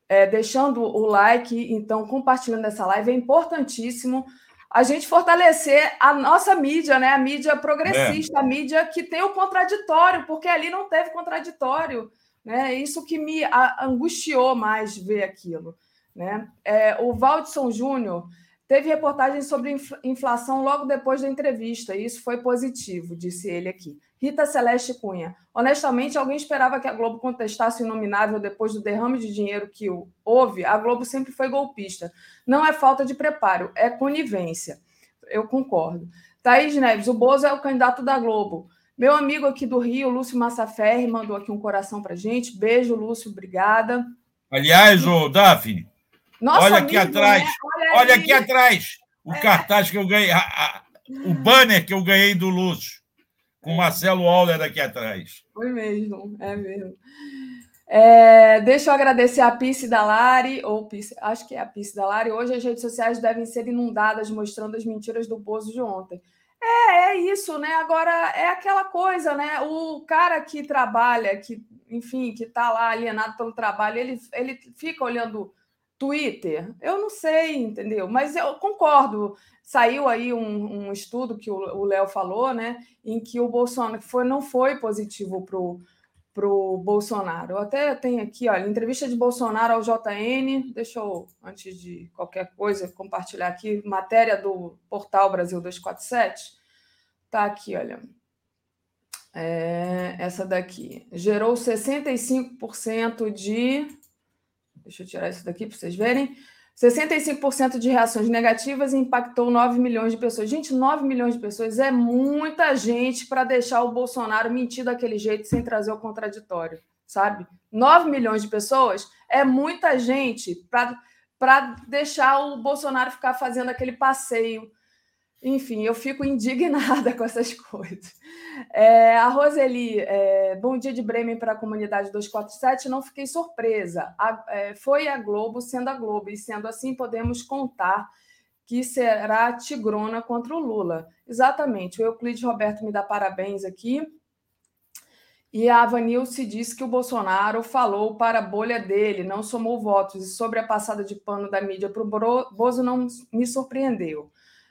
é, deixando o like, então compartilhando essa live. É importantíssimo a gente fortalecer a nossa mídia, né? A mídia progressista, é. a mídia que tem o contraditório, porque ali não teve contraditório. Né? Isso que me angustiou mais ver aquilo. Né? É, o Valdson Júnior Teve reportagem sobre inflação logo depois da entrevista, e isso foi positivo, disse ele aqui. Rita Celeste Cunha. Honestamente, alguém esperava que a Globo contestasse o inominável depois do derrame de dinheiro que houve? A Globo sempre foi golpista. Não é falta de preparo, é conivência. Eu concordo. Thaís Neves, o Bozo é o candidato da Globo. Meu amigo aqui do Rio, Lúcio Massaferri, mandou aqui um coração para gente. Beijo, Lúcio, obrigada. Aliás, o Daphne, nossa, olha aqui amigo, atrás, né? olha, olha aqui atrás, o é. cartaz que eu ganhei, a, a, o banner que eu ganhei do Lúcio, com Marcelo Auler aqui atrás. Foi mesmo, é mesmo. É, deixa eu agradecer a Pice da Lari, ou Pice, acho que é a Pice da Lari. Hoje as redes sociais devem ser inundadas mostrando as mentiras do Bozo de ontem. É, é isso, né? Agora é aquela coisa, né? O cara que trabalha, que, enfim, que está lá alienado pelo trabalho, ele, ele fica olhando Twitter, eu não sei, entendeu? Mas eu concordo. Saiu aí um, um estudo que o Léo falou, né? Em que o Bolsonaro foi, não foi positivo para o Bolsonaro. Eu até tenho aqui, olha, entrevista de Bolsonaro ao JN. Deixa eu, antes de qualquer coisa, compartilhar aqui, matéria do portal Brasil 247. Tá aqui, olha. É, essa daqui. Gerou 65% de Deixa eu tirar isso daqui para vocês verem. 65% de reações negativas impactou 9 milhões de pessoas. Gente, 9 milhões de pessoas é muita gente para deixar o Bolsonaro mentir daquele jeito sem trazer o contraditório, sabe? 9 milhões de pessoas é muita gente para deixar o Bolsonaro ficar fazendo aquele passeio enfim, eu fico indignada [LAUGHS] com essas coisas. É, a Roseli, é, bom dia de Bremen para a comunidade 247. Não fiquei surpresa. A, é, foi a Globo sendo a Globo, e sendo assim, podemos contar que será Tigrona contra o Lula. Exatamente. O Euclides Roberto me dá parabéns aqui. E a Vanilce disse que o Bolsonaro falou para a bolha dele, não somou votos. E sobre a passada de pano da mídia para o Bozo, não me surpreendeu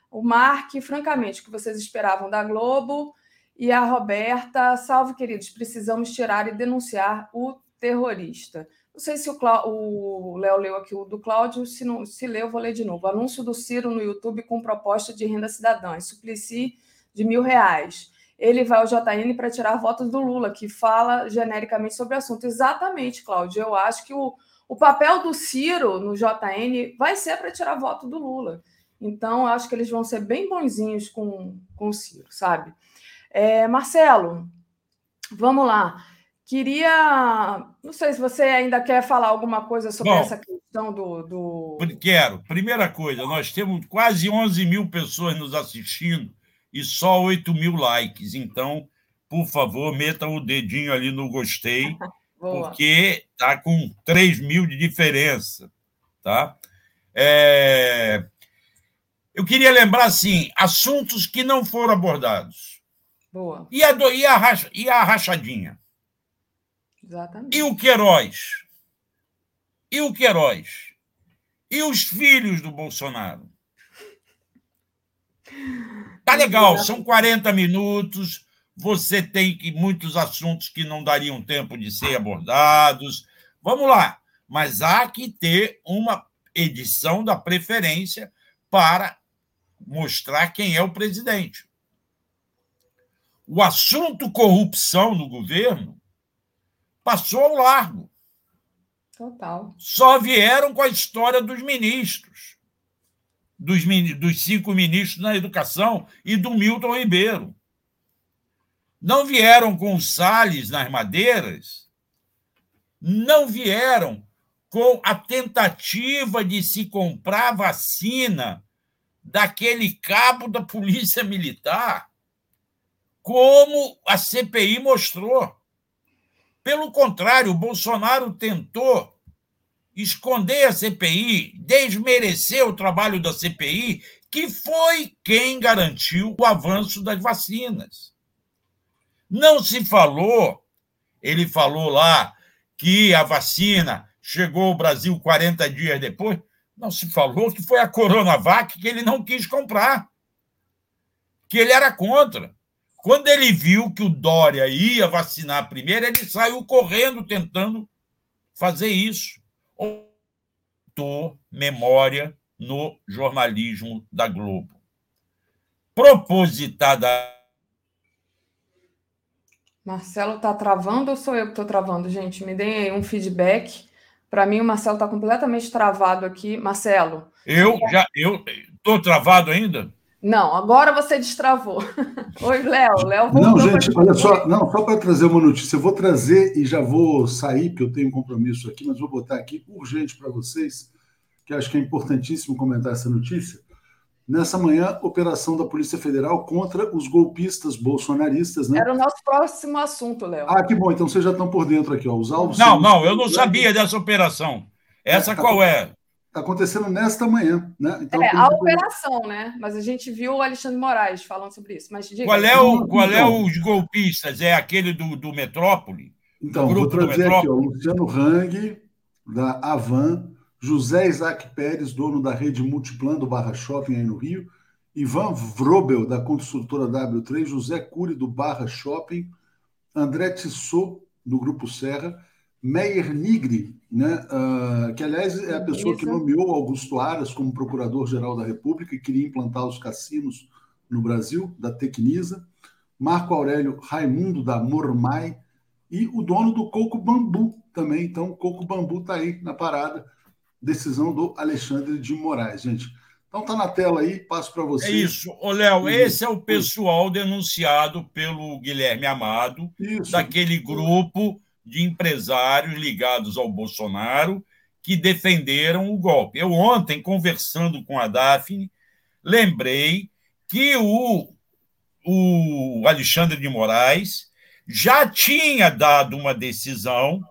o Mark, francamente, o que vocês esperavam da Globo, e a Roberta, salve, queridos, precisamos tirar e denunciar o terrorista. Não sei se o Léo leu aqui o do Cláudio, se, não, se leu, vou ler de novo. Anúncio do Ciro no YouTube com proposta de renda cidadã, suplici de mil reais. Ele vai ao JN para tirar votos do Lula, que fala genericamente sobre o assunto. Exatamente, Cláudio. Eu acho que o, o papel do Ciro no JN vai ser para tirar voto do Lula. Então, acho que eles vão ser bem bonzinhos com, com o Ciro, sabe? É, Marcelo, vamos lá. Queria. Não sei se você ainda quer falar alguma coisa sobre Bom, essa questão do, do. Quero. Primeira coisa, nós temos quase 11 mil pessoas nos assistindo e só 8 mil likes. Então, por favor, metam o dedinho ali no gostei, [LAUGHS] porque tá com 3 mil de diferença. Tá? É... Eu queria lembrar, assim, assuntos que não foram abordados. Boa. E a, do, e a, e a rachadinha? Exatamente. E o Queiroz? E o Queiroz? E os filhos do Bolsonaro? Tá legal, são 40 minutos. Você tem que muitos assuntos que não dariam tempo de ser abordados. Vamos lá, mas há que ter uma edição da preferência para mostrar quem é o presidente. O assunto corrupção no governo passou ao largo. Total. Só vieram com a história dos ministros, dos, dos cinco ministros na educação e do Milton Ribeiro. Não vieram com o Salles nas madeiras, não vieram com a tentativa de se comprar vacina daquele cabo da Polícia Militar, como a CPI mostrou. Pelo contrário, o Bolsonaro tentou esconder a CPI, desmerecer o trabalho da CPI, que foi quem garantiu o avanço das vacinas. Não se falou, ele falou lá que a vacina chegou ao Brasil 40 dias depois. Não se falou que foi a Coronavac que ele não quis comprar, que ele era contra. Quando ele viu que o Dória ia vacinar primeiro, ele saiu correndo tentando fazer isso. Ou memória no jornalismo da Globo. Propositada. Marcelo está travando ou sou eu que estou travando, gente? Me deem aí um feedback. Para mim, o Marcelo está completamente travado aqui. Marcelo. Eu já eu estou travado ainda? Não, agora você destravou. [LAUGHS] Oi, Léo. Léo Não, gente, olha só, não, só para trazer uma notícia, eu vou trazer e já vou sair, porque eu tenho um compromisso aqui, mas vou botar aqui urgente para vocês, que acho que é importantíssimo comentar essa notícia. Nessa manhã, operação da Polícia Federal contra os golpistas bolsonaristas, né? Era o nosso próximo assunto, Léo. Ah, que bom. Então vocês já estão por dentro aqui, ó. Os alvos. Não, não, eu não sabia dessa operação. Essa é, tá, qual é? Está acontecendo nesta manhã, né? Então, é, a operação, né? Mas a gente viu o Alexandre Moraes falando sobre isso. Mas diga, qual é o qual é então, os golpistas? É aquele do, do Metrópole? Então, vou trazer aqui, ó, Luciano Hang, da Avan José Isaac Pérez, dono da rede Multiplan do Barra Shopping aí no Rio, Ivan Vrobel, da construtora W3, José Cury, do Barra Shopping, André Tissot, do Grupo Serra, Meyer Nigri, né, uh, que aliás é a pessoa Isso. que nomeou Augusto Aras como Procurador-Geral da República e queria implantar os cassinos no Brasil, da Tecnisa, Marco Aurélio Raimundo, da Mormai, e o dono do Coco Bambu também. Então, o Coco Bambu está aí na parada decisão do Alexandre de Moraes, gente. Então tá na tela aí, passo para você. É isso. Ô, Léo, esse é o pessoal denunciado pelo Guilherme Amado, isso. daquele grupo de empresários ligados ao Bolsonaro que defenderam o golpe. Eu ontem, conversando com a Daphne, lembrei que o, o Alexandre de Moraes já tinha dado uma decisão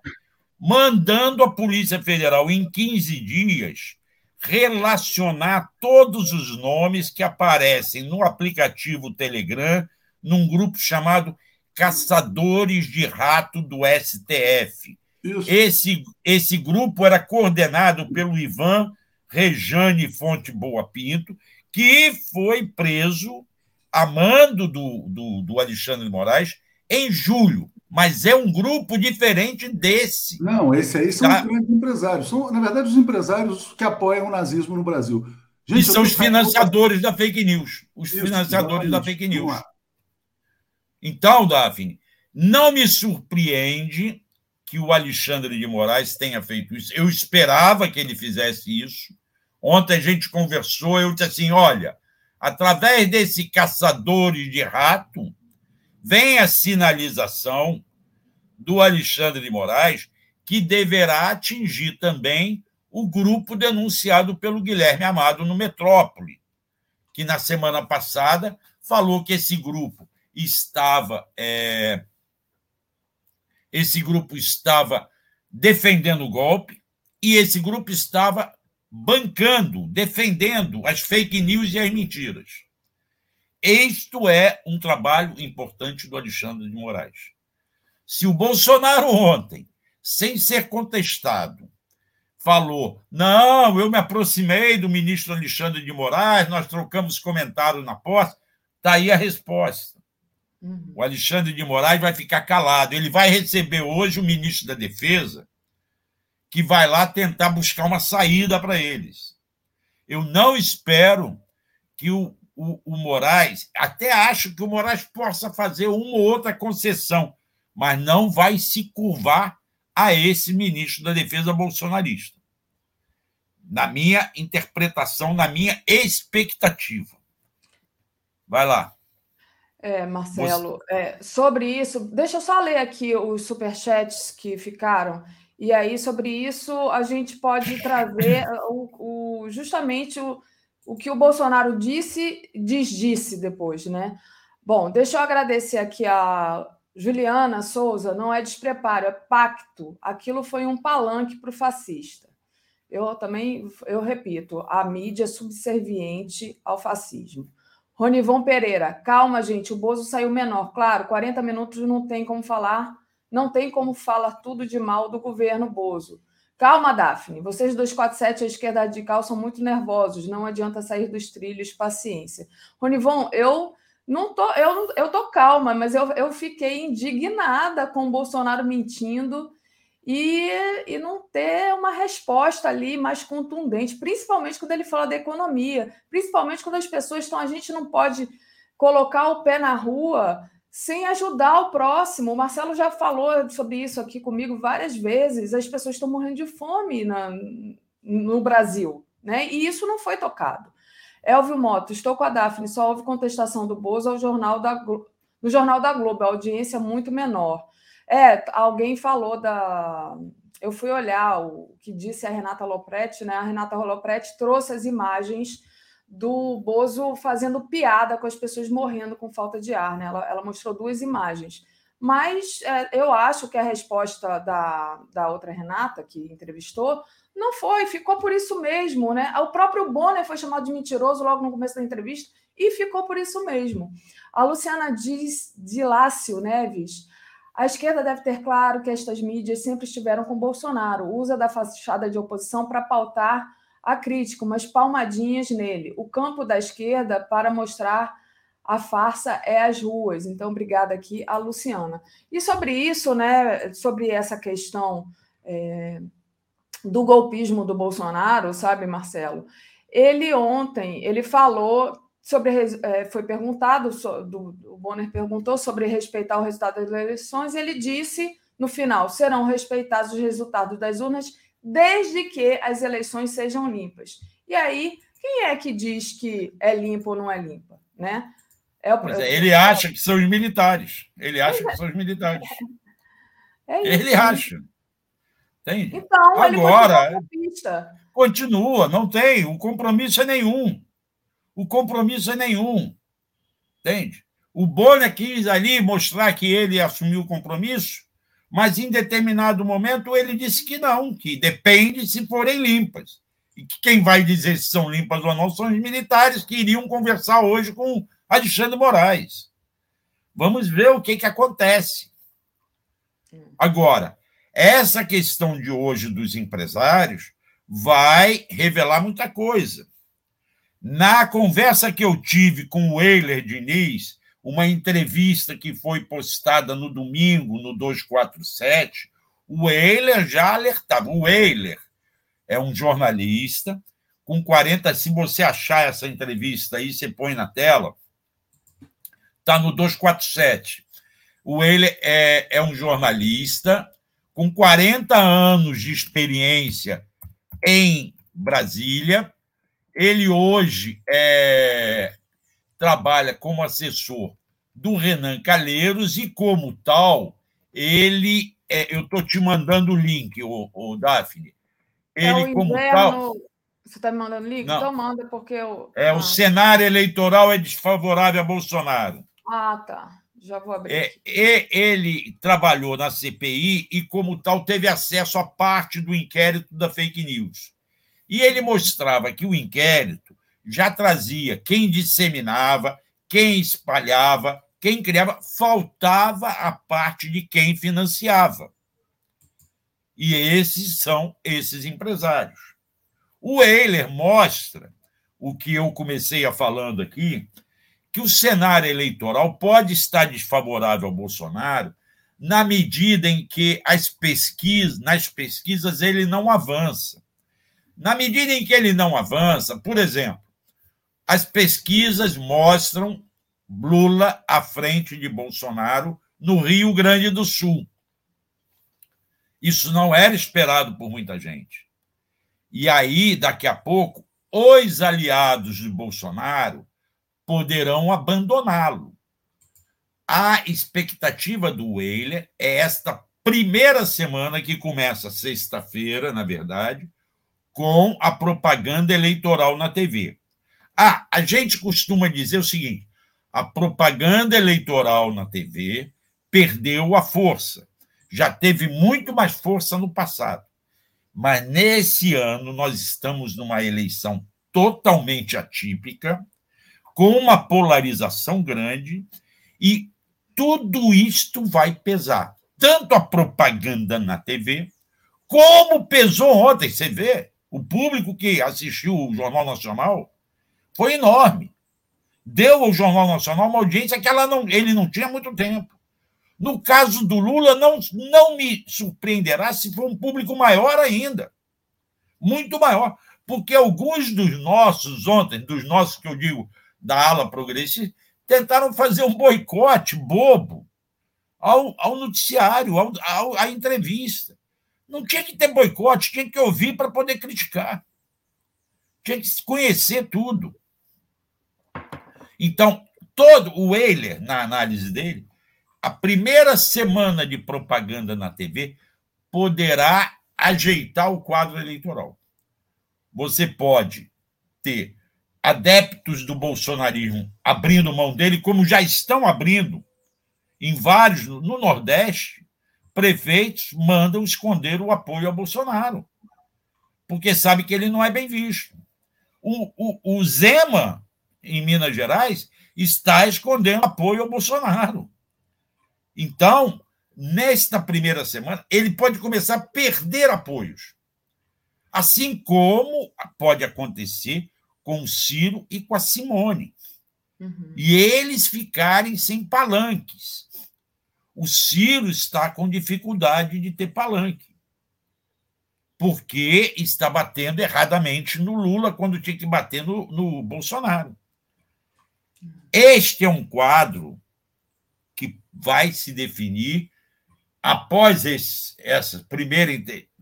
mandando a Polícia Federal, em 15 dias, relacionar todos os nomes que aparecem no aplicativo Telegram, num grupo chamado Caçadores de Rato do STF. Esse, esse grupo era coordenado pelo Ivan Rejane Fonte Boa Pinto, que foi preso a mando do, do, do Alexandre de Moraes em julho mas é um grupo diferente desse. Não, esse aí são tá? os grandes empresários. São, na verdade, os empresários que apoiam o nazismo no Brasil. Gente, e são os financiadores da fake news. Os Isso, financiadores da fake news. Então, Daphne, não me surpreende que o Alexandre de Moraes tenha feito isso. Eu esperava que ele fizesse isso. Ontem a gente conversou, eu disse assim: olha, através desse caçadores de rato, vem a sinalização do Alexandre de Moraes que deverá atingir também o grupo denunciado pelo Guilherme Amado no Metrópole, que na semana passada falou que esse grupo estava é, esse grupo estava defendendo o golpe e esse grupo estava bancando, defendendo as fake news e as mentiras. Isto é um trabalho importante do Alexandre de Moraes. Se o Bolsonaro ontem, sem ser contestado, falou: não, eu me aproximei do ministro Alexandre de Moraes, nós trocamos comentários na porta, está aí a resposta. Uhum. O Alexandre de Moraes vai ficar calado. Ele vai receber hoje o ministro da Defesa, que vai lá tentar buscar uma saída para eles. Eu não espero que o o, o Moraes, até acho que o Moraes possa fazer uma ou outra concessão, mas não vai se curvar a esse ministro da Defesa bolsonarista. Na minha interpretação, na minha expectativa. Vai lá. É, Marcelo, Você... é, sobre isso, deixa eu só ler aqui os superchats que ficaram. E aí, sobre isso, a gente pode trazer [COUGHS] o, o justamente o, o que o Bolsonaro disse, desdisse depois, né? Bom, deixa eu agradecer aqui a Juliana Souza, não é despreparo, é pacto. Aquilo foi um palanque para o fascista. Eu também, eu repito, a mídia é subserviente ao fascismo. Ronivon Pereira, calma, gente, o Bozo saiu menor. Claro, 40 minutos não tem como falar, não tem como falar tudo de mal do governo Bozo. Calma, Daphne. Vocês 247 a esquerda radical são muito nervosos. Não adianta sair dos trilhos. Paciência. Ronivon, eu não tô, eu, eu tô calma, mas eu, eu fiquei indignada com o Bolsonaro mentindo e, e não ter uma resposta ali mais contundente, principalmente quando ele fala da economia, principalmente quando as pessoas estão. A gente não pode colocar o pé na rua sem ajudar o próximo. O Marcelo já falou sobre isso aqui comigo várias vezes. As pessoas estão morrendo de fome na, no Brasil, né? E isso não foi tocado. Elvio Moto, estou com a Daphne, só houve contestação do Bozo ao jornal da, no Jornal da Globo, a audiência muito menor. É, alguém falou da. Eu fui olhar o que disse a Renata Lopretti, né? A Renata Lopretti trouxe as imagens do Bozo fazendo piada com as pessoas morrendo com falta de ar. Né? Ela, ela mostrou duas imagens. Mas é, eu acho que a resposta da, da outra Renata, que entrevistou, não foi, ficou por isso mesmo. Né? O próprio Bonner foi chamado de mentiroso logo no começo da entrevista e ficou por isso mesmo. A Luciana diz de Lácio Neves. A esquerda deve ter claro que estas mídias sempre estiveram com Bolsonaro, usa da fachada de oposição para pautar a crítica, umas palmadinhas nele. O campo da esquerda para mostrar a farsa é as ruas. Então, obrigada aqui a Luciana. E sobre isso, né, sobre essa questão é, do golpismo do Bolsonaro, sabe, Marcelo? Ele ontem, ele falou sobre, é, foi perguntado, do, o Bonner perguntou sobre respeitar o resultado das eleições, ele disse, no final, serão respeitados os resultados das urnas desde que as eleições sejam limpas. E aí, quem é que diz que é limpa ou não é limpa? Né? É o... é, ele acha que são os militares. Ele acha que são os militares. [LAUGHS] É ele acha. Entende? Então, Agora, continua, não tem. O compromisso é nenhum. O compromisso é nenhum. Entende? O Bonner quis ali mostrar que ele assumiu o compromisso, mas em determinado momento ele disse que não, que depende se forem limpas. E que quem vai dizer se são limpas ou não são os militares que iriam conversar hoje com Alexandre Moraes. Vamos ver o que, que acontece. Agora, essa questão de hoje dos empresários vai revelar muita coisa. Na conversa que eu tive com o Eiler Diniz, uma entrevista que foi postada no domingo, no 247, o Eiler já alertava. O Eiler é um jornalista com 40. Se você achar essa entrevista aí, você põe na tela. Está no 247. O Eiler é, é um jornalista com 40 anos de experiência em Brasília. Ele hoje é, trabalha como assessor do Renan Calheiros e, como tal, ele. É, eu estou te mandando o link, o, o Daphne. É ele, é como tal. Você está me mandando link? Não. Então manda, porque eu. É, ah. o cenário eleitoral é desfavorável a Bolsonaro. Ah, tá. Já vou abrir. É, ele trabalhou na CPI e, como tal, teve acesso a parte do inquérito da fake news. E ele mostrava que o inquérito já trazia quem disseminava, quem espalhava, quem criava, faltava a parte de quem financiava. E esses são esses empresários. O Euler mostra o que eu comecei a falando aqui, que o cenário eleitoral pode estar desfavorável ao Bolsonaro na medida em que as pesquisas, nas pesquisas ele não avança. Na medida em que ele não avança, por exemplo, as pesquisas mostram Lula à frente de Bolsonaro no Rio Grande do Sul. Isso não era esperado por muita gente. E aí, daqui a pouco, os aliados de Bolsonaro poderão abandoná-lo. A expectativa do Weiler é esta primeira semana que começa sexta-feira, na verdade, com a propaganda eleitoral na TV. Ah, a gente costuma dizer o seguinte: a propaganda eleitoral na TV perdeu a força. Já teve muito mais força no passado. Mas nesse ano nós estamos numa eleição totalmente atípica, com uma polarização grande, e tudo isto vai pesar. Tanto a propaganda na TV, como pesou ontem. Você vê, o público que assistiu o Jornal Nacional foi enorme. Deu ao Jornal Nacional uma audiência que ela não, ele não tinha muito tempo. No caso do Lula, não, não me surpreenderá se for um público maior ainda. Muito maior. Porque alguns dos nossos, ontem, dos nossos que eu digo, da ala progressista, tentaram fazer um boicote bobo ao, ao noticiário, ao, ao, à entrevista. Não tinha que ter boicote, tinha que ouvir para poder criticar. Tinha que conhecer tudo. Então, todo o Euler, na análise dele, a primeira semana de propaganda na TV poderá ajeitar o quadro eleitoral. Você pode ter adeptos do bolsonarismo abrindo mão dele, como já estão abrindo em vários, no Nordeste, prefeitos mandam esconder o apoio a Bolsonaro, porque sabe que ele não é bem visto. O, o, o Zema em Minas Gerais, está escondendo apoio ao Bolsonaro. Então, nesta primeira semana, ele pode começar a perder apoios. Assim como pode acontecer com o Ciro e com a Simone. Uhum. E eles ficarem sem palanques. O Ciro está com dificuldade de ter palanque porque está batendo erradamente no Lula quando tinha que bater no, no Bolsonaro. Este é um quadro que vai se definir após esse, essa primeira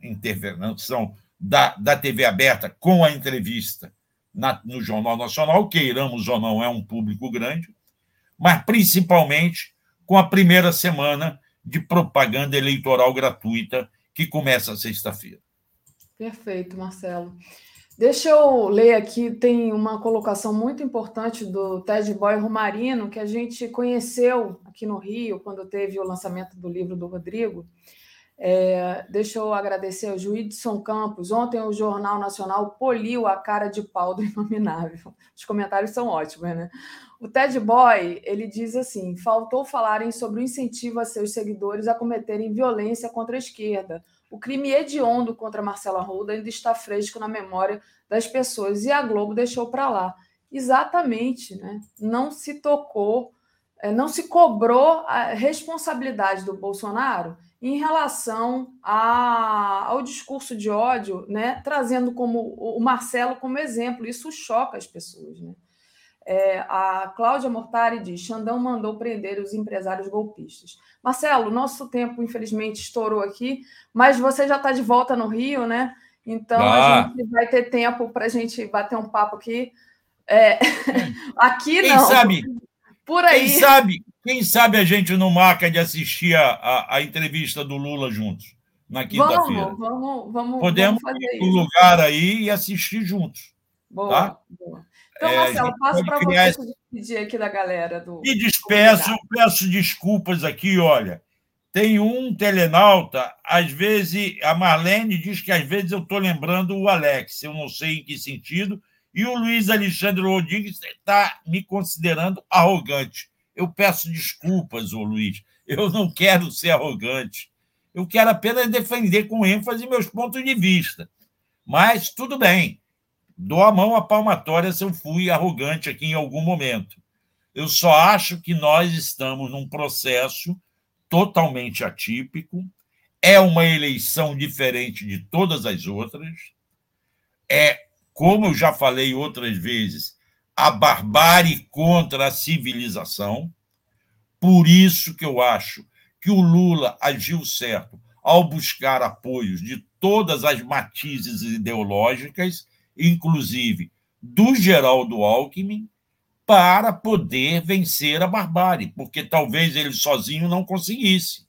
intervenção da, da TV aberta com a entrevista na, no Jornal Nacional, queiramos ou não, é um público grande, mas principalmente com a primeira semana de propaganda eleitoral gratuita que começa sexta-feira. Perfeito, Marcelo. Deixa eu ler aqui, tem uma colocação muito importante do Ted Boy Romarino, que a gente conheceu aqui no Rio, quando teve o lançamento do livro do Rodrigo. É, deixa eu agradecer ao Juídson Campos. Ontem o Jornal Nacional poliu a cara de pau do inominável. Os comentários são ótimos, né? O Ted Boy ele diz assim: faltou falarem sobre o incentivo a seus seguidores a cometerem violência contra a esquerda. O crime hediondo contra Marcelo Arruda ainda está fresco na memória das pessoas e a Globo deixou para lá. Exatamente, né? Não se tocou, é, não se cobrou a responsabilidade do Bolsonaro em relação a, ao discurso de ódio, né, trazendo como o Marcelo como exemplo. Isso choca as pessoas. Né? É, a Cláudia Mortari diz: Xandão mandou prender os empresários golpistas. Marcelo, nosso tempo, infelizmente, estourou aqui, mas você já está de volta no Rio, né? Então ah. a gente vai ter tempo para a gente bater um papo aqui. É, [LAUGHS] aqui Quem não. Sabe, por aí. Quem sabe, quem sabe a gente não marca de assistir a, a, a entrevista do Lula juntos, na quinta-feira. Vamos, vamos, vamos. Podemos vamos ir para lugar aí e assistir juntos. Boa, tá? boa. Então, É, Marcelo, passo para criar você se despedir aqui da galera do. Me despeço, peço desculpas aqui, olha. Tem um telenauta, às vezes, a Marlene diz que às vezes eu estou lembrando o Alex, eu não sei em que sentido, e o Luiz Alexandre Rodrigues está me considerando arrogante. Eu peço desculpas, ô Luiz, eu não quero ser arrogante. Eu quero apenas defender com ênfase meus pontos de vista. Mas tudo bem, dou a mão à palmatória se eu fui arrogante aqui em algum momento. Eu só acho que nós estamos num processo totalmente atípico, é uma eleição diferente de todas as outras, é, como eu já falei outras vezes, a barbárie contra a civilização. Por isso que eu acho que o Lula agiu certo ao buscar apoios de todas as matizes ideológicas, inclusive do Geraldo Alckmin, para poder vencer a barbárie, porque talvez ele sozinho não conseguisse.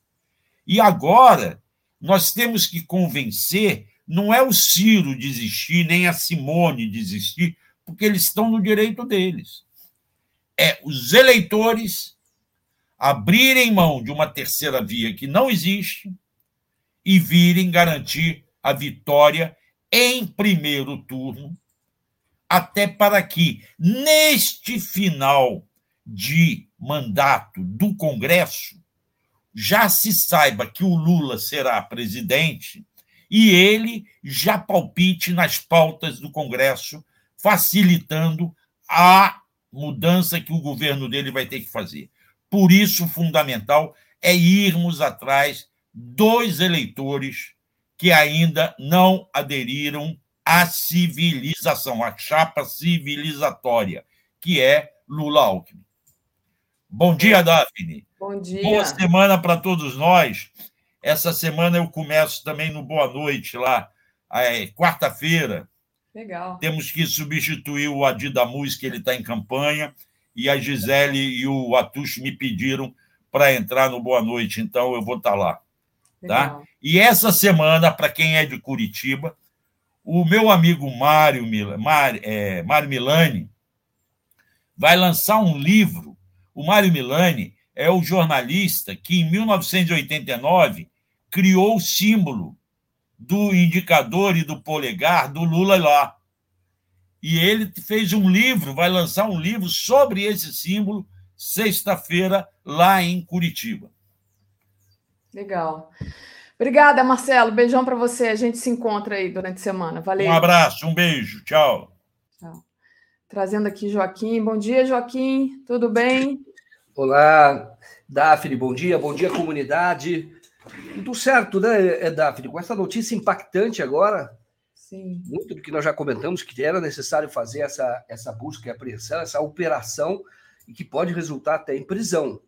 E agora nós temos que convencer, não é o Ciro desistir, nem a Simone desistir, porque eles estão no direito deles. É os eleitores abrirem mão de uma terceira via que não existe e virem garantir a vitória em primeiro turno até para que, neste final de mandato do Congresso, já se saiba que o Lula será presidente e ele já palpite nas pautas do Congresso, facilitando a mudança que o governo dele vai ter que fazer. Por isso, fundamental é irmos atrás dos eleitores que ainda não aderiram a civilização, a chapa civilizatória, que é Lula Alckmin. Bom dia, Daphne. Bom dia. Boa semana para todos nós. Essa semana eu começo também no Boa Noite, lá, é, quarta-feira. Legal. Temos que substituir o Adi da Música, ele está em campanha, e a Gisele e o Atush me pediram para entrar no Boa Noite, então eu vou estar tá lá. Tá? E essa semana, para quem é de Curitiba, o meu amigo Mário, Mário, é, Mário Milani vai lançar um livro. O Mário Milani é o jornalista que, em 1989, criou o símbolo do indicador e do polegar do Lula lá. E ele fez um livro, vai lançar um livro sobre esse símbolo, sexta-feira, lá em Curitiba. Legal. Obrigada, Marcelo. Beijão para você. A gente se encontra aí durante a semana. Valeu. Um abraço, um beijo. Tchau. Tchau. Trazendo aqui Joaquim. Bom dia, Joaquim. Tudo bem? Olá, Daphne. Bom dia. Bom dia, comunidade. Tudo certo, né, Daphne? Com essa notícia impactante agora, Sim. muito do que nós já comentamos, que era necessário fazer essa, essa busca e apreensão, essa operação, e que pode resultar até em prisão.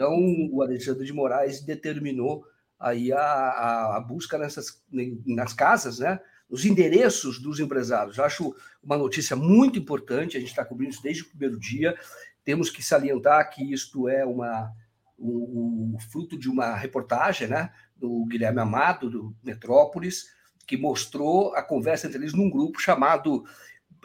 Então, o Alexandre de Moraes determinou aí a, a, a busca nessas, nas casas, né? os endereços dos empresários. Eu acho uma notícia muito importante, a gente está cobrindo isso desde o primeiro dia. Temos que salientar que isto é uma, um, um fruto de uma reportagem né, do Guilherme Amado, do Metrópolis, que mostrou a conversa entre eles num grupo chamado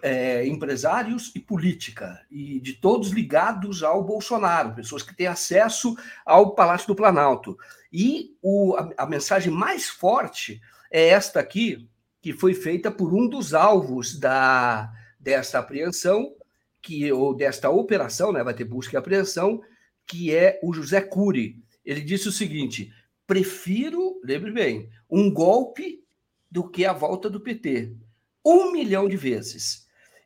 é, Empresários e Política, e de todos ligados ao Bolsonaro, pessoas que têm acesso ao Palácio do Planalto. E o, a, a mensagem mais forte é esta aqui, que foi feita por um dos alvos da, dessa apreensão, que ou desta operação, né, vai ter busca e apreensão, que é o José Cury. Ele disse o seguinte: prefiro, lembre bem, um golpe do que a volta do PT. Um milhão de vezes.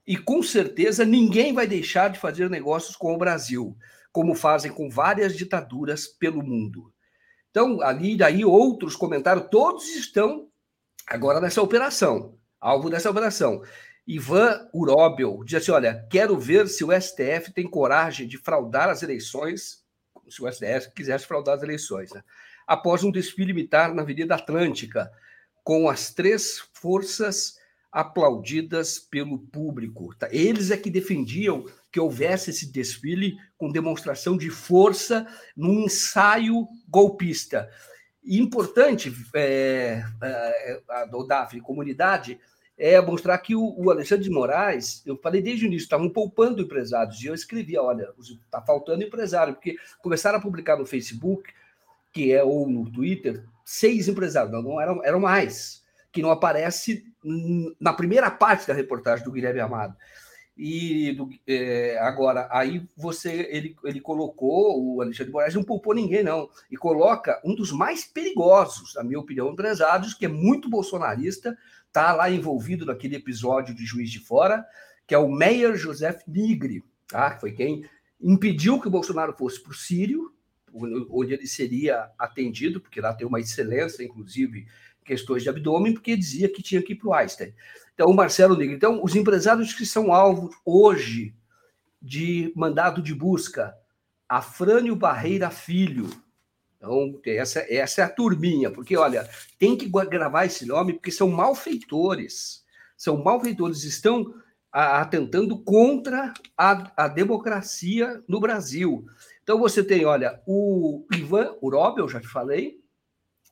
E com certeza ninguém vai deixar de fazer negócios com o Brasil, como fazem com várias ditaduras pelo mundo. Então, ali daí outros comentários, todos estão Agora, nessa operação, alvo dessa operação, Ivan Uróbel diz assim: olha, quero ver se o STF tem coragem de fraudar as eleições, se o STF quisesse fraudar as eleições, né? após um desfile militar na Avenida Atlântica, com as três forças aplaudidas pelo público. Tá? Eles é que defendiam que houvesse esse desfile com demonstração de força num ensaio golpista. Importante, é, é, a do DAF, comunidade, é mostrar que o, o, Alexandre de Moraes, eu falei desde o início, estavam poupando empresários, e eu escrevi, olha, está faltando empresário, porque começaram a publicar no Facebook, que é ou no Twitter, seis empresários, não, não eram, eram mais, que não aparece na primeira parte da reportagem do Guilherme Amado. E do, é, agora, aí você ele, ele colocou, o Alexandre Moraes não poupou ninguém, não, e coloca um dos mais perigosos, na minha opinião, empresários, que é muito bolsonarista, está lá envolvido naquele episódio de Juiz de Fora, que é o Meyer Joseph Nigri, tá? foi quem impediu que o Bolsonaro fosse para o Sírio, onde ele seria atendido, porque lá tem uma excelência, inclusive, questões de abdômen, porque dizia que tinha que ir para o Einstein. Então, o Marcelo Negro. Então, os empresários que são alvo hoje de mandado de busca, Afrânio Barreira Filho. Então, essa, essa é a turminha, porque, olha, tem que gravar esse nome, porque são malfeitores. São malfeitores, estão atentando contra a, a democracia no Brasil. Então, você tem, olha, o Ivan Urobel, já te falei,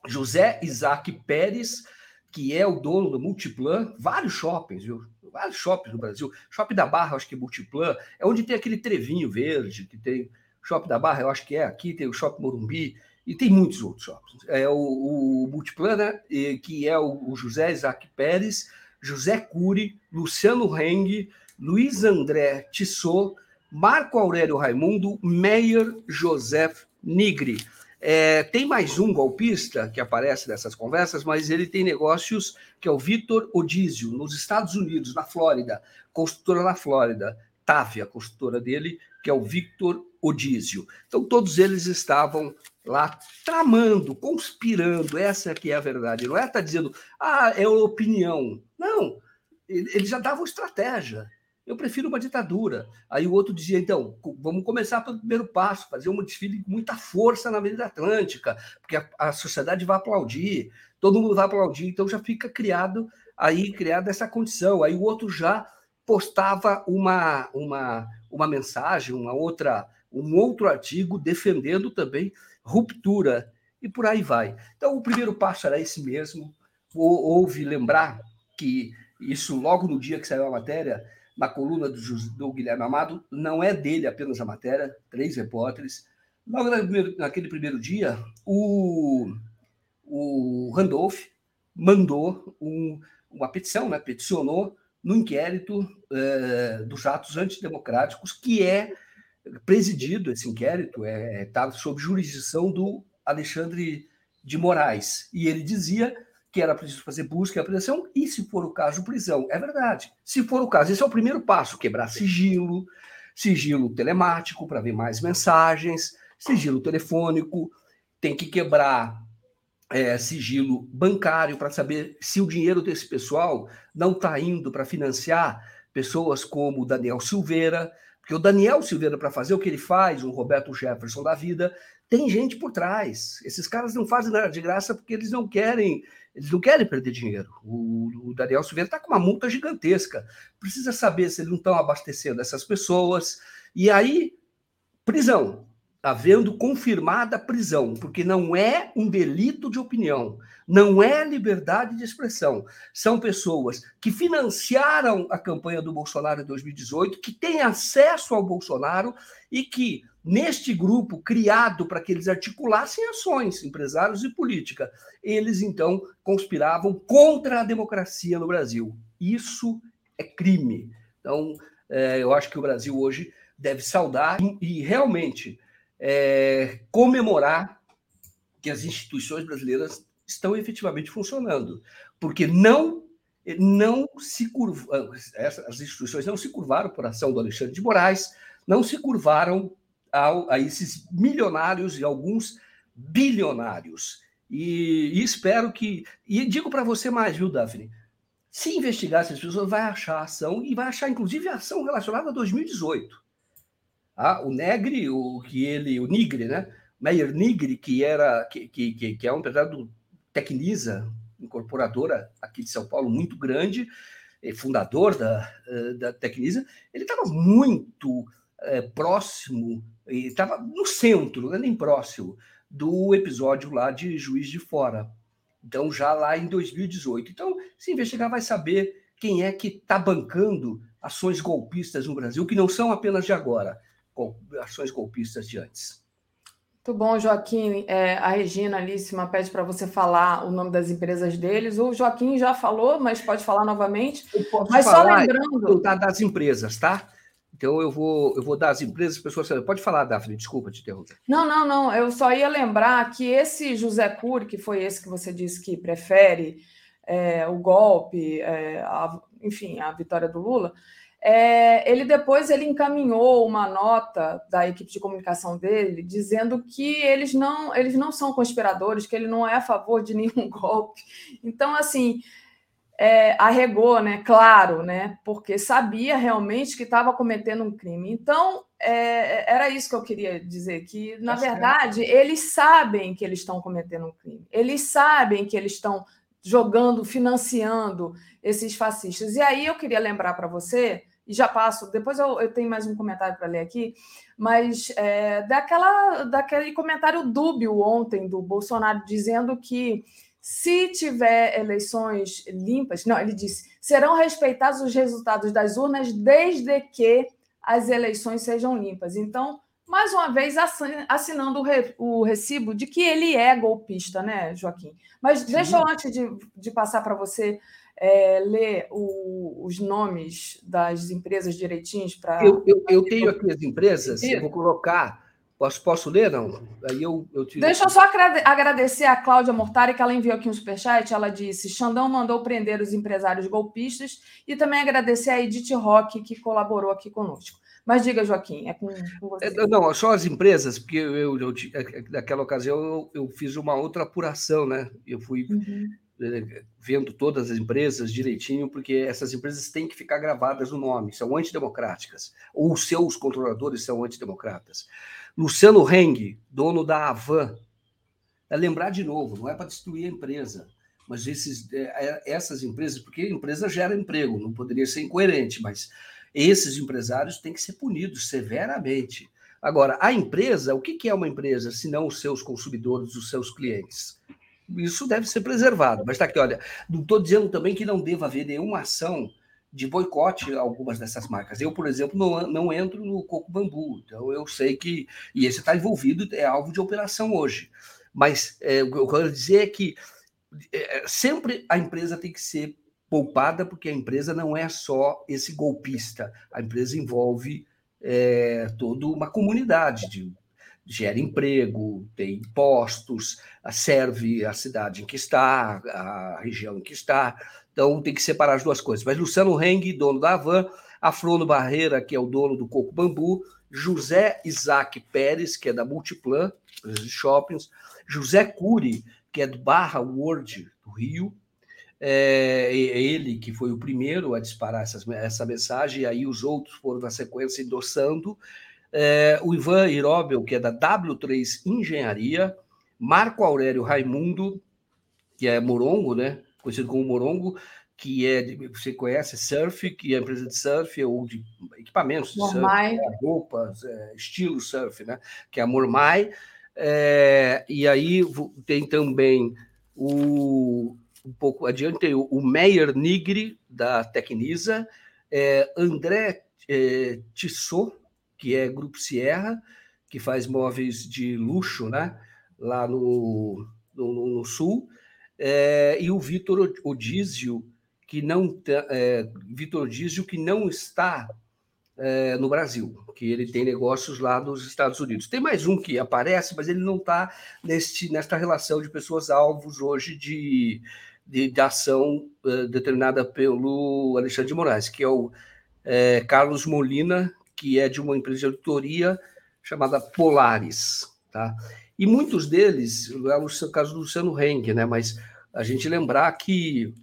José Isaac Pérez, que é o dono do Multiplan, vários shoppings, viu? Vários shoppings no Brasil. Shopping da Barra, acho que é Multiplan, é onde tem aquele trevinho verde, que tem Shopping da Barra, eu acho que é aqui, tem o Shopping Morumbi, e tem muitos outros shoppings. É o, o Multiplan, né? Que é o, o, José Isaac Pérez, José Cury, Luciano Heng, Luiz André Tissot, Marco Aurélio Raimundo, Meyer Joseph Nigri. É, tem mais um golpista que aparece nessas conversas, mas ele tem negócios que é o Vitor Odísio, nos Estados Unidos, na Flórida, construtora na Flórida, Távia, construtora dele, que é o Victor Odísio. Então, todos eles estavam lá tramando, conspirando, essa que é a verdade. Não é estar tá dizendo, ah, é opinião. Não, eles já davam estratégia. Eu prefiro uma ditadura. Aí o outro dizia, então, vamos começar pelo primeiro passo, fazer um desfile com muita força na Avenida Atlântica, porque a, a, sociedade vai aplaudir, todo mundo vai aplaudir, então já fica criado aí, criada essa condição. Aí o outro já postava uma, uma, uma mensagem, uma outra, um outro artigo defendendo também ruptura, e por aí vai. Então, o primeiro passo era esse mesmo. Houve lembrar que isso logo no dia que saiu a matéria, na coluna do, do, Guilherme Amado, não é dele apenas a matéria, três repórteres. Logo naquele primeiro dia, o, o Randolph mandou um, uma petição, né, peticionou no inquérito é, dos atos antidemocráticos, que é presidido, esse inquérito está é, tá sob jurisdição do Alexandre de Moraes. E ele dizia que era preciso fazer busca e apreensão, e se for o caso, prisão. É verdade. Se for o caso, esse é o primeiro passo: quebrar sigilo, sigilo telemático para ver mais mensagens, sigilo telefônico, tem que quebrar é, sigilo bancário para saber se o dinheiro desse pessoal não está indo para financiar pessoas como Daniel Silveira, Porque o Daniel Silveira, para fazer o que ele faz, o Roberto Jefferson da vida, tem gente por trás. Esses caras não fazem nada de graça porque eles não querem, eles não querem perder dinheiro. O, o Daniel Silveira está com uma multa gigantesca. Precisa saber se eles não estão abastecendo essas pessoas. E aí, prisão havendo confirmada a prisão, porque não é um delito de opinião, não é liberdade de expressão. São pessoas que financiaram a campanha do Bolsonaro em 2018, que têm acesso ao Bolsonaro e que, neste grupo criado para que eles articulassem ações, empresários e política, eles então conspiravam contra a democracia no Brasil. Isso é crime. Então, é, eu acho que o Brasil hoje deve saudar e realmente é, comemorar que as instituições brasileiras estão efetivamente funcionando, porque não não se curva, as instituições não se curvaram por ação do Alexandre de Moraes, não se curvaram ao, a esses milionários e alguns bilionários. E, e espero que. E digo para você mais, viu, Daphne? Se investigar essas pessoas, vai achar ação e vai achar, inclusive, ação relacionada a 2018. Ah, o Negri, o que ele, o Nigre, né? Meyer Nigre, que era que, que, que é um empresário do Tecnisa, incorporadora aqui de São Paulo muito grande, fundador da, eh, da Tecnisa, ele estava muito é, próximo, estava no centro, não é nem próximo, do episódio lá de Juiz de Fora. Então, já lá em 2018. Então, se investigar, vai saber quem é que está bancando ações golpistas no Brasil, que não são apenas de agora ações golpistas de antes. Muito bom, Joaquim. É, a Regina Alíssima pede para você falar o nome das empresas deles. O Joaquim já falou, mas pode falar novamente. Mas falar, só lembrando. das empresas, tá? Então eu vou, eu vou dar as empresas, pessoas. Pode falar, Daphne, desculpa te interromper. Não, não, não. Eu só ia lembrar que esse José Cury, que foi esse que você disse que prefere é, o golpe, é, a, enfim, a vitória do Lula, é, ele depois ele encaminhou uma nota da equipe de comunicação dele dizendo que eles não eles não são conspiradores, que ele não é a favor de [LAUGHS] nenhum golpe. Então, assim, é, arregou, né? Claro, né? Porque sabia realmente que estava cometendo um crime. Então, é, era isso que eu queria dizer, que, na Acho verdade, que... eles sabem que eles estão cometendo um crime. Eles sabem que eles estão jogando, financiando esses fascistas. E aí eu queria lembrar para você e já passo, depois eu, eu tenho mais um comentário para ler aqui, mas é, daquela, daquele comentário dúbio ontem do Bolsonaro dizendo que se tiver eleições limpas, não, ele disse, serão respeitados os resultados das urnas desde que as eleições sejam limpas. Então, mais uma vez, assinando o recibo de que ele é golpista, né, Joaquim? Mas deixa eu, antes de, de passar para você, é, ler o, os nomes das empresas direitinhos para. Eu, eu, eu, tenho aqui as empresas, eu vou colocar. Posso, posso ler, não? Aí eu, eu tiro... Deixa eu só agradecer a Cláudia Mortari, que ela enviou aqui um superchat. Ela disse: Xandão mandou prender os empresários golpistas, e também agradecer a Edith Roque, que colaborou aqui conosco. Mas diga, Joaquim, é com, com você. É, não, só as empresas, porque eu, eu, naquela ocasião eu, eu, fiz uma outra apuração, né? Eu fui. Uhum vendo todas as empresas direitinho, porque essas empresas têm que ficar gravadas no nome, são antidemocráticas, ou seus controladores são antidemocratas. Luciano Heng, dono da Avan, é lembrar de novo, não é para destruir a empresa, mas esses, é, essas empresas, porque a empresa gera emprego, não poderia ser incoerente, mas esses empresários têm que ser punidos severamente. Agora, a empresa, o que é uma empresa, se não os seus consumidores, os seus clientes? Isso deve ser preservado. Mas está aqui, olha, não estou dizendo também que não deva haver nenhuma ação de boicote a algumas dessas marcas. Eu, por exemplo, não, não entro no coco bambu, então eu sei que. E esse está envolvido, é alvo de operação hoje. Mas é, o que eu quero dizer é que é, sempre a empresa tem que ser poupada, porque a empresa não é só esse golpista, a empresa envolve é, toda uma comunidade de gera emprego, tem impostos, serve a cidade em que está, a região em que está. Então tem que separar as duas coisas. Mas Luciano Heng, dono da Avan, Afrono Barreira, que é o dono do Coco Bambu, José Isaac Pérez, que é da Multiplan, de shoppings, José Cury, que é do Barra World do Rio, é, é ele que foi o primeiro a disparar essas, essa mensagem, e aí os outros foram na sequência endossando. É, o Ivan Irobel, que é da W3 Engenharia, Marco Aurélio Raimundo, que é Morongo, né? conhecido como Morongo, que é, você conhece, surf, que é empresa de surf ou de equipamentos de Mormai. surf, né? roupas, é, estilo surf, né? que é a Mormai. É, e aí tem também o, um pouco adiante, o, o Meyer Nigri, da Tecnisa, é, André é, Tissot, que é Grupo Sierra, que faz móveis de luxo né? lá no, no, no sul, é, e o Vitor Odísio, que não é, Vitor Dízio, que não está é, no Brasil, que ele tem negócios lá nos Estados Unidos. Tem mais um que aparece, mas ele não está nesta relação de pessoas alvos hoje de, de, de ação é, determinada pelo Alexandre de Moraes, que é o é, Carlos Molina, que é de uma empresa de auditoria chamada Polaris. Tá? E muitos deles, é o caso do Luciano Heng, né? mas a gente lembrar que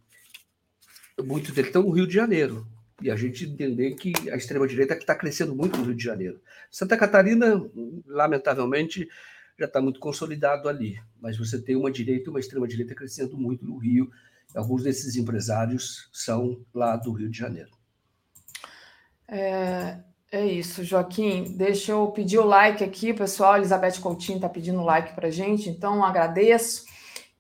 muitos deles estão no Rio de Janeiro. E a gente entender que a extrema-direita é está crescendo muito no Rio de Janeiro. Santa Catarina, lamentavelmente, já está muito consolidado ali. Mas você tem uma direita e uma extrema-direita crescendo muito no Rio. Alguns desses empresários são lá do Rio de Janeiro. É, é isso, Joaquim. Deixa eu pedir o like aqui, pessoal. Elizabeth Coutinho está pedindo like para gente, então agradeço.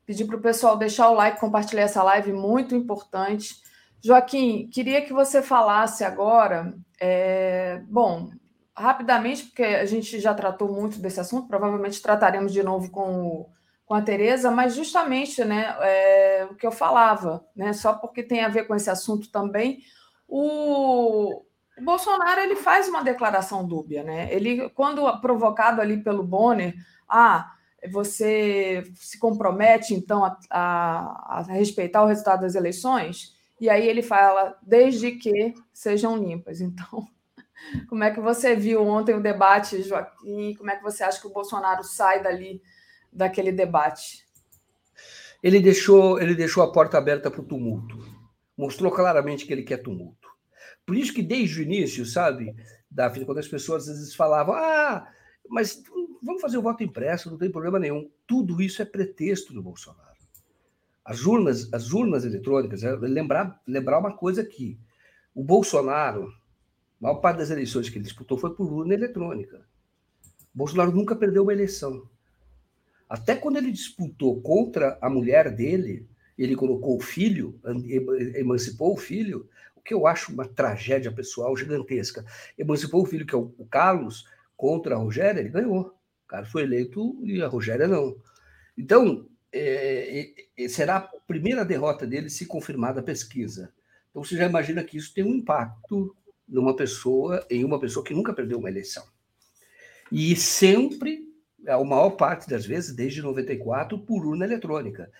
Pedir para o pessoal deixar o like, compartilhar essa live, muito importante. Joaquim, queria que você falasse agora, é, bom, rapidamente, porque a gente já tratou muito desse assunto, provavelmente trataremos de novo com, o, com a Tereza, mas justamente né, é, o que eu falava, né, só porque tem a ver com esse assunto também, o, o Bolsonaro ele faz uma declaração dúbia, né? Ele, quando provocado ali pelo Bonner, ah, você se compromete então a, a, a respeitar o resultado das eleições? E aí ele fala, desde que sejam limpas. Então, [LAUGHS] como é que você viu ontem o debate, Joaquim? Como é que você acha que o Bolsonaro sai dali, daquele debate? Ele deixou, ele deixou a porta aberta para o tumulto. Mostrou claramente que ele quer tumulto. Por isso que desde o início, sabe, Davi, quando as pessoas às vezes falavam, ah, mas vamos fazer o voto impresso, não tem problema nenhum. Tudo isso é pretexto do Bolsonaro. As urnas, as urnas eletrônicas, é, lembrar, lembrar uma coisa aqui. O Bolsonaro, a maior parte das eleições que ele disputou foi por urna eletrônica. O Bolsonaro nunca perdeu uma eleição. Até quando ele disputou contra a mulher dele, ele colocou o filho, emancipou o filho, que eu acho uma tragédia pessoal gigantesca. Emancipou o filho, que é o Carlos, contra a Rogéria, ele ganhou. O cara foi eleito e a Rogéria não. Então, é, é, será a primeira derrota dele se confirmada a pesquisa. Então você já imagina que isso tem um impacto numa pessoa, em uma pessoa que nunca perdeu uma eleição. E sempre, a maior parte das vezes, desde 94, por urna eletrônica.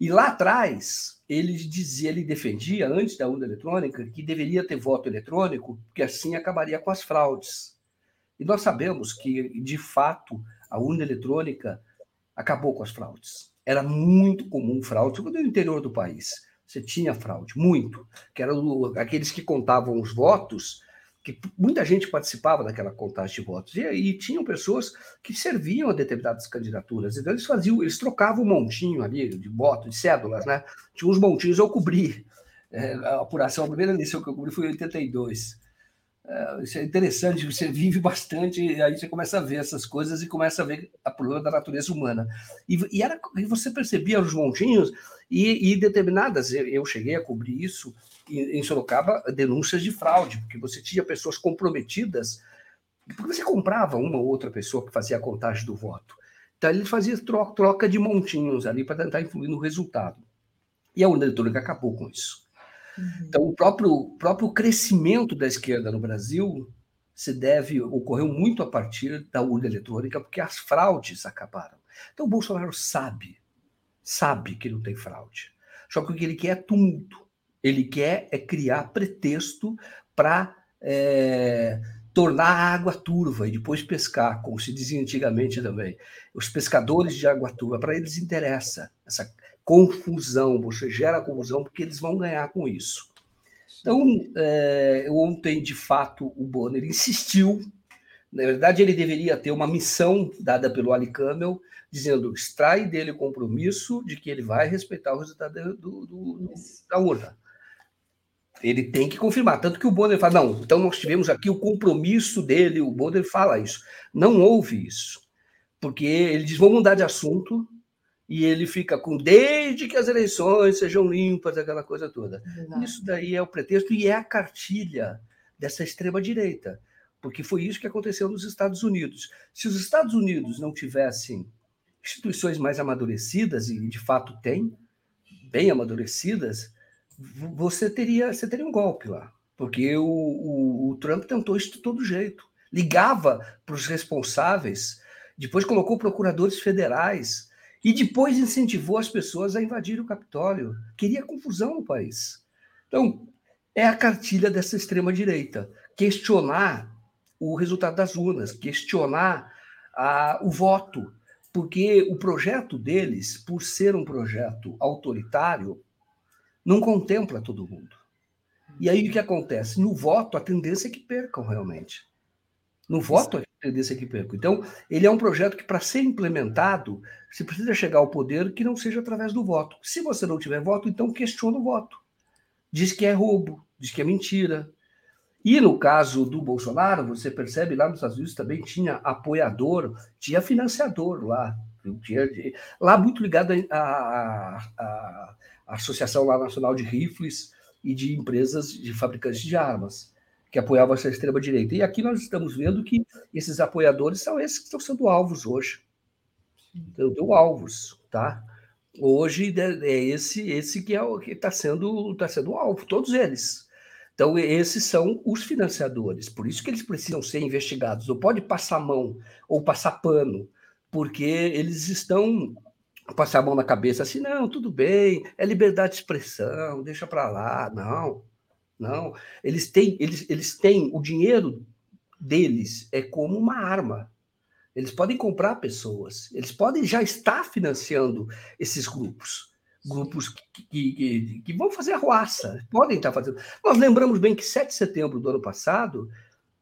E lá atrás, ele dizia, ele defendia, antes da urna eletrônica, que deveria ter voto eletrônico, porque assim acabaria com as fraudes. E nós sabemos que, de fato, a urna eletrônica acabou com as fraudes era muito comum fraude, no interior do país. Você tinha fraude, muito, que eram aqueles que contavam os votos, que muita gente participava daquela contagem de votos, e, e tinham pessoas que serviam a determinadas candidaturas, então eles faziam, eles trocavam um montinho ali de votos, de cédulas, né? Tinha uns montinhos, eu cobri. É, a apuração, a primeira eleição que eu cobri foi em 82. É, isso é interessante, você vive bastante, e aí você começa a ver essas coisas e começa a ver a problema da natureza humana. E, e, era, e você percebia os montinhos e, e, determinadas, eu cheguei a cobrir isso em, Sorocaba, denúncias de fraude, porque você tinha pessoas comprometidas, porque você comprava uma ou outra pessoa que fazia a contagem do voto. Então ele fazia troca, troca de montinhos ali para tentar influir no resultado. E a urna eletrônica acabou com isso. Uhum. Então, o próprio, próprio crescimento da esquerda no Brasil se deve, ocorreu muito a partir da urna eletrônica, porque as fraudes acabaram. Então, o Bolsonaro sabe, sabe que não tem fraude. Só que o que ele quer é tumulto. Ele quer é criar pretexto para é, tornar a água turva e depois pescar, como se dizia antigamente também. Os pescadores de água turva, para eles interessa essa confusão, você gera confusão porque eles vão ganhar com isso. Então, é, ontem, de fato, o Bonner insistiu. Na verdade, ele deveria ter uma missão dada pelo Ali Camel, dizendo: extrai dele o compromisso de que ele vai respeitar o resultado do, do, da urna. Ele tem que confirmar. Tanto que o Bonner fala: não, então nós tivemos aqui o compromisso dele, o Bonner fala isso. Não houve isso. Porque ele diz: vamos mudar de assunto, e ele fica com desde que as eleições sejam limpas, aquela coisa toda. Isso daí é o pretexto e é a cartilha dessa extrema-direita, porque foi isso que aconteceu nos Estados Unidos. Se os Estados Unidos não tivessem instituições mais amadurecidas, e de fato tem, bem amadurecidas, você teria, você teria um golpe lá. Porque o, o, o Trump tentou isso de todo jeito. Ligava para os responsáveis, depois colocou procuradores federais, e depois incentivou as pessoas a invadir o Capitólio. Queria confusão no país. Então, é a cartilha dessa extrema-direita. Questionar o resultado das urnas, questionar a, o voto, porque o projeto deles, por ser um projeto autoritário, não contempla todo mundo. E aí o que acontece? No voto, a tendência é que percam realmente. No voto, a tendência é que percam. Então, ele é um projeto que, para ser implementado, você precisa chegar ao poder que não seja através do voto. Se você não tiver voto, então questiona o voto. Diz que é roubo, diz que é mentira. E no caso do Bolsonaro, você percebe lá nos Estados Unidos também tinha apoiador, tinha financiador lá. Tinha, lá muito ligado à Associação lá Nacional de Rifles e de empresas de fabricantes de armas, que apoiavam essa extrema-direita. E aqui nós estamos vendo que esses apoiadores são esses que estão sendo alvos hoje. Então, deu alvos, tá? Hoje é esse esse que é o que está sendo tá sendo alvo, todos eles. Então esses são os financiadores. Por isso que eles precisam ser investigados. Não pode passar mão ou passar pano, porque eles estão passar a mão na cabeça assim, não, tudo bem, é liberdade de expressão, deixa para lá, não, não. Eles têm, eles, eles têm o dinheiro deles é como uma arma. Eles podem comprar pessoas, eles podem já estar financiando esses grupos, grupos que, que, que, que vão fazer arruaça, podem estar fazendo. Nós lembramos bem que 7 de setembro do ano passado,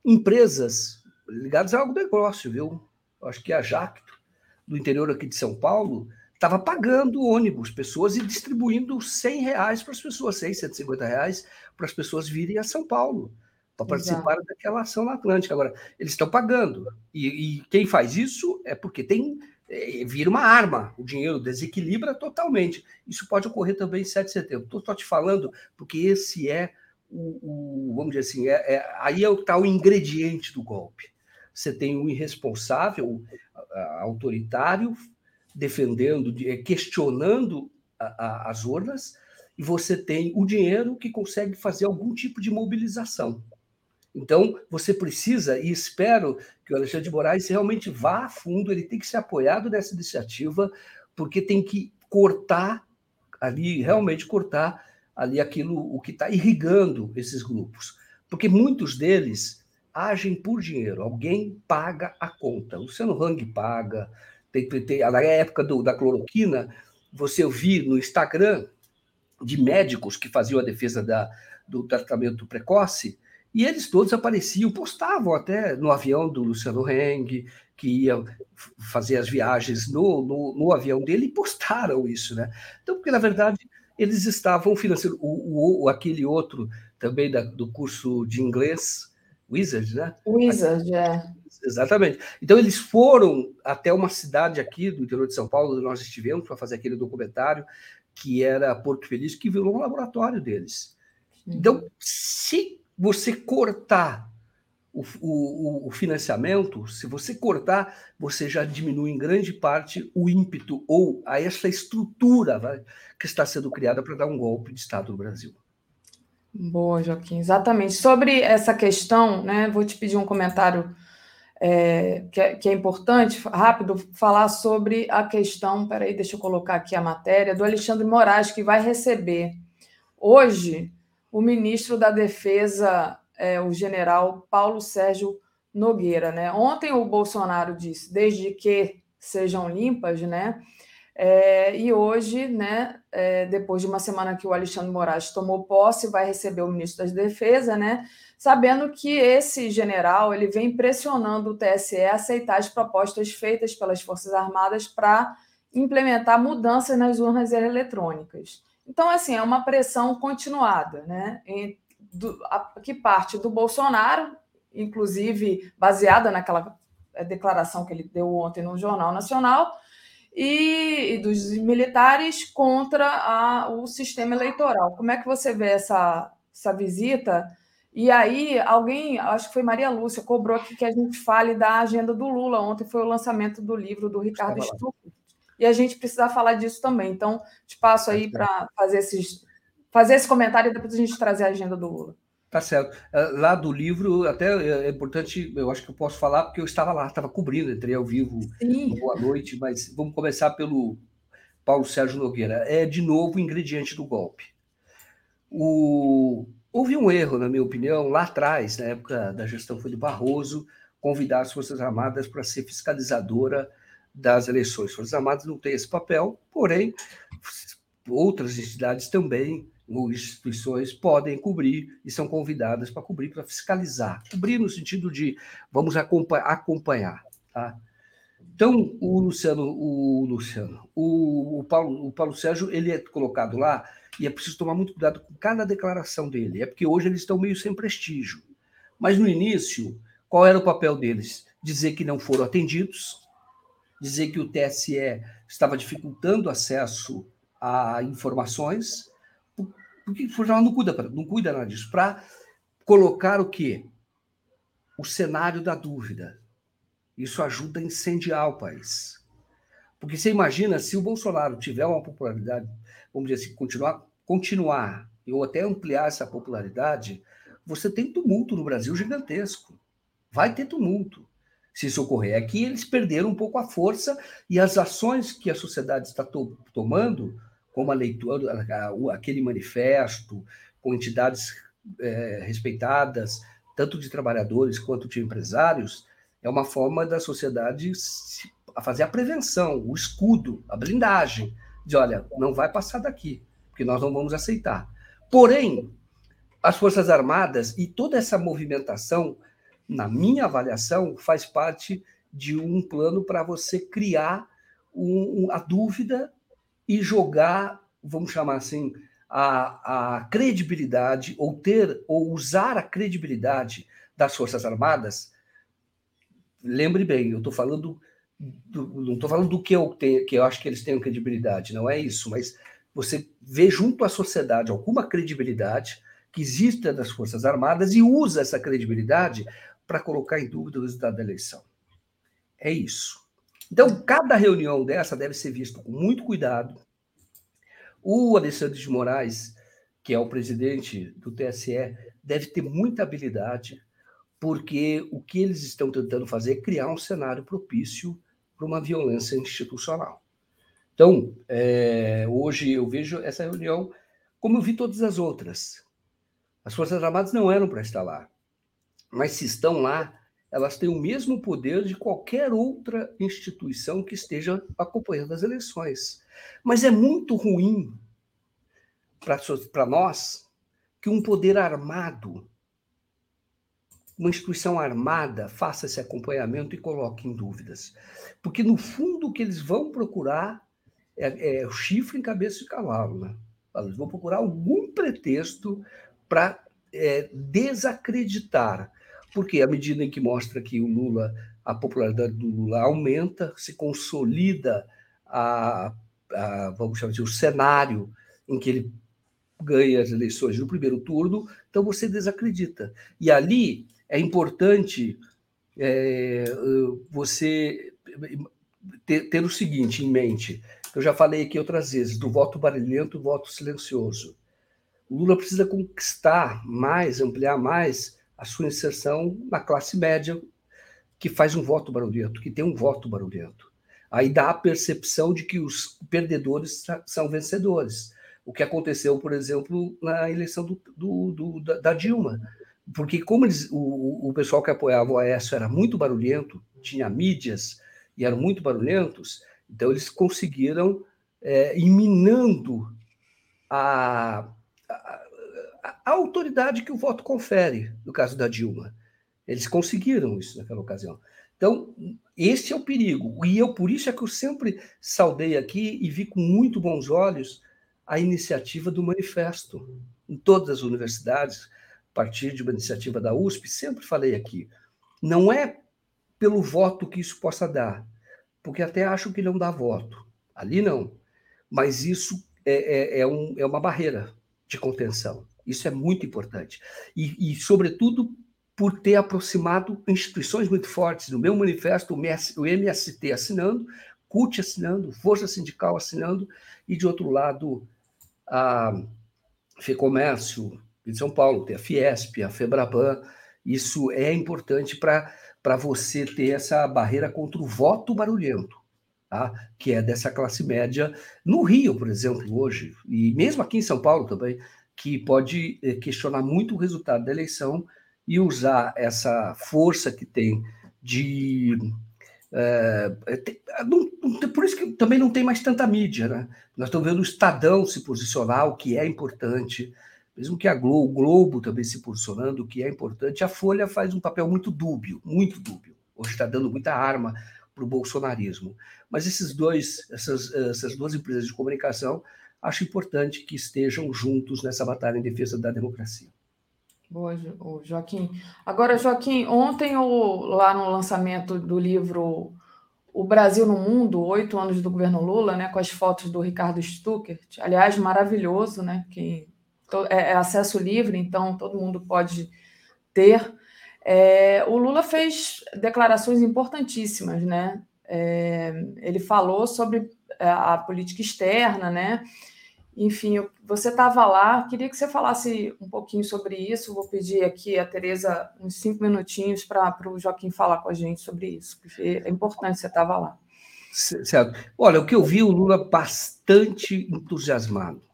empresas ligadas a algum negócio, viu? Acho que a Jacto, do interior aqui de São Paulo, estava pagando ônibus, pessoas e distribuindo 100 reais para as pessoas, 100, 150 reais para as pessoas virem a São Paulo para participar daquela ação na Atlântica. Agora, eles estão pagando. E, e, quem faz isso é porque tem é, vira uma arma, o dinheiro desequilibra totalmente. Isso pode ocorrer também em 7 de setembro. Estou te falando porque esse é o, o vamos dizer assim, é, é aí é o tal tá ingrediente do golpe. Você tem um irresponsável, autoritário, defendendo, é, questionando a, a, as urnas, e você tem o dinheiro que consegue fazer algum tipo de mobilização. Então, você precisa, e espero que o Alexandre de Moraes realmente vá a fundo, ele tem que ser apoiado nessa iniciativa, porque tem que cortar ali, realmente cortar ali aquilo, o que está irrigando esses grupos. Porque muitos deles agem por dinheiro, alguém paga a conta. Luciano Hang paga, tem, tem, na época do, da cloroquina, você ouvir no Instagram de médicos que faziam a defesa da, do tratamento precoce, e eles todos apareciam, postavam até no avião do Luciano Heng, que ia fazer as viagens no, no, no, avião dele, e postaram isso, né? Então, porque na verdade eles estavam financiando o, o aquele outro também da, do curso de inglês, Wizard, né? Wizard, é. Exatamente. Então, eles foram até uma cidade aqui do interior de São Paulo, onde nós estivemos para fazer aquele documentário, que era Porto Feliz, que virou um laboratório deles. Então, se você cortar o, o, o, financiamento, se você cortar, você já diminui em grande parte o ímpeto ou a essa estrutura vai, que está sendo criada para dar um golpe de Estado no Brasil. Boa, Joaquim. Exatamente. Sobre essa questão, né, vou te pedir um comentário é, que, é, que, é, importante, rápido, falar sobre a questão, peraí, deixa eu colocar aqui a matéria, do Alexandre Moraes, que vai receber hoje o ministro da Defesa, é, o general Paulo Sérgio Nogueira, né? Ontem o Bolsonaro disse, desde que sejam limpas, né? É, e hoje, né, é, depois de uma semana que o Alexandre Moraes tomou posse, vai receber o ministro da Defesa, né, sabendo que esse general ele vem pressionando o TSE a aceitar as propostas feitas pelas Forças Armadas para implementar mudanças nas urnas eletrônicas. Então, assim, é uma pressão continuada, né, do, a, que parte do Bolsonaro, inclusive baseada naquela é, declaração que ele deu ontem no Jornal Nacional, e, e dos militares contra a, o sistema eleitoral. Como é que você vê essa, essa visita? E aí, alguém, acho que foi Maria Lúcia, cobrou aqui que a gente fale da agenda do Lula. Ontem foi o lançamento do livro do Ricardo Stuck. E a gente precisa falar disso também. Então, te passo aí para fazer, esses, fazer esse comentário e depois a gente trazer a agenda do Lula. Tá certo. É, lá do livro, até é, é importante, eu acho que eu posso falar, porque eu estava lá, estava cobrindo, entrei ao vivo Sim. boa noite, mas vamos começar pelo Paulo Sérgio Nogueira. É, de novo, o ingrediente do golpe. O... Houve um erro, na minha opinião, lá atrás, na época da gestão foi do Barroso, convidar as Forças Armadas para ser fiscalizadora das eleições. As Forças Armadas não têm esse papel, porém, outras entidades também ou instituições podem cobrir e são convidadas para cobrir, para fiscalizar. Cobrir no sentido de vamos acompanhar. Tá? Então, o Luciano, o Luciano, o, o, Paulo, o Paulo Sérgio, ele é colocado lá e é preciso tomar muito cuidado com cada declaração dele. É porque hoje eles estão meio sem prestígio. Mas no início, qual era o papel deles? Dizer que não foram atendidos, dizer que o TSE estava dificultando acesso a informações, porque o não cuida, não cuida nada disso, para colocar o quê? O cenário da dúvida. Isso ajuda a incendiar o país. Porque você imagina, se o Bolsonaro tiver uma popularidade, vamos dizer assim, continuar, continuar ou até ampliar essa popularidade, você tem tumulto no Brasil gigantesco. Vai ter tumulto se isso ocorrer. Aqui eles perderam um pouco a força e as ações que a sociedade está to tomando como a leitura, aquele manifesto, com entidades é, respeitadas, tanto de trabalhadores quanto de empresários, é uma forma da sociedade fazer a prevenção, o escudo, a blindagem, de olha, não vai passar daqui, porque nós não vamos aceitar. Porém, as Forças Armadas e toda essa movimentação, na minha avaliação, faz parte de um plano para você criar um, um, a dúvida e jogar, vamos chamar assim, a, a credibilidade, ou ter, ou usar a credibilidade das Forças Armadas. Lembre bem, eu estou falando. Do, não estou falando do que eu, tenho, que eu acho que eles tenham credibilidade, não é isso, mas você vê junto à sociedade alguma credibilidade que exista das Forças Armadas e usa essa credibilidade para colocar em dúvida o resultado da eleição. É isso. Então, cada reunião dessa deve ser vista com muito cuidado. O Alexandre de Moraes, que é o presidente do TSE, deve ter muita habilidade, porque o que eles estão tentando fazer é criar um cenário propício para uma violência institucional. Então, é, hoje eu vejo essa reunião como eu vi todas as outras. As Forças Armadas não eram para estar lá, mas se estão lá, elas têm o mesmo poder de qualquer outra instituição que esteja acompanhando as eleições. Mas é muito ruim para nós que um poder armado, uma instituição armada, faça esse acompanhamento e coloque em dúvidas. Porque, no fundo, o que eles vão procurar é, é chifre em cabeça de cavalo. Né? Vão procurar algum pretexto para é, desacreditar porque à medida em que mostra que o Lula, a popularidade do Lula aumenta, se consolida a, a vamos chamar de o cenário em que ele ganha as eleições no primeiro turno, então você desacredita. E ali é importante é, você ter, ter, o seguinte em mente, eu já falei aqui outras vezes, do voto barulhento voto silencioso. O Lula precisa conquistar mais, ampliar mais a sua inserção na classe média, que faz um voto barulhento, que tem um voto barulhento. Aí dá a percepção de que os perdedores são vencedores. O que aconteceu, por exemplo, na eleição do, do, do, da Dilma. porque como eles, o, o pessoal que apoiava o Aécio era muito barulhento, tinha mídias e eram muito barulhentos, então eles conseguiram é, ir minando a, a, a, autoridade que o voto confere, no caso da Dilma. Eles conseguiram isso naquela ocasião. Então, esse é o perigo. E eu, por isso é que eu sempre saudei aqui e vi com muito bons olhos a iniciativa do manifesto. Em todas as universidades, a partir de uma iniciativa da USP, sempre falei aqui. Não é pelo voto que isso possa dar, porque até acho que não dá voto. Ali não. Mas isso é, é, é, um, é uma barreira de contenção. Isso é muito importante. E, e, sobretudo, por ter aproximado instituições muito fortes. No meu manifesto, o, MS, o MST assinando, CUT assinando, Força Sindical assinando, e, de outro lado, a FEComércio de São Paulo, tem a Fiesp, a FEBRABAN. Isso é importante para você ter essa barreira contra o voto barulhento. Tá? que é dessa classe média, no Rio, por exemplo, hoje, e mesmo aqui em São Paulo também, que pode eh, questionar muito o resultado da eleição e usar essa força que tem de. É, por isso que também não tem mais tanta mídia. Né? Nós estamos vendo o Estadão se posicionar, o que é importante, mesmo que a Globo, o Globo também se posicionando, o que é importante. A Folha faz um papel muito dúbio, muito dúbio. Hoje está dando muita arma para o bolsonarismo. Mas esses dois, essas, essas duas empresas de comunicação, acho importante que estejam juntos nessa batalha em defesa da democracia. Boa, Joaquim. Agora, Joaquim, ontem o, lá no lançamento do livro O Brasil no Mundo, oito anos do governo Lula, né, com as fotos do Ricardo Stuckert, aliás, maravilhoso, né, que é, é acesso livre, então todo mundo pode ter. É, o Lula fez declarações importantíssimas, né? É, ele falou sobre a política externa, né? Enfim, você estava lá, queria que você falasse um pouquinho sobre isso. Vou pedir aqui a Tereza uns cinco minutinhos para o Joaquim falar com a gente sobre isso, porque é importante você estava lá. Certo. Olha, o que eu vi o Lula bastante entusiasmado.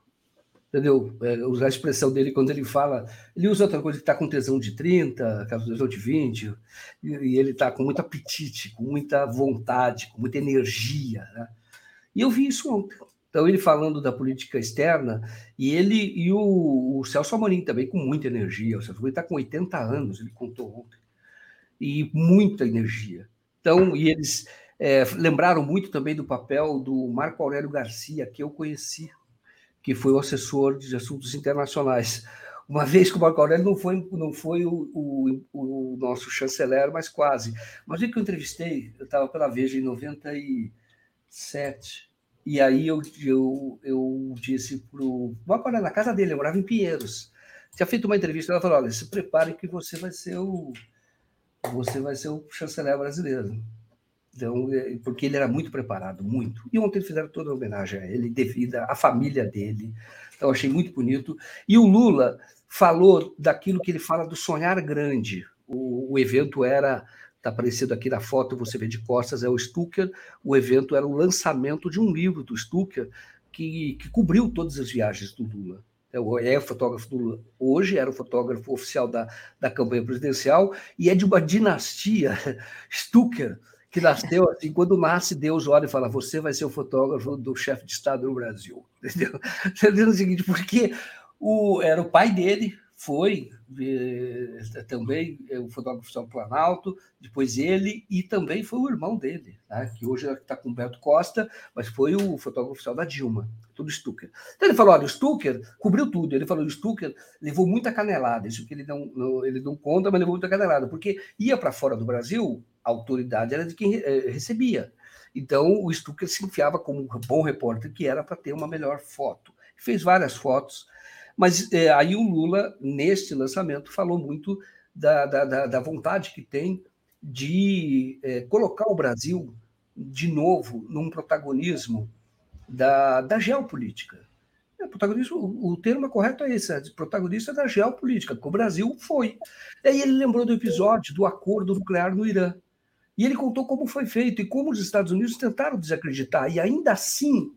Entendeu? É, usar a expressão dele quando ele fala. Ele usa outra coisa que está com tesão de 30, com tesão de 20, e, e ele está com muito apetite, com muita vontade, com muita energia. Né? E eu vi isso ontem. Então, ele falando da política externa, e ele e o, o Celso Amorim também com muita energia. O Celso Amorim está com 80 anos, ele contou ontem, e muita energia. Então, e eles é, lembraram muito também do papel do Marco Aurélio Garcia, que eu conheci, que foi o assessor de assuntos internacionais. Uma vez que o Marco Aurélio não foi, não foi o, o, o nosso chanceler, mas quase. Mas o que eu entrevistei, eu estava pela Veja em 97, e aí eu, eu, eu disse para o Marco Aurélio, na casa dele, eu morava em Pinheiros. Tinha feito uma entrevista, ela falou: olha, se prepare que você vai ser o você vai ser o chanceler brasileiro. Então, é, porque ele era muito preparado, muito. E ontem fizeram toda a homenagem a ele, devido à família dele. Então, achei muito bonito. E o Lula falou daquilo que ele fala do sonhar grande. O, o evento era Está aparecendo aqui na foto, você vê de costas, é o Stucker. O evento era o lançamento de um livro do Stucker que, que cobriu todas as viagens do Lula. É, é fotógrafo do Lula. Hoje era o fotógrafo oficial da, da campanha presidencial e é de uma dinastia [LAUGHS] Stucker, que nasceu assim, quando nasce, Deus olha e fala: Você vai ser o fotógrafo do chefe de Estado no Brasil. [LAUGHS] Entendeu? Entendeu o seguinte, porque o, era o pai dele, foi eh, também é o fotógrafo do Planalto, depois ele e também foi o irmão dele, né, que hoje está com o Beto Costa, mas foi o fotógrafo oficial da Dilma, tudo Stucker. Então ele falou: olha, o Stucker cobriu tudo. Ele falou: o Stucker levou muita canelada, isso que ele não, não ele não conta, mas levou muita canelada, porque ia para fora do Brasil, a autoridade era de quem eh, recebia. Então, o Stucker se enfiava como um bom repórter que era para ter uma melhor foto. Fez várias fotos, mas é, aí o Lula, neste lançamento, falou muito da, da, da vontade que tem de é, colocar o Brasil de novo num protagonismo da, da geopolítica. É, protagonismo, o, o termo correto é esse, é protagonista da geopolítica, que o Brasil foi. E aí ele lembrou do episódio do acordo nuclear no Irã. E ele contou como foi feito e como os Estados Unidos tentaram desacreditar. E ainda assim,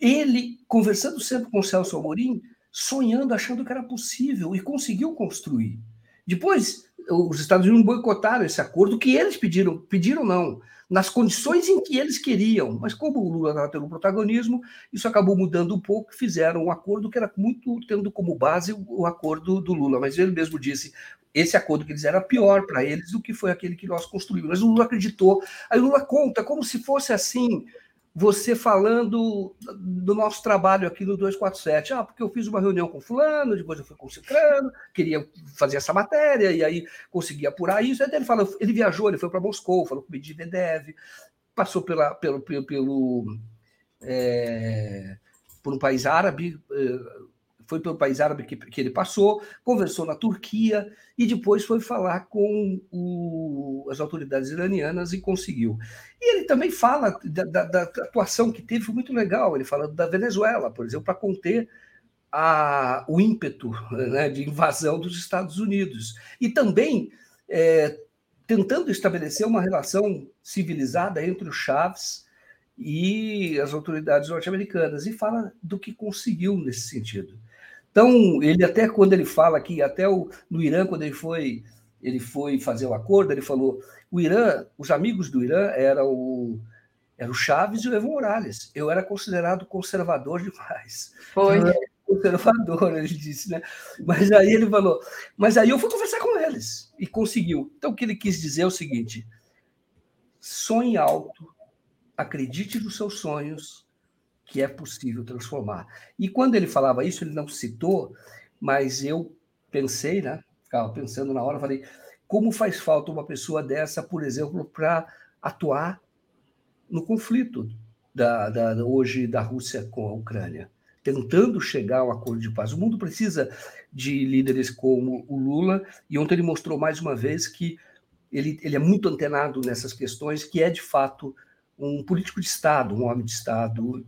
ele, conversando sempre com Celso Amorim, sonhando, achando que era possível e conseguiu construir. Depois, os Estados Unidos boicotaram esse acordo que eles pediram, pediram não, nas condições em que eles queriam. Mas como o Lula estava tendo protagonismo, isso acabou mudando um pouco, fizeram um acordo que era muito tendo como base o acordo do Lula. Mas ele mesmo disse, esse acordo que eles era pior para eles do que foi aquele que nós construímos. Mas o Lula acreditou. Aí o Lula conta como se fosse assim, você falando do nosso trabalho aqui no 247. Ah, porque eu fiz uma reunião com fulano, depois eu fui com queria fazer essa matéria, e aí consegui apurar isso. Aí ele fala, ele viajou, ele foi para Moscou, falou com o Medvedev, passou pela, pelo, pelo, pelo é, por um país árabe, é, foi pelo país árabe que, que ele passou, conversou na Turquia e depois foi falar com o, as autoridades iranianas e conseguiu. E ele também fala da, da, da atuação que teve, foi muito legal. Ele fala da Venezuela, por exemplo, para conter a, o ímpeto né, de invasão dos Estados Unidos. E também é, tentando estabelecer uma relação civilizada entre o Chaves e as autoridades norte-americanas, e fala do que conseguiu nesse sentido. Então, ele até quando ele fala que até o, no Irã, quando ele foi, ele foi fazer o acordo, ele falou: o Irã, os amigos do Irã eram o, era o Chaves e o Evo Morales. Eu era considerado conservador demais. Foi. conservador, ele disse, né? Mas aí ele falou, mas aí eu fui conversar com eles e conseguiu. Então, o que ele quis dizer é o seguinte: sonhe alto, acredite nos seus sonhos, que é possível transformar. E quando ele falava isso, ele não citou, mas eu pensei, né? Ficava pensando na hora, falei, como faz falta uma pessoa dessa, por exemplo, para atuar no conflito da, da, hoje da Rússia com a Ucrânia, tentando chegar a um acordo de paz. O mundo precisa de líderes como o Lula, e ontem ele mostrou mais uma vez que ele, ele é muito antenado nessas questões, que é de fato um político de Estado, um homem de Estado,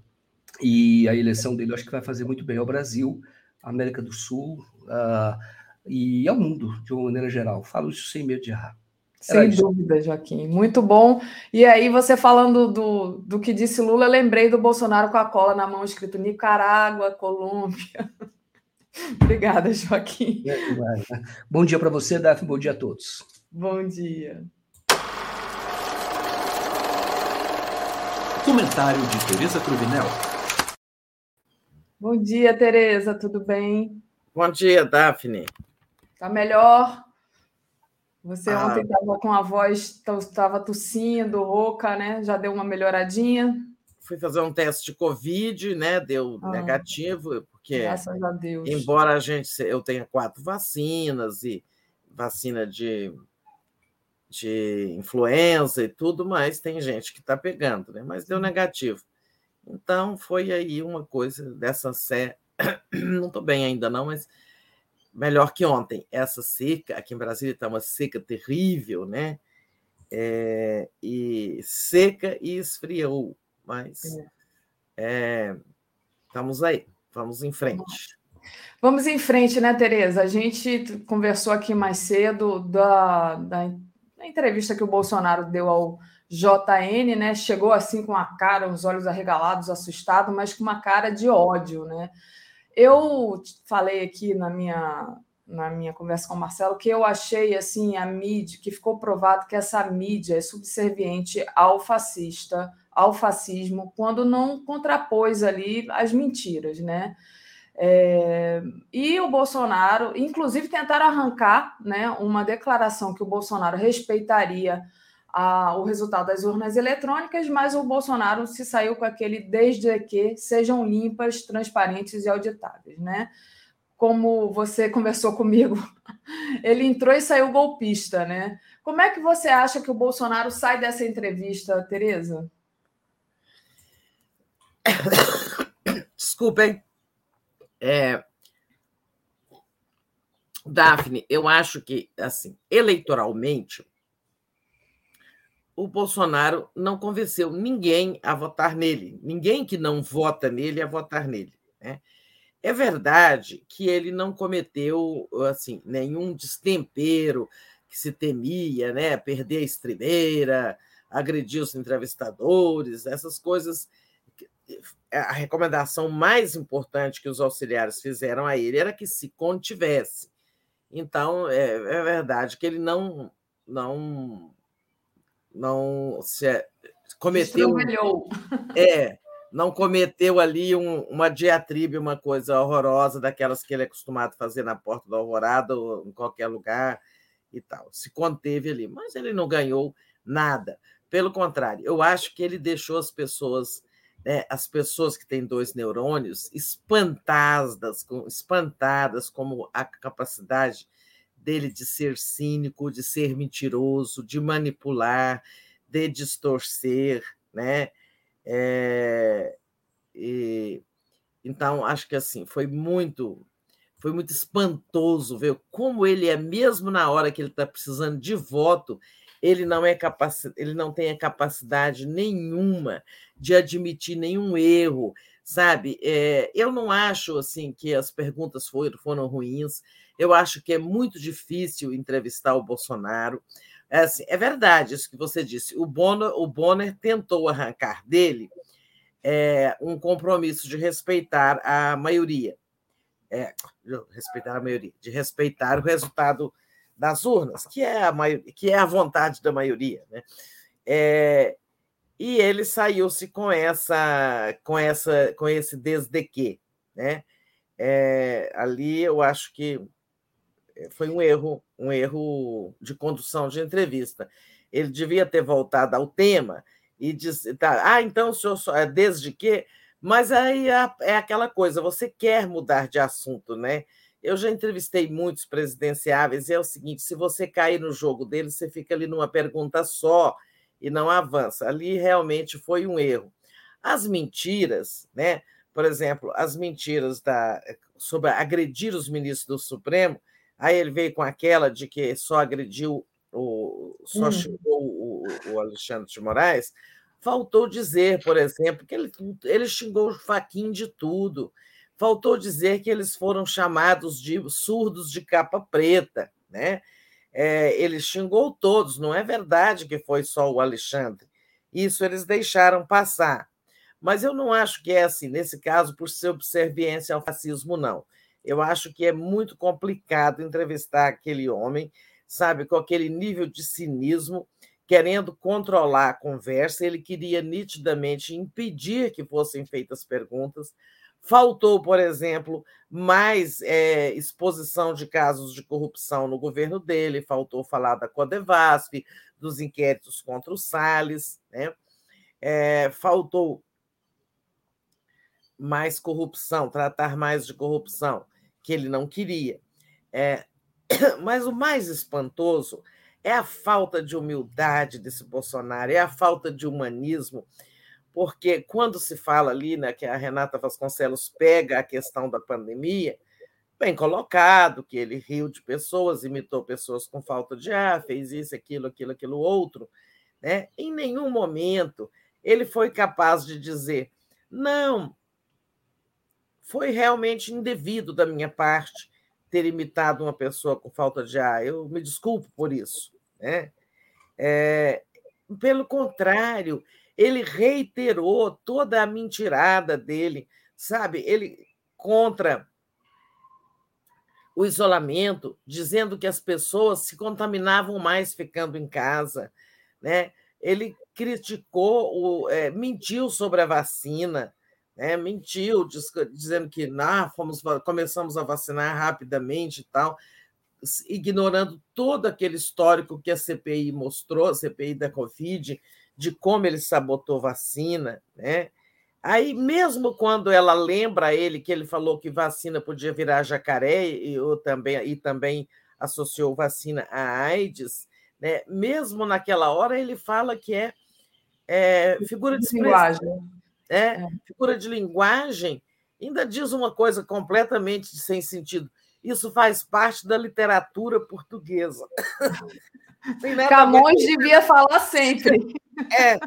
e a eleição dele eu acho que vai fazer muito bem ao Brasil, à América do Sul uh, e ao mundo, de uma maneira geral. Falo isso sem medo de errar. Sem dúvida. Joaquim. Muito bom. E aí, você falando do, do que disse Lula, eu lembrei do Bolsonaro com a cola na mão, escrito Nicarágua, Colômbia. [LAUGHS] Obrigada, Joaquim. É, né? Bom dia para você, Daphne. Bom dia a todos. Bom dia. Comentário de Tereza Cruvinel. Bom dia, Tereza, tudo bem? Bom dia, Daphne. Tá melhor? Você ah. ontem estava com a voz, estava tossindo, rouca, né? Já deu uma melhoradinha? Fui fazer um teste de Covid, né? Deu ah. negativo, porque. Graças a Deus. Embora a gente, eu tenha quatro vacinas e vacina de, de influenza e tudo, mas tem gente que está pegando, né? Mas deu negativo. Então, foi aí uma coisa dessa sé. [CLEARS THROAT] Não estou bem ainda, não, mas melhor que ontem. Essa seca, aqui em Brasília está uma seca terrível, né? É, e seca e esfriou, mas é, estamos aí, vamos em frente. Vamos em frente, né, Tereza? A gente conversou aqui mais cedo da, da, da entrevista que o Bolsonaro deu ao JN, né? Chegou assim com a cara, os olhos arregalados, assustado, mas com uma cara de ódio, né? Eu falei aqui na minha na minha conversa com o Marcelo que eu achei assim a mídia que ficou provado que essa mídia é subserviente ao fascista, ao fascismo, quando não contrapôs ali as mentiras, né? É, e o Bolsonaro, inclusive, tentaram arrancar né, uma declaração que o Bolsonaro respeitaria a, o resultado das urnas eletrônicas, mas o Bolsonaro se saiu com aquele desde que sejam limpas, transparentes e auditáveis, né? Como você [LAUGHS] conversou comigo, ele entrou e saiu golpista, né? Como é que você acha que o Bolsonaro sai dessa entrevista, Tereza? [COUGHS] Desculpem. É... Daphne, eu acho que, assim, eleitoralmente, o Bolsonaro não convenceu ninguém a votar nele, ninguém que não vota nele a votar nele. Né? É verdade que ele não cometeu assim nenhum destempero que se temia, né? perder a estribeira, agredir os entrevistadores, essas coisas. a recomendação mais importante que os auxiliares fizeram a ele era que se contivesse. Então, é, é verdade que ele não não não se é, cometeu é não cometeu ali um, uma diatribe, uma coisa horrorosa daquelas que ele é acostumado a fazer na porta da Alvorada ou em qualquer lugar e tal. Se conteve ali, mas ele não ganhou nada. Pelo contrário, eu acho que ele deixou as pessoas, né, as pessoas que têm dois neurônios, espantadas, espantadas como a capacidade dele de ser cínico, de ser mentiroso, de manipular, de distorcer, né? É, e, então acho que assim foi muito foi muito espantoso ver como ele é mesmo na hora que ele está precisando de voto ele não é capaz, ele não tem a capacidade nenhuma de admitir nenhum erro, sabe? É, eu não acho assim que as perguntas foram, foram ruins. Eu acho que é muito difícil entrevistar o Bolsonaro. É, assim, é verdade isso que você disse. O Bonner, o Bonner tentou arrancar dele é, um compromisso de respeitar a maioria. É, respeitar a maioria, de respeitar o resultado das urnas, que é a, maioria, que é a vontade da maioria. Né? É, e ele saiu-se com essa, com essa, com esse desde que, né? É, ali eu acho que foi um erro, um erro de condução de entrevista. Ele devia ter voltado ao tema e dizer, tá, ah, então o senhor só é desde que, mas aí é, é aquela coisa, você quer mudar de assunto, né? Eu já entrevistei muitos presidenciáveis e é o seguinte: se você cair no jogo deles, você fica ali numa pergunta só e não avança. Ali realmente foi um erro. As mentiras, né? Por exemplo, as mentiras da, sobre agredir os ministros do Supremo, aí ele veio com aquela de que só agrediu o só hum. xingou o, o Alexandre de Moraes. Faltou dizer, por exemplo, que ele, ele xingou o Faquin de tudo Faltou dizer que eles foram chamados de surdos de capa preta, né? É, ele xingou todos, não é verdade que foi só o Alexandre. Isso eles deixaram passar. Mas eu não acho que é assim, nesse caso, por ser subserviência ao fascismo, não. Eu acho que é muito complicado entrevistar aquele homem, sabe, com aquele nível de cinismo, querendo controlar a conversa. Ele queria nitidamente impedir que fossem feitas perguntas, Faltou, por exemplo, mais é, exposição de casos de corrupção no governo dele, faltou falar da Codevasf, dos inquéritos contra o Salles, né? É, faltou mais corrupção, tratar mais de corrupção, que ele não queria. É, [COUGHS] mas o mais espantoso é a falta de humildade desse Bolsonaro, é a falta de humanismo porque quando se fala ali, né, que a Renata Vasconcelos pega a questão da pandemia, bem colocado, que ele riu de pessoas, imitou pessoas com falta de ar, fez isso, aquilo, aquilo, aquilo outro, né? Em nenhum momento ele foi capaz de dizer: "Não, foi realmente indevido da minha parte ter imitado uma pessoa com falta de ar. Eu me desculpo por isso, né? É, pelo contrário, ele reiterou toda a mentirada dele, sabe? Ele contra o isolamento, dizendo que as pessoas se contaminavam mais ficando em casa, né? Ele criticou, o, é, mentiu sobre a vacina, né? mentiu, diz, dizendo que nah, fomos, começamos a vacinar rapidamente e tal, ignorando todo aquele histórico que a CPI mostrou, a CPI da Covid, de como ele sabotou vacina, né? Aí, mesmo quando ela lembra ele que ele falou que vacina podia virar jacaré e, também, e também associou vacina à AIDS, né? mesmo naquela hora ele fala que é, é figura de linguagem. É, é, figura de linguagem, ainda diz uma coisa completamente sem sentido. Isso faz parte da literatura portuguesa. [LAUGHS] Camões devia falar sempre. [LAUGHS] É,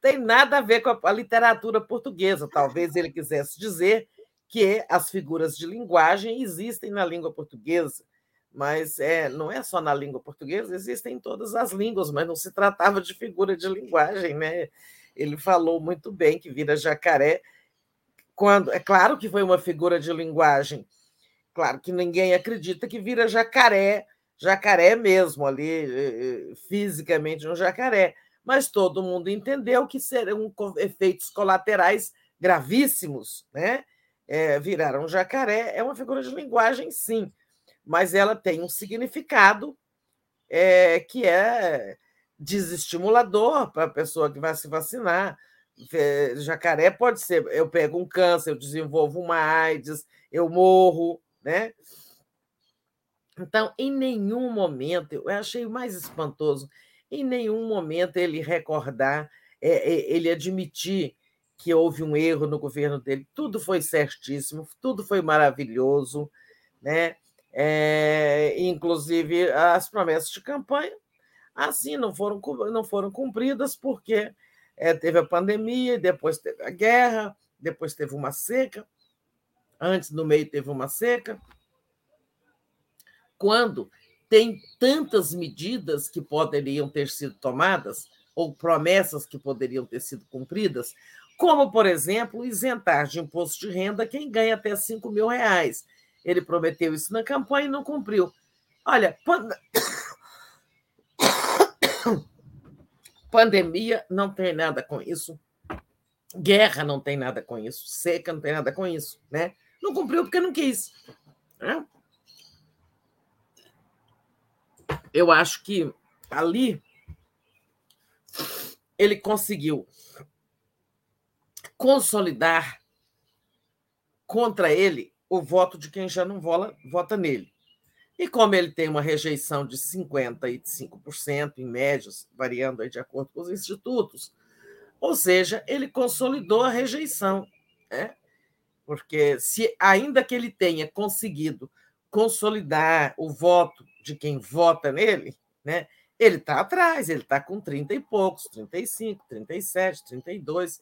tem nada a ver com a, a literatura portuguesa. Talvez ele quisesse dizer que as figuras de linguagem existem na língua portuguesa, mas é, não é só na língua portuguesa, existem em todas as línguas, mas não se tratava de figura de linguagem, né? Ele falou muito bem que vira jacaré quando é claro que foi uma figura de linguagem, claro que ninguém acredita que vira jacaré, jacaré mesmo ali eh, eh, fisicamente um jacaré, mas todo mundo entendeu que serão efeitos colaterais gravíssimos, né? É, viraram jacaré é uma figura de linguagem, sim, mas ela tem um significado é, que é desestimulador para a pessoa que vai se vacinar. Jacaré pode ser, eu pego um câncer, eu desenvolvo uma AIDS, eu morro, né? Então, em nenhum momento, eu achei o mais espantoso, em nenhum momento ele recordar, é, é, ele admitir que houve um erro no governo dele. Tudo foi certíssimo, tudo foi maravilhoso, né? É, inclusive as promessas de campanha, assim não foram não foram cumpridas porque é, teve a pandemia, depois teve a guerra, depois teve uma seca, antes no meio teve uma seca. Quando tem tantas medidas que poderiam ter sido tomadas ou promessas que poderiam ter sido cumpridas, como, por exemplo, isentar de imposto de renda quem ganha até 5 mil reais. Ele prometeu isso na campanha e não cumpriu. Olha, pandemia não tem nada com isso, guerra não tem nada com isso, seca não tem nada com isso, né? Não cumpriu porque não quis. Né? Eu acho que ali ele conseguiu consolidar contra ele o voto de quem já não vola, vota nele. E como ele tem uma rejeição de 55%, em médias, variando de acordo com os institutos, ou seja, ele consolidou a rejeição. Né? Porque se ainda que ele tenha conseguido consolidar o voto de quem vota nele, né, ele está atrás, ele está com 30 e poucos, 35, 37, 32.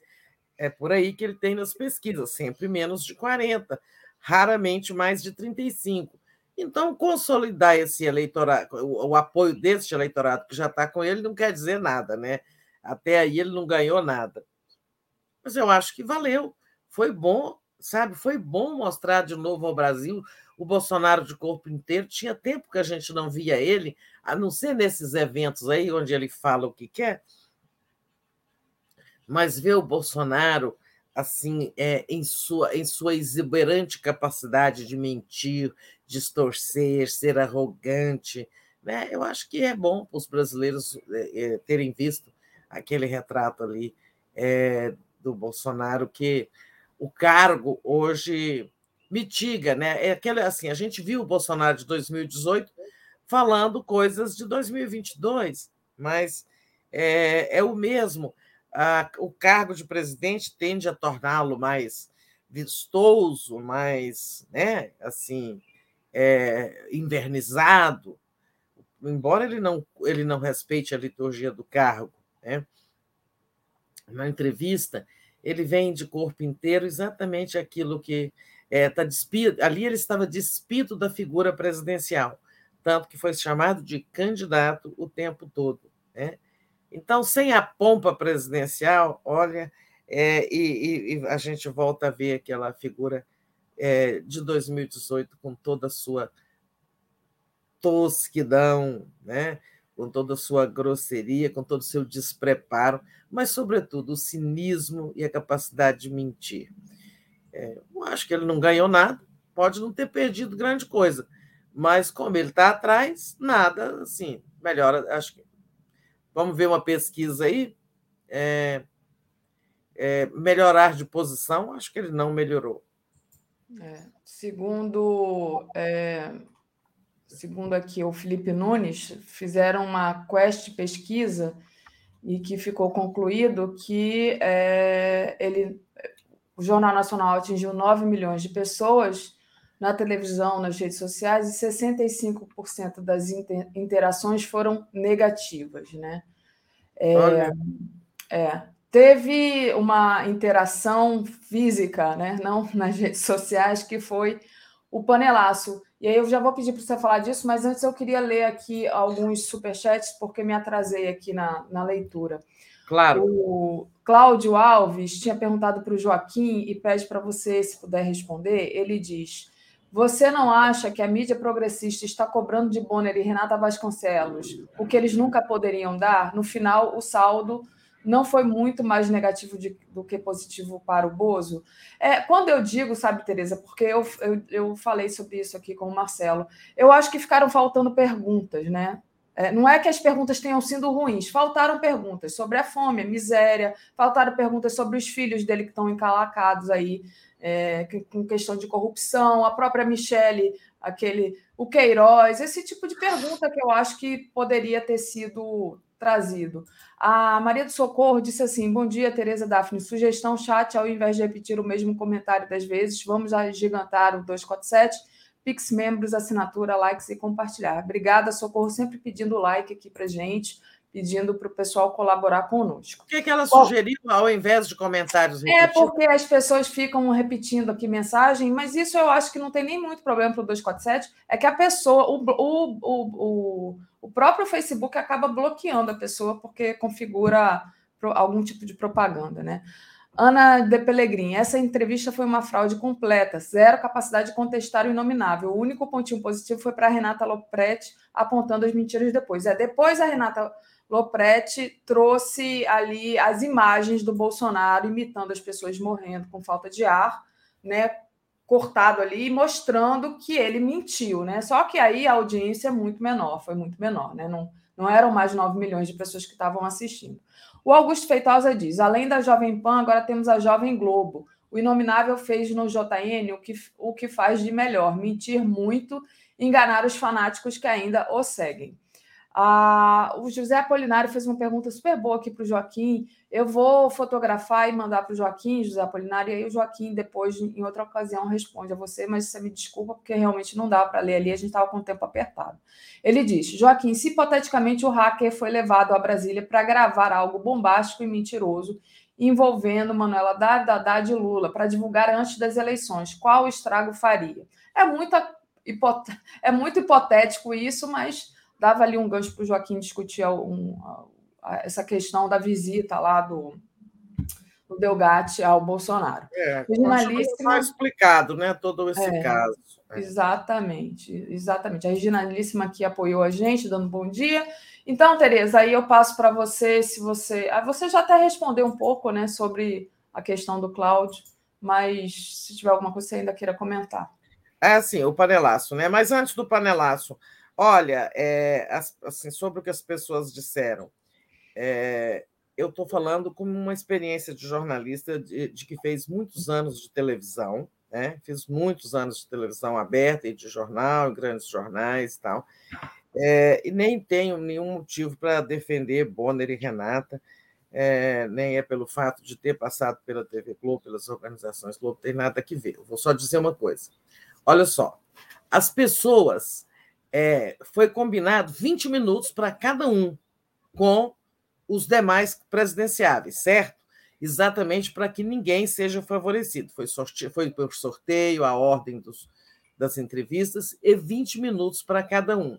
É por aí que ele tem nas pesquisas, sempre menos de 40, raramente mais de 35. Então, consolidar esse eleitorado, o, o apoio desse eleitorado que já está com ele, não quer dizer nada, né? Até aí ele não ganhou nada. Mas eu acho que valeu. Foi bom, sabe? Foi bom mostrar de novo ao Brasil o Bolsonaro de corpo inteiro. Tinha tempo que a gente não via ele, a não ser nesses eventos aí onde ele fala o que quer mas ver o Bolsonaro assim é, em sua em sua exuberante capacidade de mentir, distorcer, ser arrogante, né? Eu acho que é bom para os brasileiros é, é, terem visto aquele retrato ali é, do Bolsonaro que o cargo hoje mitiga, né? É aquele assim, a gente viu o Bolsonaro de 2018 falando coisas de 2022, mas é, é o mesmo o cargo de presidente tende a torná-lo mais vistoso, mais, né, assim, é, invernizado, embora ele não, ele não respeite a liturgia do cargo. Né? Na entrevista, ele vem de corpo inteiro exatamente aquilo que está é, despido. Ali ele estava despido da figura presidencial, tanto que foi chamado de candidato o tempo todo. Né? Então, sem a pompa presidencial, olha, é, e, e, a gente volta a ver aquela figura é, de 2018 com toda a sua tosquidão, né? com toda a sua grosseria, com todo o seu despreparo, mas, sobretudo, o cinismo e a capacidade de mentir. É, eu acho que ele não ganhou nada, pode não ter perdido grande coisa, mas como ele está atrás, nada assim, melhor, acho que Vamos ver uma pesquisa aí. É, é, melhorar de posição, acho que ele não melhorou. É, segundo, é, segundo aqui o Felipe Nunes, fizeram uma quest pesquisa e que ficou concluído que é, ele, o Jornal Nacional atingiu 9 milhões de pessoas na televisão, nas redes sociais, e 65% das interações foram negativas. Né? É, é, teve uma interação física, né? não [LAUGHS] nas redes sociais, que foi o panelaço. E aí eu já vou pedir para você falar disso, mas antes eu queria ler aqui alguns superchats, porque me atrasei aqui na, na leitura. Claro. O Cláudio Alves tinha perguntado para o Joaquim e pede para você, se puder responder. Ele diz: Você não acha que a mídia progressista está cobrando de Bonner e Renata Vasconcelos o que eles nunca poderiam dar? No final, o saldo não foi muito mais negativo de, do que positivo para o Bozo. É, quando eu digo, sabe, Tereza, porque eu, eu, eu falei sobre isso aqui com o Marcelo, eu acho que ficaram faltando perguntas, né? É, não é que as perguntas tenham sido ruins, faltaram perguntas sobre a fome, a miséria, faltaram perguntas sobre os filhos dele que estão encalacados aí, é, com questão de corrupção, a própria Michele, aquele, o Queiroz, esse tipo de pergunta que eu acho que poderia ter sido trazido. A Maria do Socorro disse assim: Bom dia, Tereza Daphne. Sugestão chat, ao invés de repetir o mesmo comentário das vezes, vamos agigantar o 247, Pix membros, assinatura, likes e compartilhar. Obrigada, Socorro, sempre pedindo like aqui para gente pedindo para o pessoal colaborar conosco. O que, que ela sugeriu ao invés de comentários repetidos? É porque as pessoas ficam repetindo aqui mensagem, mas isso eu acho que não tem nem muito problema para o 247, é que a pessoa, o, o, o, o, próprio Facebook acaba bloqueando a pessoa porque configura algum tipo de propaganda, né? Ana de Pellegrini, essa entrevista foi uma fraude completa, zero capacidade de contestar o inominável. O único pontinho positivo foi para Renata Lopretti apontando as mentiras depois. É depois a Renata Lopretti trouxe ali as imagens do Bolsonaro imitando as pessoas morrendo com falta de ar, né? Cortado ali, mostrando que ele mentiu, né? Só que aí a audiência é muito menor, foi muito menor, né? Não, não eram mais 9 milhões de pessoas que estavam assistindo. O Augusto Feitosa diz: além da Jovem Pan, agora temos a Jovem Globo. O Inominável fez no JN o que, o que faz de melhor: mentir muito, enganar os fanáticos que ainda o seguem. Ah, o José Apolinário fez uma pergunta super boa aqui para o Joaquim. Eu vou fotografar e mandar para o Joaquim, José Apolinário, e aí o Joaquim, depois, em outra ocasião, responde a você, mas você me desculpa, porque realmente não dá para ler ali, a gente estava com o tempo apertado. Ele diz: Joaquim, se hipoteticamente o hacker foi levado a Brasília para gravar algo bombástico e mentiroso envolvendo Manuela Haddad e Lula para divulgar antes das eleições, qual estrago faria? É, muita, é muito hipotético isso, mas dava ali um gancho para o Joaquim discutir um, essa questão da visita lá do, do Delgatti ao Bolsonaro. É, Reginalíssima... explicado, né, todo esse é, caso. É. Exatamente, exatamente. A Reginalíssima aqui apoiou a gente, dando bom dia. Então, Tereza, aí eu passo para você, se você... Ah, você já até respondeu um pouco, né, sobre a questão do Cláudio, mas se tiver alguma coisa que você ainda queira comentar. É, sim, o panelaço, né? Mas antes do panelaço, Olha, é, assim, sobre o que as pessoas disseram, é, eu estou falando como uma experiência de jornalista de, de, que fez muitos anos de televisão, né? fiz muitos anos de televisão aberta e de jornal, grandes jornais e tal, é, e nem tenho nenhum motivo para defender Bonner e Renata, é, nem é pelo fato de ter passado pela TV Globo, pelas organizações Globo, tem nada que ver. Eu vou só dizer uma coisa. Olha só, as pessoas é, foi combinado 20 minutos para cada um com os demais presidenciáveis, certo? Exatamente para que ninguém seja favorecido. Foi, sorte... foi por sorteio, a ordem dos, das entrevistas, e 20 minutos para cada um.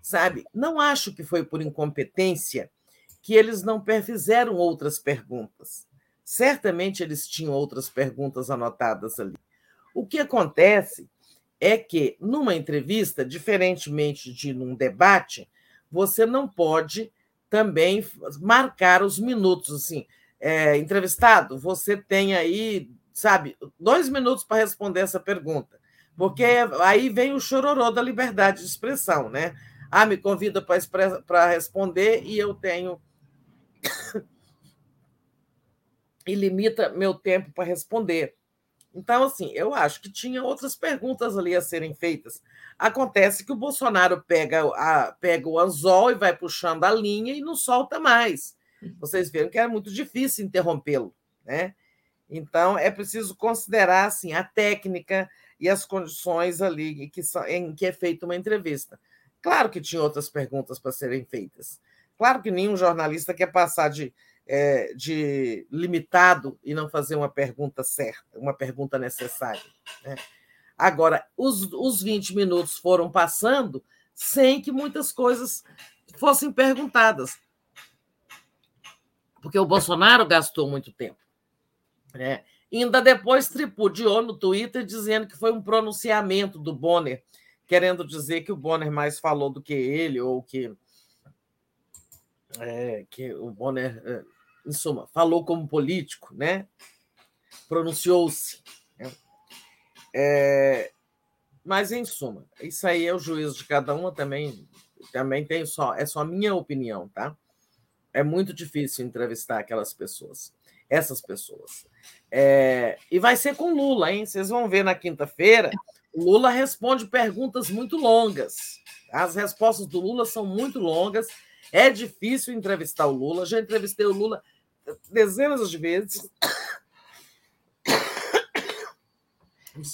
Sabe? Não acho que foi por incompetência que eles não fizeram outras perguntas. Certamente eles tinham outras perguntas anotadas ali. O que acontece é que, numa entrevista, diferentemente de num debate, você não pode também marcar os minutos. Assim, é, entrevistado, você tem aí, sabe, dois minutos para responder essa pergunta. Porque aí vem o chororô da liberdade de expressão, né? Ah, me convida para responder e eu tenho. [COUGHS] e limita meu tempo para responder. Então, assim, eu acho que tinha outras perguntas ali a serem feitas. Acontece que o Bolsonaro pega, a, pega o anzol e vai puxando a linha e não solta mais. Vocês viram que era muito difícil interrompê-lo, né? Então, é preciso considerar assim, a técnica e as condições ali que, em que é feita uma entrevista. Claro que tinha outras perguntas para serem feitas. Claro que nenhum jornalista quer passar de é, de limitado e não fazer uma pergunta certa, uma pergunta necessária. Né? Agora, os, os 20 minutos foram passando sem que muitas coisas fossem perguntadas. Porque o Bolsonaro gastou muito tempo. Né? Ainda depois tripudiou no Twitter dizendo que foi um pronunciamento do Bonner, querendo dizer que o Bonner mais falou do que ele, ou que, é, que o Bonner, é, em suma, falou como político, né? pronunciou-se. Né? É, mas, em suma, isso aí é o juízo de cada uma também. Também tem só, é só minha opinião, tá? É muito difícil entrevistar aquelas pessoas, essas pessoas. É, e vai ser com Lula, hein? Vocês vão ver na quinta-feira. Lula responde perguntas muito longas. As respostas do Lula são muito longas. É difícil entrevistar o Lula. Já entrevistei o Lula dezenas de vezes.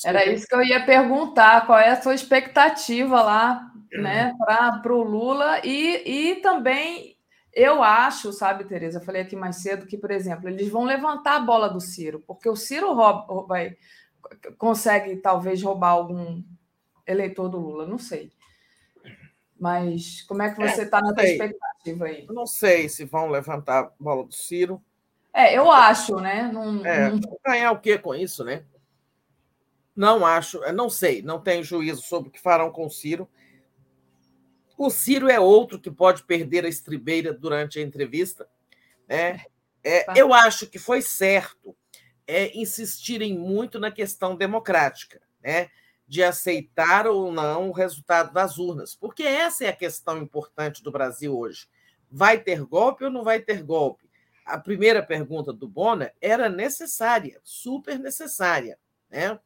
Era isso que eu ia perguntar, qual é a sua expectativa lá, né, para o Lula e, e também eu acho, sabe, Tereza, eu falei aqui mais cedo que, por exemplo, eles vão levantar a bola do Ciro, porque o Ciro rouba, vai, consegue talvez roubar algum eleitor do Lula, não sei. Mas como é que você está é, na sua expectativa aí? Não sei se vão levantar a bola do Ciro. É, eu acho, né? Não, é, não... Ganhar o que com isso, né? Não acho, não sei, não tenho juízo sobre o que farão com o Ciro. O Ciro é outro que pode perder a estribeira durante a entrevista. Né? É, eu acho que foi certo é, insistirem muito na questão democrática, né? De aceitar ou não o resultado das urnas, porque essa é a questão importante do Brasil hoje. Vai ter golpe ou não vai ter golpe? A primeira pergunta do Bona era necessária, super necessária. Né?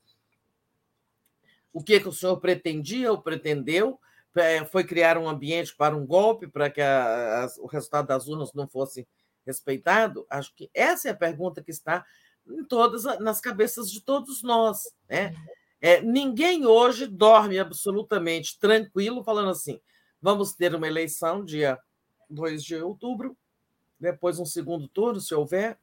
O que, que o senhor pretendia ou pretendeu? É, foi criar um ambiente para um golpe, para que a, a, o resultado das urnas não fosse respeitado? Acho que essa é a pergunta que está em todas nas cabeças de todos nós. Né? É, ninguém hoje dorme absolutamente tranquilo, falando assim: vamos ter uma eleição dia 2 de outubro, depois um segundo turno, se houver,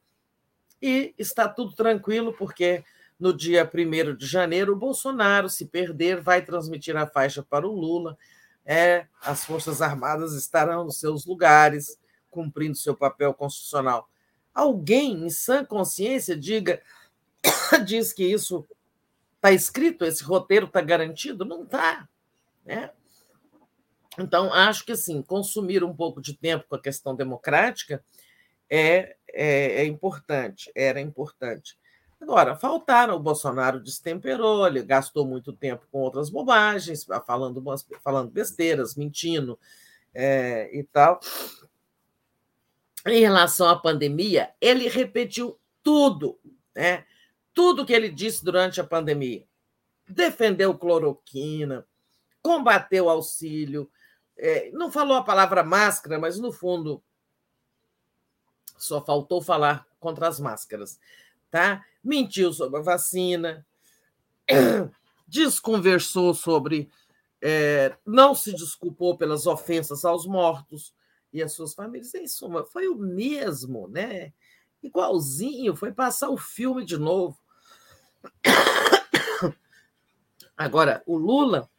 e está tudo tranquilo, porque no dia 1 de janeiro, o Bolsonaro, se perder, vai transmitir a faixa para o Lula. É, as Forças Armadas estarão nos seus lugares, cumprindo seu papel constitucional. Alguém em sã consciência diga, [COUGHS] diz que isso está escrito, esse roteiro está garantido? Não está. Né? Então, acho que assim, consumir um pouco de tempo com a questão democrática é, é, é importante, era importante. Agora, faltaram, o Bolsonaro destemperou, ele gastou muito tempo com outras bobagens, falando, falando besteiras, mentindo é, e tal. Em relação à pandemia, ele repetiu tudo, né? Tudo que ele disse durante a pandemia. Defendeu cloroquina, combateu auxílio, é, não falou a palavra máscara, mas no fundo só faltou falar contra as máscaras tá? mentiu sobre a vacina, [CLEARS THROAT] desconversou sobre. É, não se desculpou pelas ofensas aos mortos e às suas famílias. Em suma, foi o mesmo, né? Igualzinho, foi passar o filme de novo. Agora, o Lula,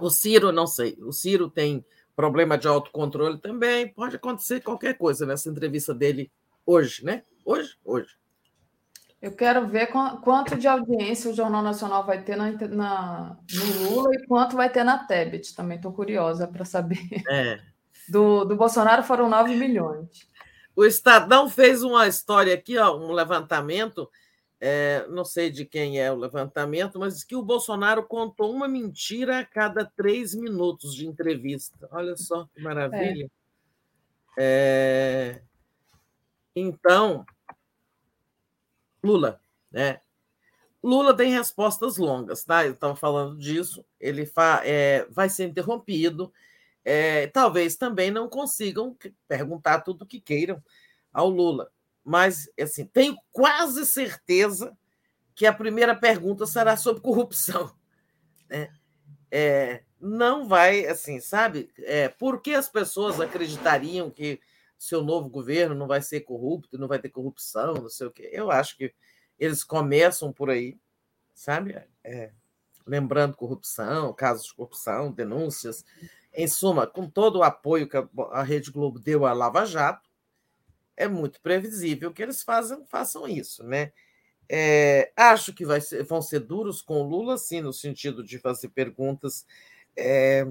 o Ciro, não sei, o Ciro tem problema de autocontrole também, pode acontecer qualquer coisa nessa entrevista dele hoje, né? Hoje? Hoje. Eu quero ver quanto de audiência o Jornal Nacional vai ter na, na no Lula e quanto vai ter na Tebet. Também estou curiosa para saber. É. Do, do Bolsonaro foram 9 milhões. O Estadão fez uma história aqui, ó, um levantamento. É, não sei de quem é o levantamento, mas que o Bolsonaro contou uma mentira a cada três minutos de entrevista. Olha só que maravilha. É. É... Então, Lula, né? Lula tem respostas longas, tá? Eu estava falando disso. Ele fa, é, vai ser interrompido. É, talvez também não consigam perguntar tudo o que queiram ao Lula. Mas, assim, tenho quase certeza que a primeira pergunta será sobre corrupção. [LAUGHS] Né? É, não vai, assim, sabe? É, por que as pessoas acreditariam que seu novo governo não vai ser corrupto, não vai ter corrupção, não sei o quê. Eu acho que eles começam por aí, sabe? É, lembrando corrupção, casos de corrupção, denúncias. Em suma, com todo o apoio que a Rede Globo deu à Lava Jato, é muito previsível que eles façam, isso, né? É, acho que ser, vão ser duros com Lula, sim, no sentido de fazer perguntas é,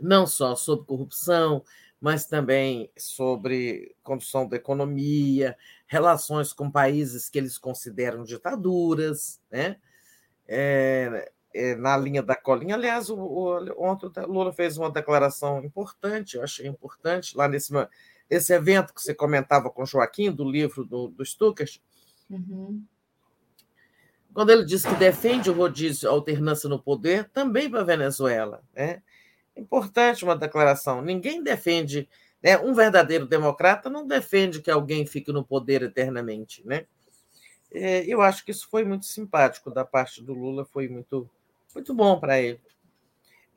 não só sobre corrupção, mas também sobre condução da economia, relações com países que eles consideram ditaduras, né? É, na linha da colinha. Aliás, o, o, ontem o Lula fez uma declaração importante, eu achei importante, lá nesse esse evento que você comentava com o Joaquim, do livro do, do Stuckert, uhum. quando ele diz que defende o rodízio, a alternância no poder, também para a Venezuela. Né? Importante uma declaração. Ninguém defende, né? um verdadeiro democrata não defende que alguém fique no poder eternamente. Né? É, eu acho que isso foi muito simpático da parte do Lula, foi muito, muito bom para ele.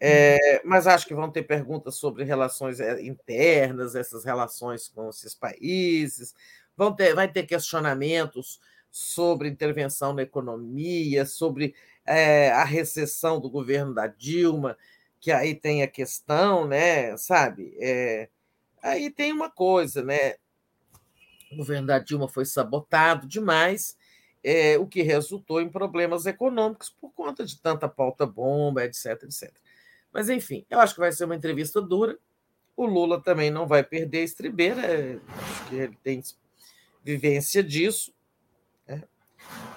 É, mas acho que vão ter perguntas sobre relações eh, internas, essas relações com esses países, vão ter, vai ter questionamentos sobre intervenção na economia, sobre é, a recessão do governo da Dilma, que aí tem a questão, né? Sabe? É, aí tem uma coisa, né? O governo da Dilma foi sabotado demais, é, o que resultou em problemas econômicos por conta de tanta pauta bomba, etc, etc. Mas, enfim, eu acho que vai ser uma entrevista dura. O Lula também não vai perder a estribeira, é, acho que ele tem vivência disso. Né?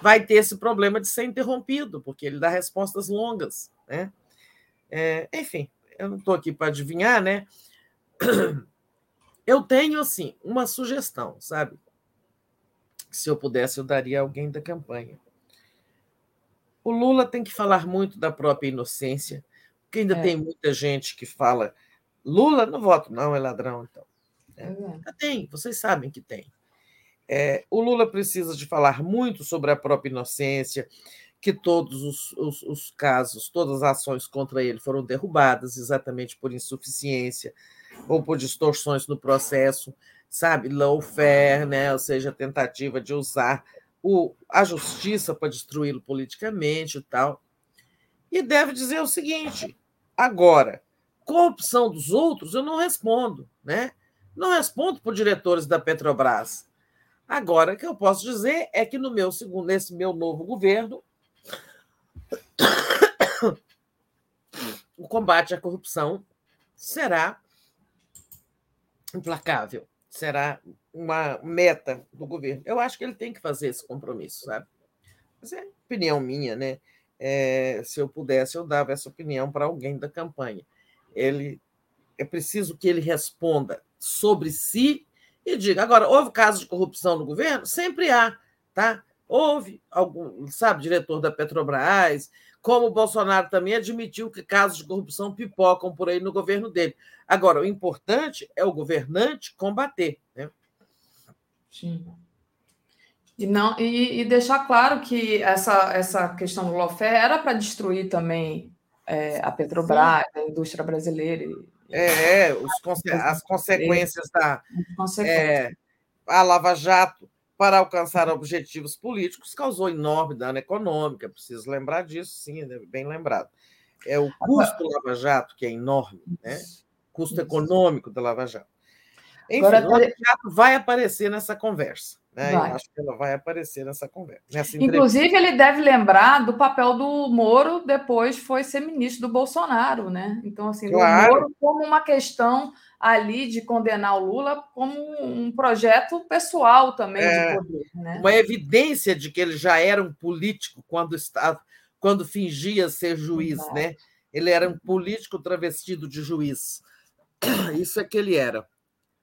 Vai ter esse problema de ser interrompido, porque ele dá respostas longas. Né? É, enfim, eu não estou aqui para adivinhar, né? Eu tenho, assim, uma sugestão, sabe? Se eu pudesse, eu daria a alguém da campanha. O Lula tem que falar muito da própria inocência, porque ainda é. tem muita gente que fala Lula, não voto, não, é ladrão, então. É. Tem, vocês sabem que tem. É, o Lula precisa de falar muito sobre a própria inocência, que todos os, os, os, casos, todas as ações contra ele foram derrubadas exatamente por insuficiência ou por distorções no processo, sabe? Lawfare, né? ou seja, tentativa de usar o, a justiça para destruí-lo politicamente e tal. E deve dizer o seguinte: Agora, corrupção dos outros, eu não respondo, né? Não respondo por diretores da Petrobras. Agora, o que eu posso dizer é que no meu segundo, nesse meu novo governo, [COUGHS] o combate à corrupção será implacável, será uma meta do governo. Eu acho que ele tem que fazer esse compromisso, sabe? Mas é opinião minha, né? é, se eu pudesse, eu dava essa opinião para alguém da campanha. Ele é preciso que ele responda sobre si e diga. Agora, houve casos de corrupção no governo? Sempre há, tá? Houve algum, sabe, diretor da Petrobras, como o Bolsonaro também admitiu que casos de corrupção pipocam por aí no governo dele. Agora, o importante é o governante combater, né? Sim. E, não, e, e, deixar claro que essa, essa questão do lawfare era para destruir também é, a Petrobras, Sim. a indústria brasileira. É, é os, as consequências da É, a Lava Jato para alcançar objetivos políticos causou enorme dano econômico, é preciso lembrar disso, sim, é bem lembrado. É o custo do Lava Jato que é enorme, né? custo econômico da Lava Jato. Enfim, Agora, o Lava Jato vai aparecer nessa conversa. Né? Eu acho que ela vai aparecer nessa conversa. Nessa Inclusive, ele deve lembrar do papel do Moro depois foi ser ministro do Bolsonaro, né? Então, assim, claro. do Moro como uma questão ali de condenar o Lula como um projeto pessoal também é, de poder. Né? Uma evidência de que ele já era um político quando estava, quando fingia ser juiz, né? Ele era um político travestido de juiz. [CLEARS THROAT] Isso é que ele era.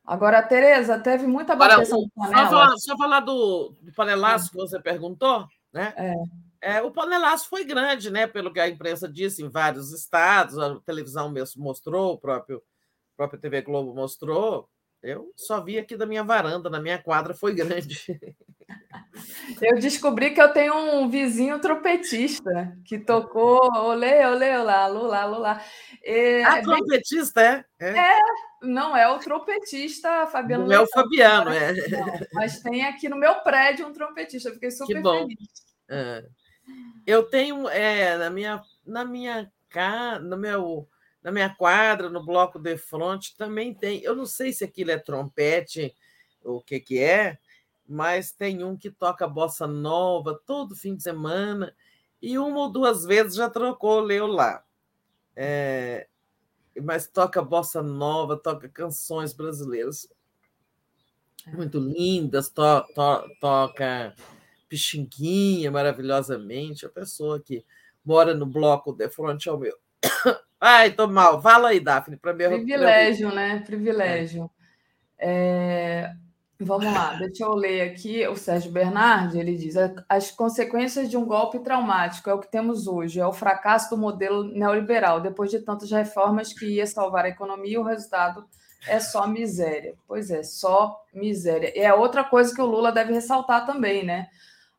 Agora, Tereza, teve muita bateção de panela. Só falar, só falar do, do panelaço é. que você perguntou, né? É. É, o panelaço foi grande, né? Pelo que a imprensa disse, em vários estados, a televisão mesmo mostrou, o próprio, a própria TV Globo mostrou. Eu só vi aqui da minha varanda, na minha quadra, foi grande. [LAUGHS] Eu descobri que eu tenho um vizinho trompetista que tocou olê, olê, olá, lula, lula. É, ah, trompetista, é? é? É, não é o trompetista Fabiano. Não é o Fabiano, é. Não, mas tem aqui no meu prédio um trompetista, fiquei super que bom. feliz. É. Eu tenho é, na minha na minha casa, no meu na minha quadra, no bloco de frente também tem. Eu não sei se aquilo é trompete, o que, que é, mas tem um que toca bossa nova todo fim de semana, e uma ou duas vezes já trocou, leu lá. É, mas toca bossa nova, toca canções brasileiras é. muito lindas, to, to, toca Pixinguinha maravilhosamente, a pessoa que mora no bloco de frente ao meu. [COUGHS] Ai, tô mal. Fala aí, Daphne, para mim. Privilégio, né? Privilégio. É. Vamos lá, deixa eu ler aqui. O Sérgio Bernardi ele diz: as consequências de um golpe traumático é o que temos hoje, é o fracasso do modelo neoliberal. Depois de tantas reformas que ia salvar a economia, o resultado é só miséria. Pois é, só miséria. E é outra coisa que o Lula deve ressaltar também, né?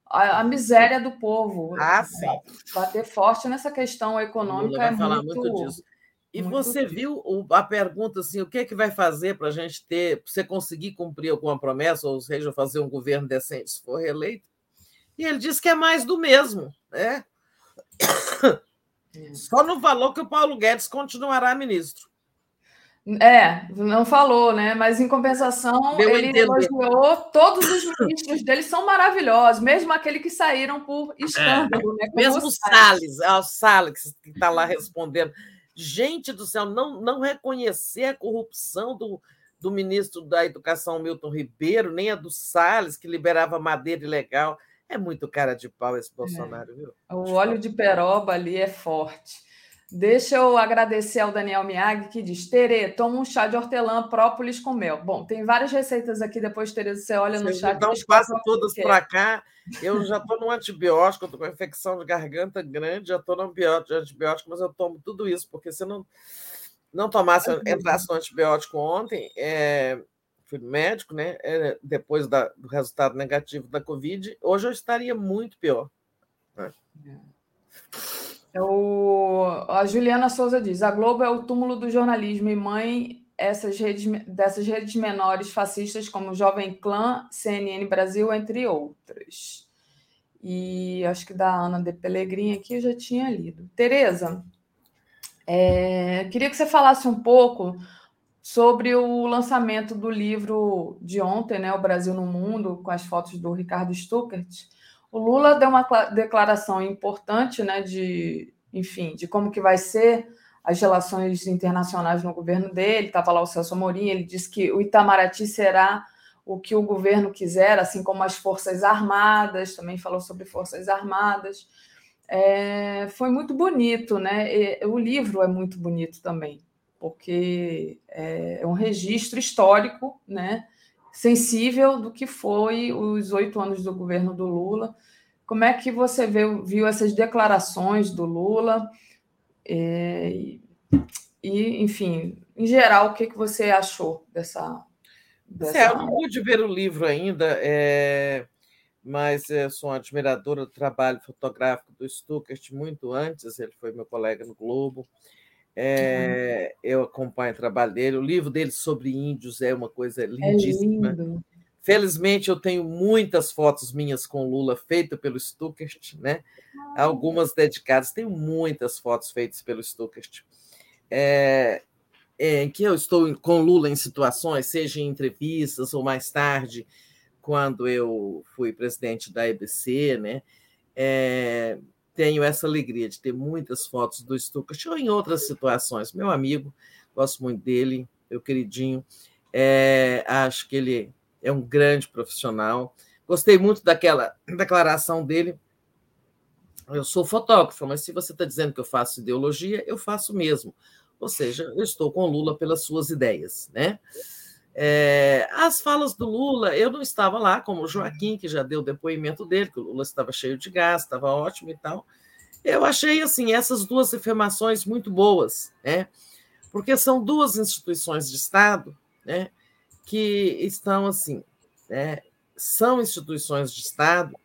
A, a miséria do povo. Ah, sim. Bater forte nessa questão econômica é muito, muito. E Muito você viu a pergunta assim: o que é que vai fazer para a gente ter, para você conseguir cumprir alguma promessa, ou seja, fazer um governo decente se for reeleito? E ele disse que é mais do mesmo. Né? [COUGHS] É. Só não falou que o Paulo Guedes continuará ministro. É, não falou, né? Mas em compensação, Deu ele elogiou todos os ministros dele são maravilhosos, mesmo aquele que saíram por escândalo, é. né? Mesmo o Salles, é o Salles que está lá respondendo. Gente do céu, não, não reconhecer a corrupção do, do ministro da Educação, Milton Ribeiro, nem a do Salles, que liberava madeira ilegal. É muito cara de pau esse é. Bolsonaro, viu? O óleo de peroba ali é forte. Deixa eu agradecer ao Daniel Miag, que diz: Tere, toma um chá de hortelã, própolis com mel. Bom, tem várias receitas aqui, depois, Tereza, você olha no chat. Então, passa todas para cá. Eu já estou no antibiótico, estou com infecção de garganta grande, já estou no antibiótico, mas eu tomo tudo isso, porque se não, não tomasse, entrasse no antibiótico ontem, é, fui médico, né? É, depois da, do resultado negativo da Covid, hoje eu estaria muito pior. Né? É. É o, a Juliana Souza diz: a Globo é o túmulo do jornalismo e mãe essas redes, dessas redes menores fascistas como Jovem Clã, CNN Brasil, entre outras. E acho que da Ana de Pellegrini aqui eu já tinha lido. Tereza, é, queria que você falasse um pouco sobre o lançamento do livro de ontem, né, O Brasil no Mundo, com as fotos do Ricardo Stuckert o Lula deu uma declaração importante, né, de, enfim, de como que vai ser as relações internacionais no governo dele. Estava lá o Celso Amorim, ele disse que o Itamaraty será o que o governo quiser, assim como as Forças Armadas, também falou sobre Forças Armadas. É, foi muito bonito, né? E, o livro é muito bonito também, porque é, é um registro histórico, né? Sensível do que foi os oito anos do governo do Lula. Como é que você viu, viu essas declarações do Lula? É, e, enfim, em geral, o que, que você achou dessa. dessa... É, eu não pude ver o livro ainda, é, mas sou uma admiradora do trabalho fotográfico do Stuckert muito antes, ele foi meu colega no Globo. É, eu acompanho o trabalho dele. O livro dele sobre índios é uma coisa lindíssima. É. Felizmente, eu tenho muitas fotos minhas com Lula feitas pelo Stuckert, né? Algumas dedicadas. Tenho muitas fotos feitas pelo Stuckert. É, é, em que eu estou com Lula em situações, seja em entrevistas ou mais tarde, quando eu fui presidente da EBC, né? Tenho essa alegria de ter muitas fotos do Stuckert ou em outras situações. Meu amigo, gosto muito dele, meu queridinho. É, acho que ele é um grande profissional. Gostei muito daquela declaração dele. Eu sou fotógrafo, mas se você está dizendo que eu faço ideologia, eu faço mesmo. Ou seja, eu estou com Lula pelas suas ideias, né? É, as falas do Lula, eu não estava lá, como o Joaquim, que já deu o depoimento dele, que o Lula estava cheio de gás, estava ótimo e tal. Eu achei assim essas duas afirmações muito boas, né? Porque são duas instituições de Estado, né, que estão assim, né, são instituições de Estado,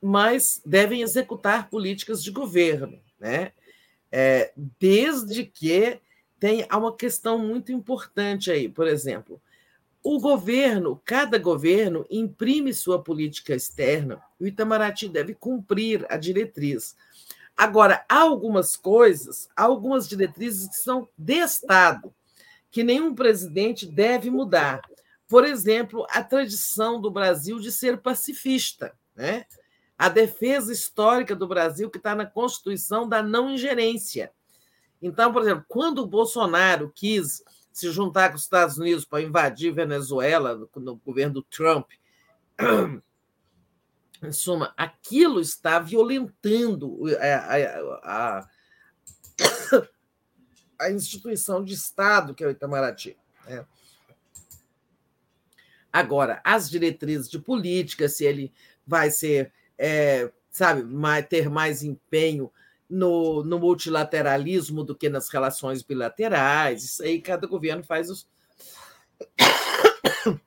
mas devem executar políticas de governo, né? É, desde que tem uma questão muito importante aí, por exemplo, o governo, cada governo imprime sua política externa, o Itamaraty deve cumprir a diretriz. Agora, há algumas coisas, há algumas diretrizes que são de Estado, que nenhum presidente deve mudar. por exemplo, a tradição do Brasil de ser pacifista, né? a defesa histórica do Brasil que está na Constituição da não ingerência. Então, por exemplo, quando o Bolsonaro quis se juntar com os Estados Unidos para invadir Venezuela no, no governo do Trump, em suma, aquilo está violentando a, a, a, a instituição de Estado que é o Itamaraty. Né? Agora, as diretrizes de política, se ele vai ser, é, sabe, ter mais empenho no, no, multilateralismo do que nas relações bilaterais, isso aí cada governo faz os. [COUGHS]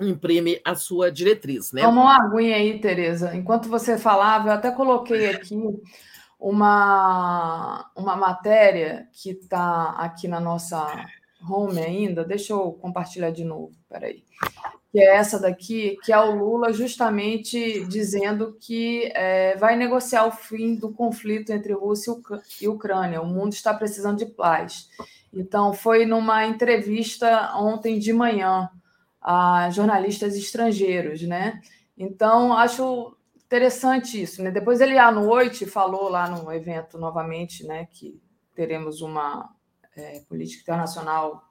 imprime a sua diretriz, né? Toma uma aguinha aí, Tereza. Enquanto você falava, eu até coloquei aqui uma, uma matéria que está aqui na nossa home ainda. Deixa eu compartilhar de novo, peraí que é essa daqui, que é o Lula justamente dizendo que é, vai negociar o fim do conflito entre Rússia e Ucrânia. O mundo está precisando de paz. Então, foi numa entrevista ontem de manhã a jornalistas estrangeiros, né? Então, acho interessante isso, né? Depois ele à noite falou lá no evento novamente, né, que teremos uma é, política internacional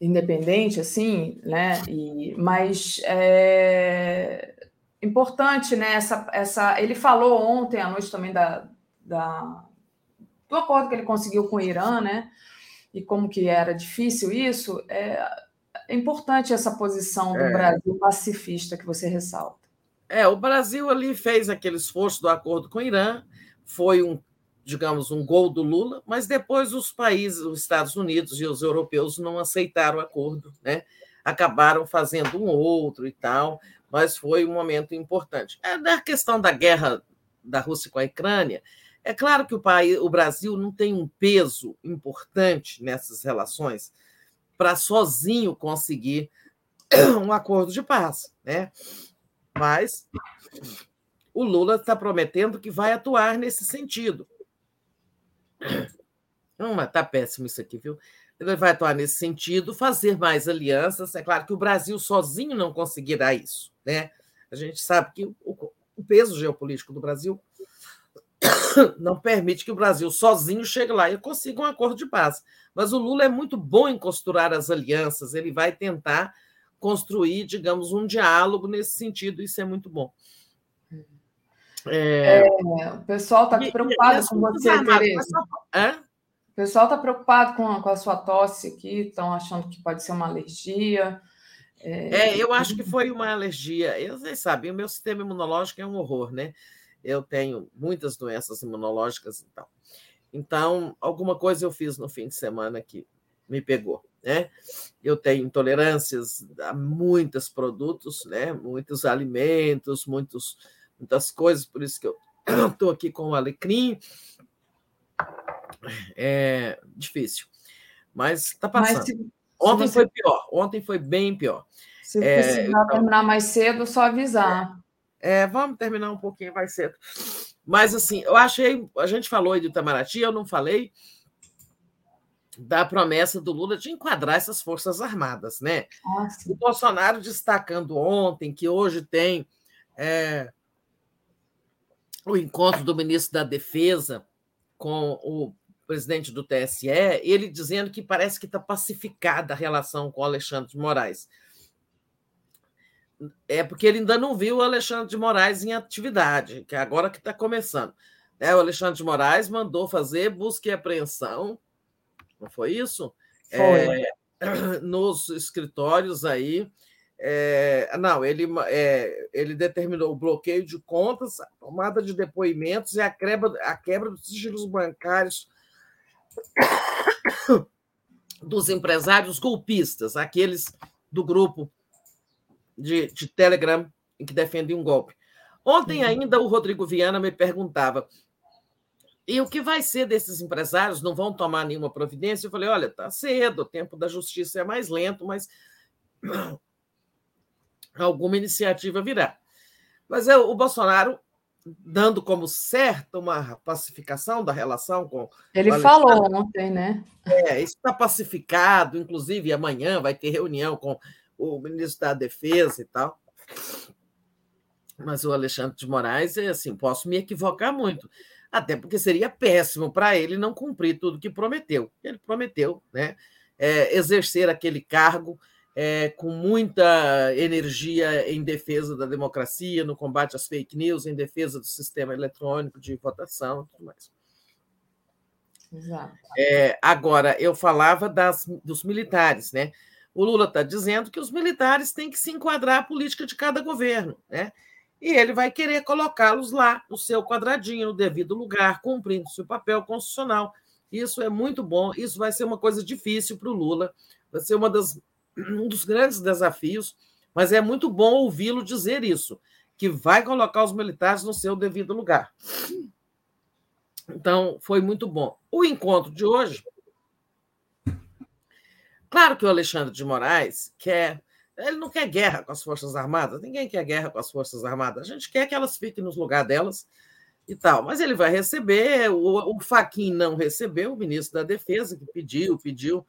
independente, assim, né? E, mas é importante, né? Essa, essa, ele falou ontem à noite também da, da, do acordo que ele conseguiu com o Irã, né? E como que era difícil isso. É, é importante essa posição do é. Brasil pacifista que você ressalta. É, o Brasil ali fez aquele esforço do acordo com o Irã, foi um digamos, um gol do Lula, mas depois os países, os Estados Unidos e os europeus não aceitaram o acordo, né? acabaram fazendo um outro e tal, mas foi um momento importante. É, na questão da guerra da Rússia com a Ucrânia, é claro que o, país, o Brasil não tem um peso importante nessas relações para sozinho conseguir [CLEARS THROAT] um acordo de paz, né? Mas o Lula está prometendo que vai atuar nesse sentido. Uma, tá péssimo isso aqui, viu? Ele vai atuar nesse sentido, fazer mais alianças. É claro que o Brasil sozinho não conseguirá isso, né? A gente sabe que o, o peso geopolítico do Brasil [COUGHS] não permite que o Brasil sozinho chegue lá e consiga um acordo de paz. Mas o Lula é muito bom em costurar as alianças, ele vai tentar construir, digamos, um diálogo nesse sentido, isso é muito bom. É... É, o pessoal está preocupado e, com você, Tereza. O pessoal está preocupado com, com a sua tosse aqui, estão achando que pode ser uma alergia. É... é, eu acho que foi uma alergia. Eu, vocês sabem, o meu sistema imunológico é um horror, né? Eu tenho muitas doenças imunológicas e tal. Então, alguma coisa eu fiz no fim de semana que me pegou, né? Eu tenho intolerâncias a muitos produtos, né? Muitos alimentos, muitos muitas coisas, por isso que eu [CLEARS THROAT] estou aqui com o alecrim. É difícil, mas está passando. Mas se, ontem se você... foi pior, ontem foi bem pior. Se é, precisar então... terminar mais cedo, só avisar. É, vamos terminar um pouquinho mais cedo. Mas, assim, eu achei. A gente falou aí do Itamaraty, eu não falei da promessa do Lula de enquadrar essas Forças Armadas, né? Ah, o Bolsonaro destacando ontem que hoje tem é, o encontro do ministro da Defesa com o presidente do TSE, ele dizendo que parece que está pacificada a relação com o Alexandre de Moraes. É porque ele ainda não viu o Alexandre de Moraes em atividade, que é agora que está começando. É, o Alexandre de Moraes mandou fazer busca e apreensão, não foi isso? Foi. É, [CLEARS THROAT] nos escritórios aí é, não, ele, é, ele determinou o bloqueio de contas, a tomada de depoimentos e a quebra, a quebra dos sigilos bancários [COUGHS] dos empresários golpistas, aqueles do grupo de, de Telegram que defendem um golpe. Ontem ainda o Rodrigo Viana me perguntava e o que vai ser desses empresários? Não vão tomar nenhuma providência? Eu falei: olha, está cedo, o tempo da justiça é mais lento, mas alguma iniciativa virá. Mas eu, o Bolsonaro dando como certa uma pacificação da relação com. Ele falou ontem, né? É, está pacificado, inclusive amanhã vai ter reunião com o ministro da Defesa e tal. Mas o Alexandre de Moraes, é assim, posso me equivocar muito, até porque seria péssimo para ele não cumprir tudo que prometeu. Ele prometeu né, é, exercer aquele cargo é, com muita energia em defesa da democracia, no combate às fake news, em defesa do sistema eletrônico de votação e tudo mais. É, agora, eu falava das, dos militares, né? O Lula está dizendo que os militares têm que se enquadrar a política de cada governo, né? E ele vai querer colocá-los lá no seu quadradinho, no devido lugar, cumprindo seu papel constitucional. Isso é muito bom, isso vai ser uma coisa difícil para o Lula, vai ser uma das um dos grandes desafios, mas é muito bom ouvi-lo dizer isso, que vai colocar os militares no seu devido lugar. Então, foi muito bom. O encontro de hoje. Claro que o Alexandre de Moraes quer. Ele não quer guerra com as Forças Armadas, ninguém quer guerra com as Forças Armadas. A gente quer que elas fiquem nos lugares delas e tal. Mas ele vai receber, o, o Faquin não recebeu, o ministro da Defesa, que pediu, pediu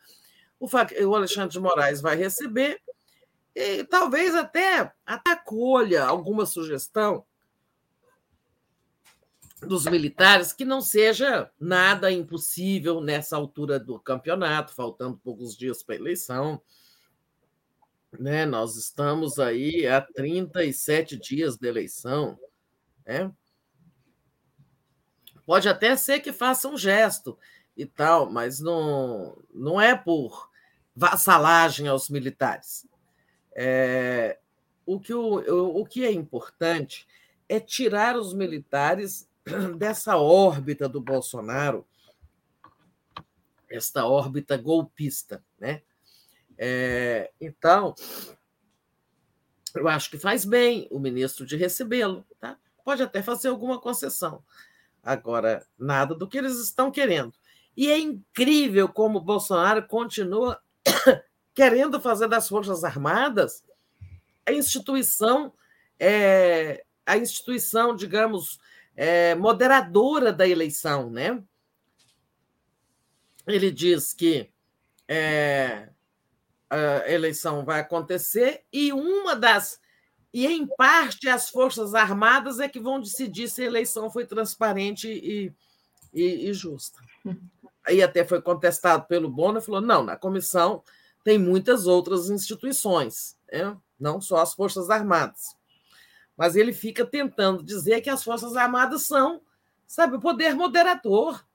o Alexandre de Moraes vai receber e talvez até, até acolha alguma sugestão dos militares que não seja nada impossível nessa altura do campeonato, faltando poucos dias para a eleição. Né? Nós estamos aí há 37 dias da eleição. Né? Pode até ser que faça um gesto e tal, mas não, não é por vassalagem aos militares. É, o, que o, o que é importante é tirar os militares [CLEARS THROAT] dessa órbita do Bolsonaro, esta órbita golpista, né? É, então, eu acho que faz bem o ministro de recebê-lo, tá? Pode até fazer alguma concessão. Agora, nada do que eles estão querendo. E é incrível como Bolsonaro continua [COUGHS] querendo fazer das Forças Armadas a instituição, é, a instituição, digamos, é, moderadora da eleição, né? Ele diz que é, a eleição vai acontecer e uma das e em parte as forças armadas é que vão decidir se a eleição foi transparente e, e, e justa. [LAUGHS] Aí até foi contestado pelo Bono falou: não, na comissão tem muitas outras instituições, né? não só as Forças Armadas. Mas ele fica tentando dizer que as Forças Armadas são, sabe, o poder moderador.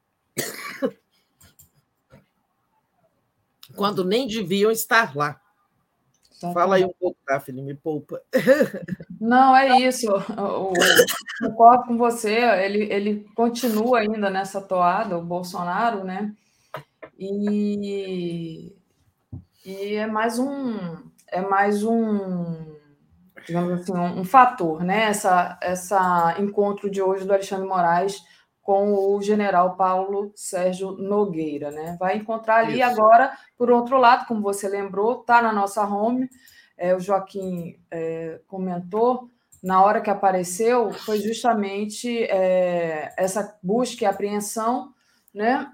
Quando nem deviam estar lá. Fala aí um pouco, Daphne, me poupa. [LAUGHS] Não, é isso. Eu, concordo com você. Ele, ele continua ainda nessa toada, o Bolsonaro, né? E, e é mais um é mais um digamos assim um, um fator, né? Essa essa encontro de hoje do Alexandre Moraes com o general Paulo Sérgio Nogueira, né? Vai encontrar ali Isso. agora, por outro lado, como você lembrou, está na nossa home. É, o Joaquim é, comentou na hora que apareceu foi justamente é, essa busca e apreensão, né?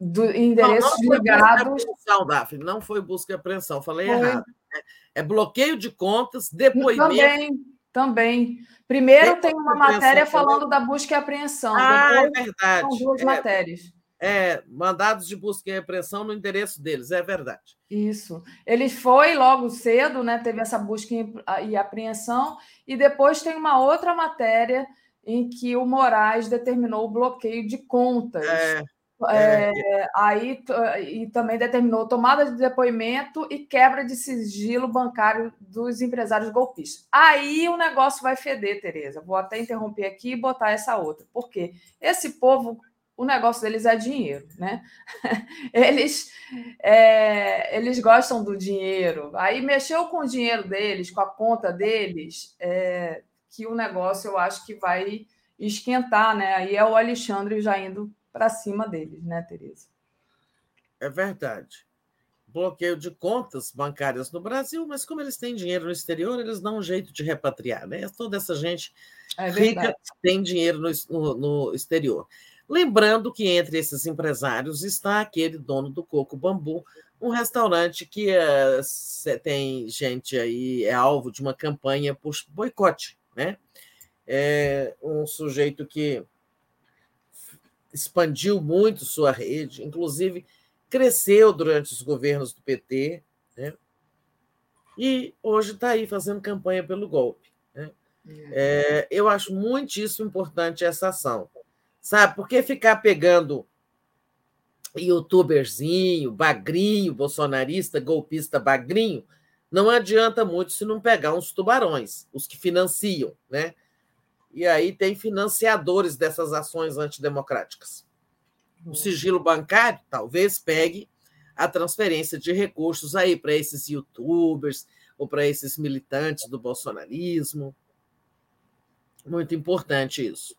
Do endereços não, não ligados. Apreensão, Daphne, não foi busca e apreensão, falei foi. errado. Né? É bloqueio de contas, depoimento. Também, também. Primeiro tem uma matéria falando da busca e apreensão. Ah, é verdade. São duas é, matérias. É, mandados de busca e apreensão no endereço deles, é verdade. Isso. Ele foi logo cedo, né? Teve essa busca e apreensão, e depois tem uma outra matéria em que o Moraes determinou o bloqueio de contas. É. É, é, aí e também determinou tomada de depoimento e quebra de sigilo bancário dos empresários golpistas. Aí o negócio vai feder, Tereza. Vou até interromper aqui e botar essa outra. Porque esse povo, o negócio deles é dinheiro, né? [LAUGHS] Eles, é, eles gostam do dinheiro. Aí mexeu com o dinheiro deles, com a conta deles, é, que o negócio eu acho que vai esquentar, né? Aí é o Alexandre já indo para cima deles, né, Tereza? É verdade. bloqueio de contas bancárias no Brasil, mas como eles têm dinheiro no exterior, eles dão um jeito de repatriar. Né? Toda essa gente É rica tem dinheiro no, no- no exterior. Lembrando que entre esses empresários está aquele dono do Coco Bambu, um restaurante que eh, tem gente aí, é alvo de uma campanha por boicote. Né? É um sujeito que expandiu muito sua rede, inclusive cresceu durante os governos do PT, né? e hoje está aí fazendo campanha pelo golpe. né? É, eu acho muitíssimo importante essa ação. Sabe, porque ficar pegando youtuberzinho, bagrinho, bolsonarista, golpista bagrinho, não adianta muito se não pegar uns tubarões, os que financiam, né? E aí tem financiadores dessas ações antidemocráticas. O sigilo bancário talvez pegue a transferência de recursos aí para esses youtubers ou para esses militantes do bolsonarismo. Muito importante isso.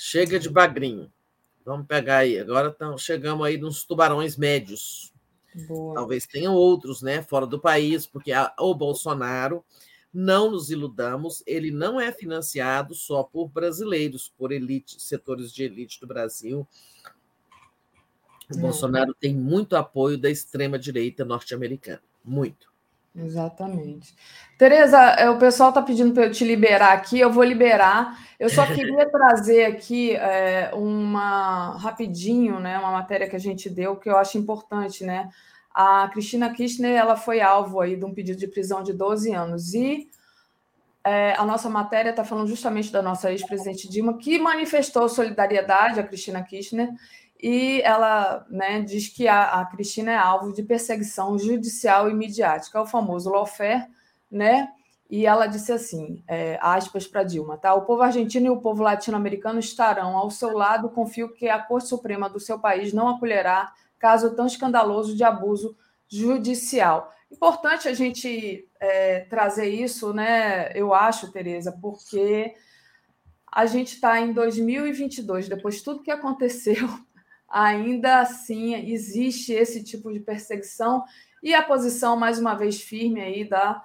Chega de bagrinho. Vamos pegar aí. Agora tão, chegamos aí nos tubarões médios. Boa. Talvez tenham outros, né, fora do país, porque a- o Bolsonaro, não nos iludamos, ele não é financiado só por brasileiros, por elite, setores de elite do Brasil. O Não. Bolsonaro tem muito apoio da extrema-direita norte-americana. Muito. Exatamente. Tereza, é, o pessoal está pedindo para eu te liberar aqui, eu vou liberar. Eu só [LAUGHS] queria trazer aqui é, uma rapidinho, né, uma matéria que a gente deu que eu acho importante, né? A Cristina Kirchner, ela foi alvo aí de um pedido de prisão de 12 anos e é, a nossa matéria está falando justamente da nossa ex-presidente Dilma, que manifestou solidariedade à Cristina Kirchner e ela né, diz que a, a Cristina é alvo de perseguição judicial e midiática, é o famoso lawfare, né? E ela disse assim, é, aspas para Dilma, tá? O povo argentino e o povo latino-americano estarão ao seu lado. Confio que a Corte Suprema do seu país não acolherá caso tão escandaloso de abuso judicial. Importante a gente é, trazer isso, né? Eu acho, Tereza, porque a gente está em 2022, depois de tudo que aconteceu, ainda assim existe esse tipo de perseguição e a posição, mais uma vez, firme aí da,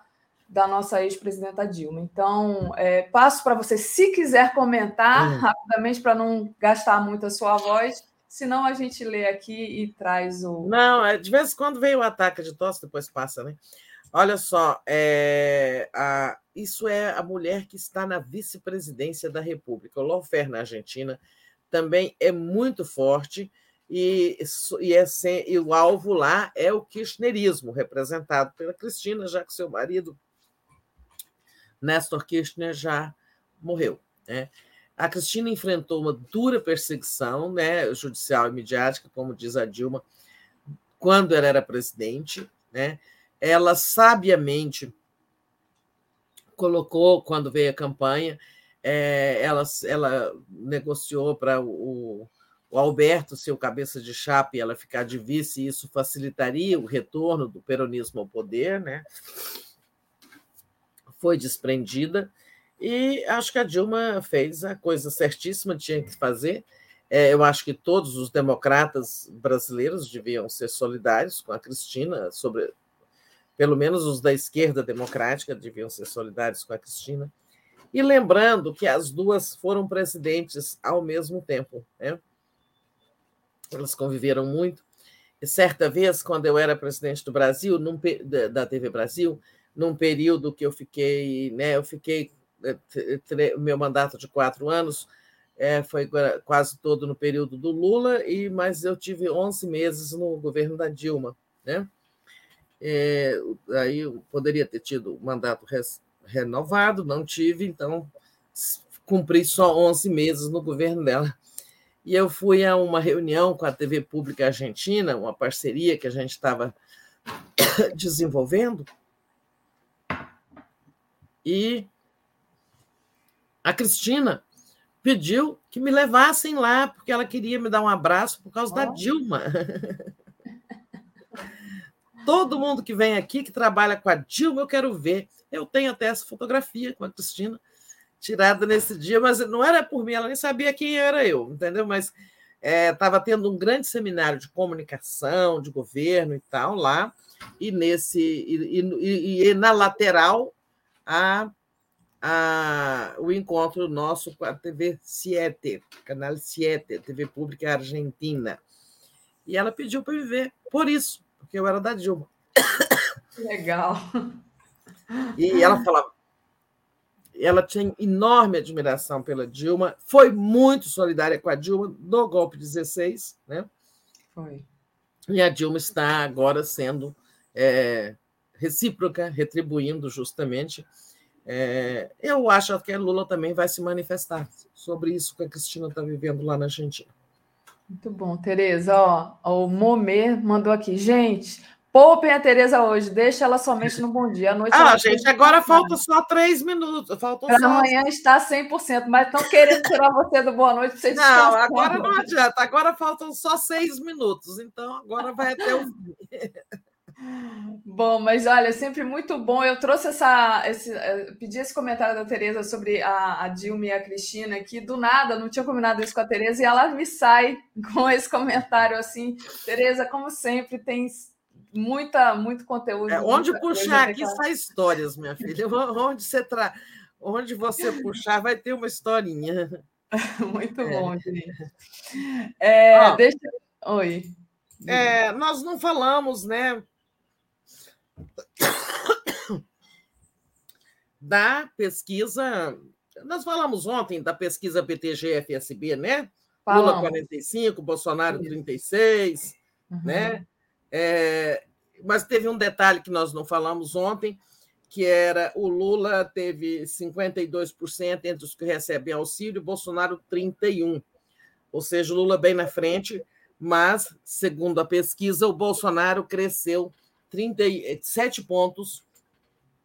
da nossa ex-presidenta Dilma. Então, é, passo para você, se quiser comentar rapidamente, para não gastar muito a sua voz, senão a gente lê aqui e traz o. Não, é, de vez em quando vem o ataque de tosse, depois passa, né? Olha só, é, a- isso é a mulher que está na vice-presidência da República. O lawfare na Argentina também é muito forte e, e, é sem- e o alvo lá é o kirchnerismo, representado pela Cristina, já que seu marido, Néstor Kirchner, já morreu. Né? A Cristina enfrentou uma dura perseguição né, judicial e midiática, como diz a Dilma, quando ela era presidente. Né? Ela sabiamente colocou, quando veio a campanha, eh, ela, ela negociou para o, o Alberto ser o cabeça de chapa e ela ficar de vice, e isso facilitaria o retorno do peronismo ao poder. Né? Foi desprendida. E acho que a Dilma fez a coisa certíssima, tinha que fazer. É, eu acho que todos os democratas brasileiros deviam ser solidários com a Cristina, sobre, pelo menos os da esquerda democrática deviam ser solidários com a Cristina. E lembrando que as duas foram presidentes ao mesmo tempo. Né? Elas conviveram muito. E certa vez, quando eu era presidente do Brasil, num, da TV Brasil, num período que eu fiquei, né, eu fiquei o meu mandato de quatro anos é, foi quase todo no período do Lula, e mas eu tive 11 meses no governo da Dilma. Né? É, aí eu poderia ter tido mandato res, renovado, não tive, então cumpri só 11 meses no governo dela. E eu fui a uma reunião com a TV Pública Argentina, uma parceria que a gente estava [COUGHS] desenvolvendo, e a Cristina pediu que me levassem lá, porque ela queria me dar um abraço por causa oh. da Dilma. [LAUGHS] Todo mundo que vem aqui, que trabalha com a Dilma, eu quero ver. Eu tenho até essa fotografia com a Cristina, tirada nesse dia, mas não era por mim, ela nem sabia quem era eu, entendeu? Mas estava é, tendo um grande seminário de comunicação, de governo e tal lá, e nesse e, e, e na lateral a, a, o encontro nosso com a TV Siete, canal Siete, TV Pública Argentina. E ela pediu para me ver, por isso, porque eu era da Dilma. Legal. [LAUGHS] E ela falava, ela tinha enorme admiração pela Dilma, foi muito solidária com a Dilma no golpe 16, né? Foi. E a Dilma está agora sendo é, recíproca, retribuindo justamente. É, eu acho que a Lula também vai se manifestar sobre isso que a Cristina está vivendo lá na Argentina. Muito bom, Tereza. Ó, o Momê mandou aqui. Gente, Poupem a Tereza hoje, deixa ela somente no bom dia. À noite ah, gente, agora falta só três minutos. Faltam só... Amanhã está 100%, mas estão querendo tirar você do boa noite para você descansar. Não, agora não adianta. Agora faltam só seis minutos. Então, agora vai até o. Bom, mas olha, sempre muito bom. Eu trouxe essa. Esse, eh, pedi esse comentário da Tereza sobre a, a Dilma e a Cristina, que do nada, não tinha combinado isso com a Tereza, e ela me sai [LAUGHS] com esse comentário assim. Tereza, como sempre, tem muita, muito conteúdo. É, onde puxar aqui sai histórias, minha filha. Onde você, tra... onde você puxar, vai ter uma historinha. [LAUGHS] muito é. bom, gente. É, deixa... Oi. É, nós não falamos, né? [COUGHS] Da pesquisa. Nós falamos ontem da pesquisa PTG-FSB, né? Falamos. Lula 45, Bolsonaro 36, uhum. né? É, mas teve um detalhe que nós não falamos ontem, que era o Lula teve 52% entre os que recebem auxílio, Bolsonaro 31%. Ou seja, o Lula bem na frente, mas, segundo a pesquisa, o Bolsonaro cresceu 37 pontos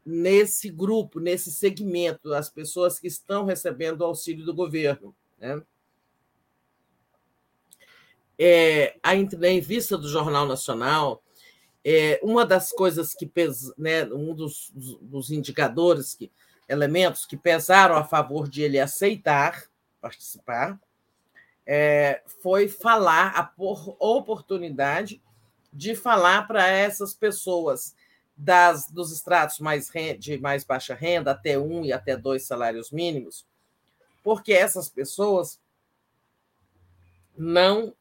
nesse grupo, nesse segmento, as pessoas que estão recebendo o auxílio do governo. Né? É, a entrevista do Jornal Nacional, é, uma das coisas que pesa, né, um dos, dos indicadores, que, elementos que pesaram a favor de ele aceitar participar, é, foi falar, a oportunidade de falar para essas pessoas das, dos estratos mais de mais baixa renda, até um e até dois salários mínimos, porque essas pessoas não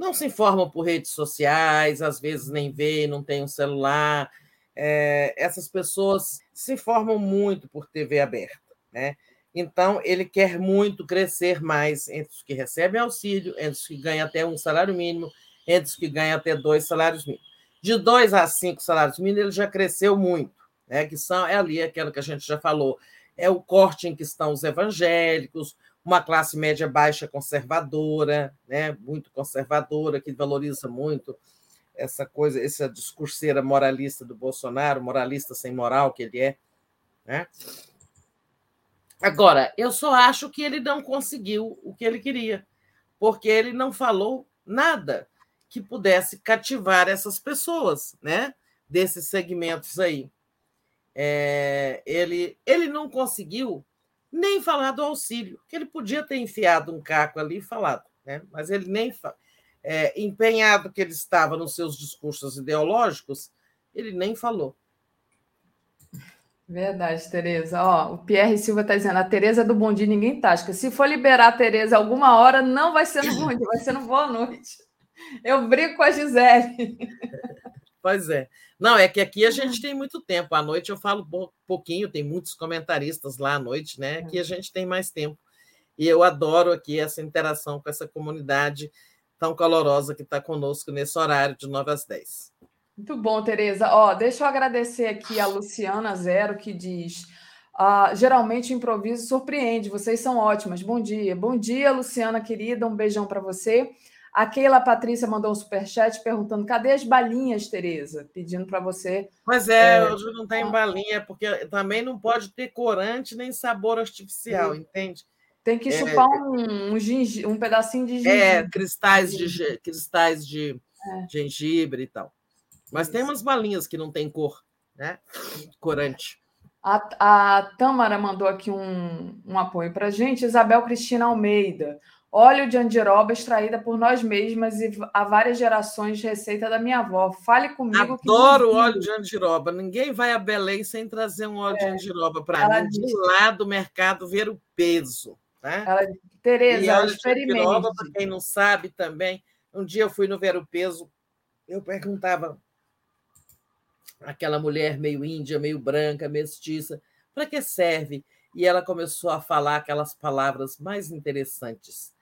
não se informam por redes sociais, às vezes nem vê, não tem um celular. É, essas pessoas se informam muito por TV aberta, né? Então, ele quer muito crescer mais entre os que recebem auxílio, entre os que ganham até um salário mínimo, entre os que ganham até dois salários mínimos. De dois a cinco salários mínimos, ele já cresceu muito, né? que são, é ali aquilo que a gente já falou, é o corte em que estão os evangélicos, uma classe média baixa conservadora, né, muito conservadora, que valoriza muito essa coisa, essa discurseira moralista do Bolsonaro, moralista sem moral que ele é. Né? Agora, eu só acho que ele não conseguiu o que ele queria, porque ele não falou nada que pudesse cativar essas pessoas, né? Desses segmentos aí. É, ele, ele não conseguiu nem falar do auxílio, que ele podia ter enfiado um caco ali e falado, né? mas ele nem é, empenhado que ele estava nos seus discursos ideológicos, ele nem falou. Verdade, Tereza. Ó, o Pierre Silva está dizendo: a Tereza do Bom Dia ninguém tasca. Se for liberar a Tereza alguma hora, não vai ser no Bom Dia, vai ser no Boa Noite. Eu brigo com a Gisele. [LAUGHS] Pois é. Não, é que aqui a gente tem muito tempo. À noite eu falo pouquinho, tem muitos comentaristas lá à noite, né? Aqui a gente tem mais tempo. E eu adoro aqui essa interação com essa comunidade tão calorosa que está conosco nesse horário de 9 às 10. Muito bom, Tereza. Ó, deixa eu agradecer aqui a Luciana Zero, que diz. Uh, geralmente o improviso surpreende, vocês são ótimas. Bom dia. Bom dia, Luciana querida. Um beijão para você. A Keila Patrícia mandou um superchat perguntando: cadê as balinhas, Tereza? Pedindo para você. Mas é, é, hoje não tem balinha, porque também não pode ter corante nem sabor artificial, entende? Tem que é, chupar um, um, um pedacinho de é, gengibre. É, cristais de, cristais de é. gengibre e tal. Mas Isso. tem umas balinhas que não tem cor, né? Corante. A, a Tâmara mandou aqui um, um apoio para gente. Isabel Cristina Almeida. Óleo de andiroba extraída por nós mesmas e há várias gerações receita da minha avó. Fale comigo. Adoro óleo de andiroba. Ninguém vai a Belém sem trazer um óleo é. de andiroba para mim. Diz... De lá do mercado ver o peso. Né? Ela, Tereza, experimente. Para quem não sabe também, um dia eu fui no Ver o Peso, eu perguntava aquela mulher meio índia, meio branca, mestiça, para que serve? E ela começou a falar aquelas palavras mais interessantes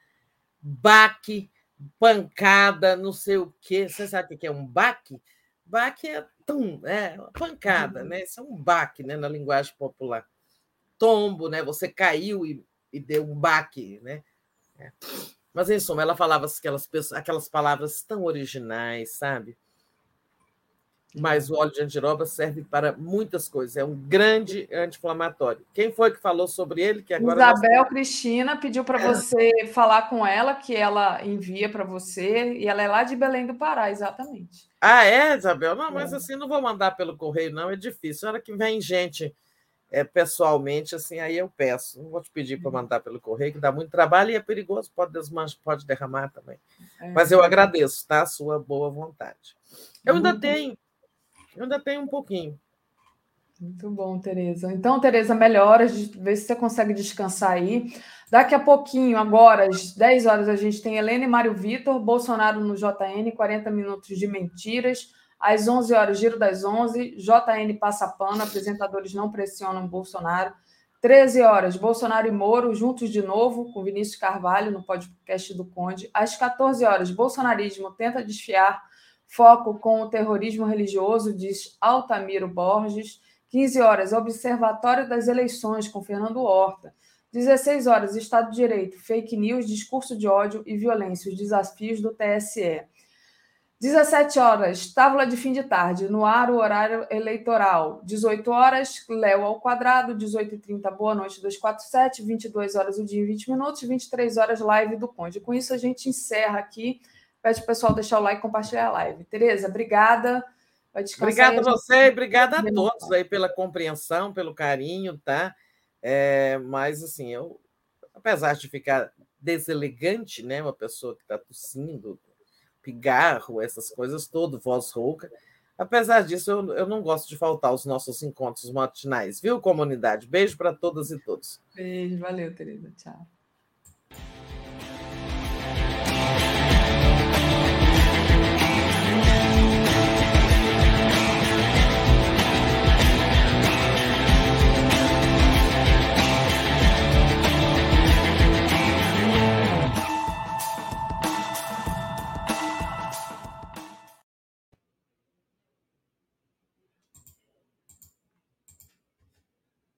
baque, pancada, não sei o quê. Você sabe o que é um baque? Baque é tum, é uma pancada, né? Isso é um baque, né, na linguagem popular. Tombo, né? Você caiu e, e deu um baque, né? É. Mas em suma, ela falava aquelas, aquelas palavras tão originais, sabe? Mas o óleo de andiroba serve para muitas coisas. É um grande anti-inflamatório. Quem foi que falou sobre ele? Que agora Isabel nós... Cristina pediu para é. você falar com ela, que ela envia para você, e ela é lá de Belém do Pará, exatamente. Ah, é, Isabel? Não, mas é. assim, não vou mandar pelo correio, não, é difícil. Na hora que vem gente é, pessoalmente, assim, aí eu peço. Não vou te pedir para mandar pelo correio, que dá muito trabalho e é perigoso, pode desmanchar, pode derramar também. É. Mas eu agradeço, tá? A sua boa vontade. Eu ainda uhum. tenho eu ainda tenho um pouquinho. Muito bom, Tereza. Então, Tereza, melhora, vê se você consegue descansar aí. Daqui a pouquinho, agora, às 10 horas, a gente tem Helena e Mário Vitor, Bolsonaro no JN, 40 minutos de mentiras. Às 11 horas, Giro das 11, JN passa pano, apresentadores não pressionam Bolsonaro. 13 horas, Bolsonaro e Moro juntos de novo, com Vinícius Carvalho no podcast do Conde. Às 14 horas, bolsonarismo tenta desfiar Foco com o terrorismo religioso, diz Altamiro Borges. 15 horas, Observatório das Eleições, com Fernando Horta. 16 horas, Estado de Direito, fake news, discurso de ódio e violência, os desafios do TSE. 17 horas, tábua de fim de tarde, no ar o horário eleitoral. 18 horas, Léo ao quadrado, 18h30, boa noite 247, 22 horas o dia em 20 minutos, 23 horas live do Conde. Com isso a gente encerra aqui Pede o pessoal deixar o like e compartilhar a live. Tereza, obrigada. Obrigada a você, obrigada a todos aí pela compreensão, pelo carinho, tá? É, mas assim, eu, apesar de ficar deselegante, né? Uma pessoa que está tossindo, pigarro, essas coisas todas, voz rouca. Apesar disso, eu, eu não gosto de faltar os nossos encontros matinais, viu, comunidade? Beijo para todas e todos. Beijo, valeu, Tereza. Tchau.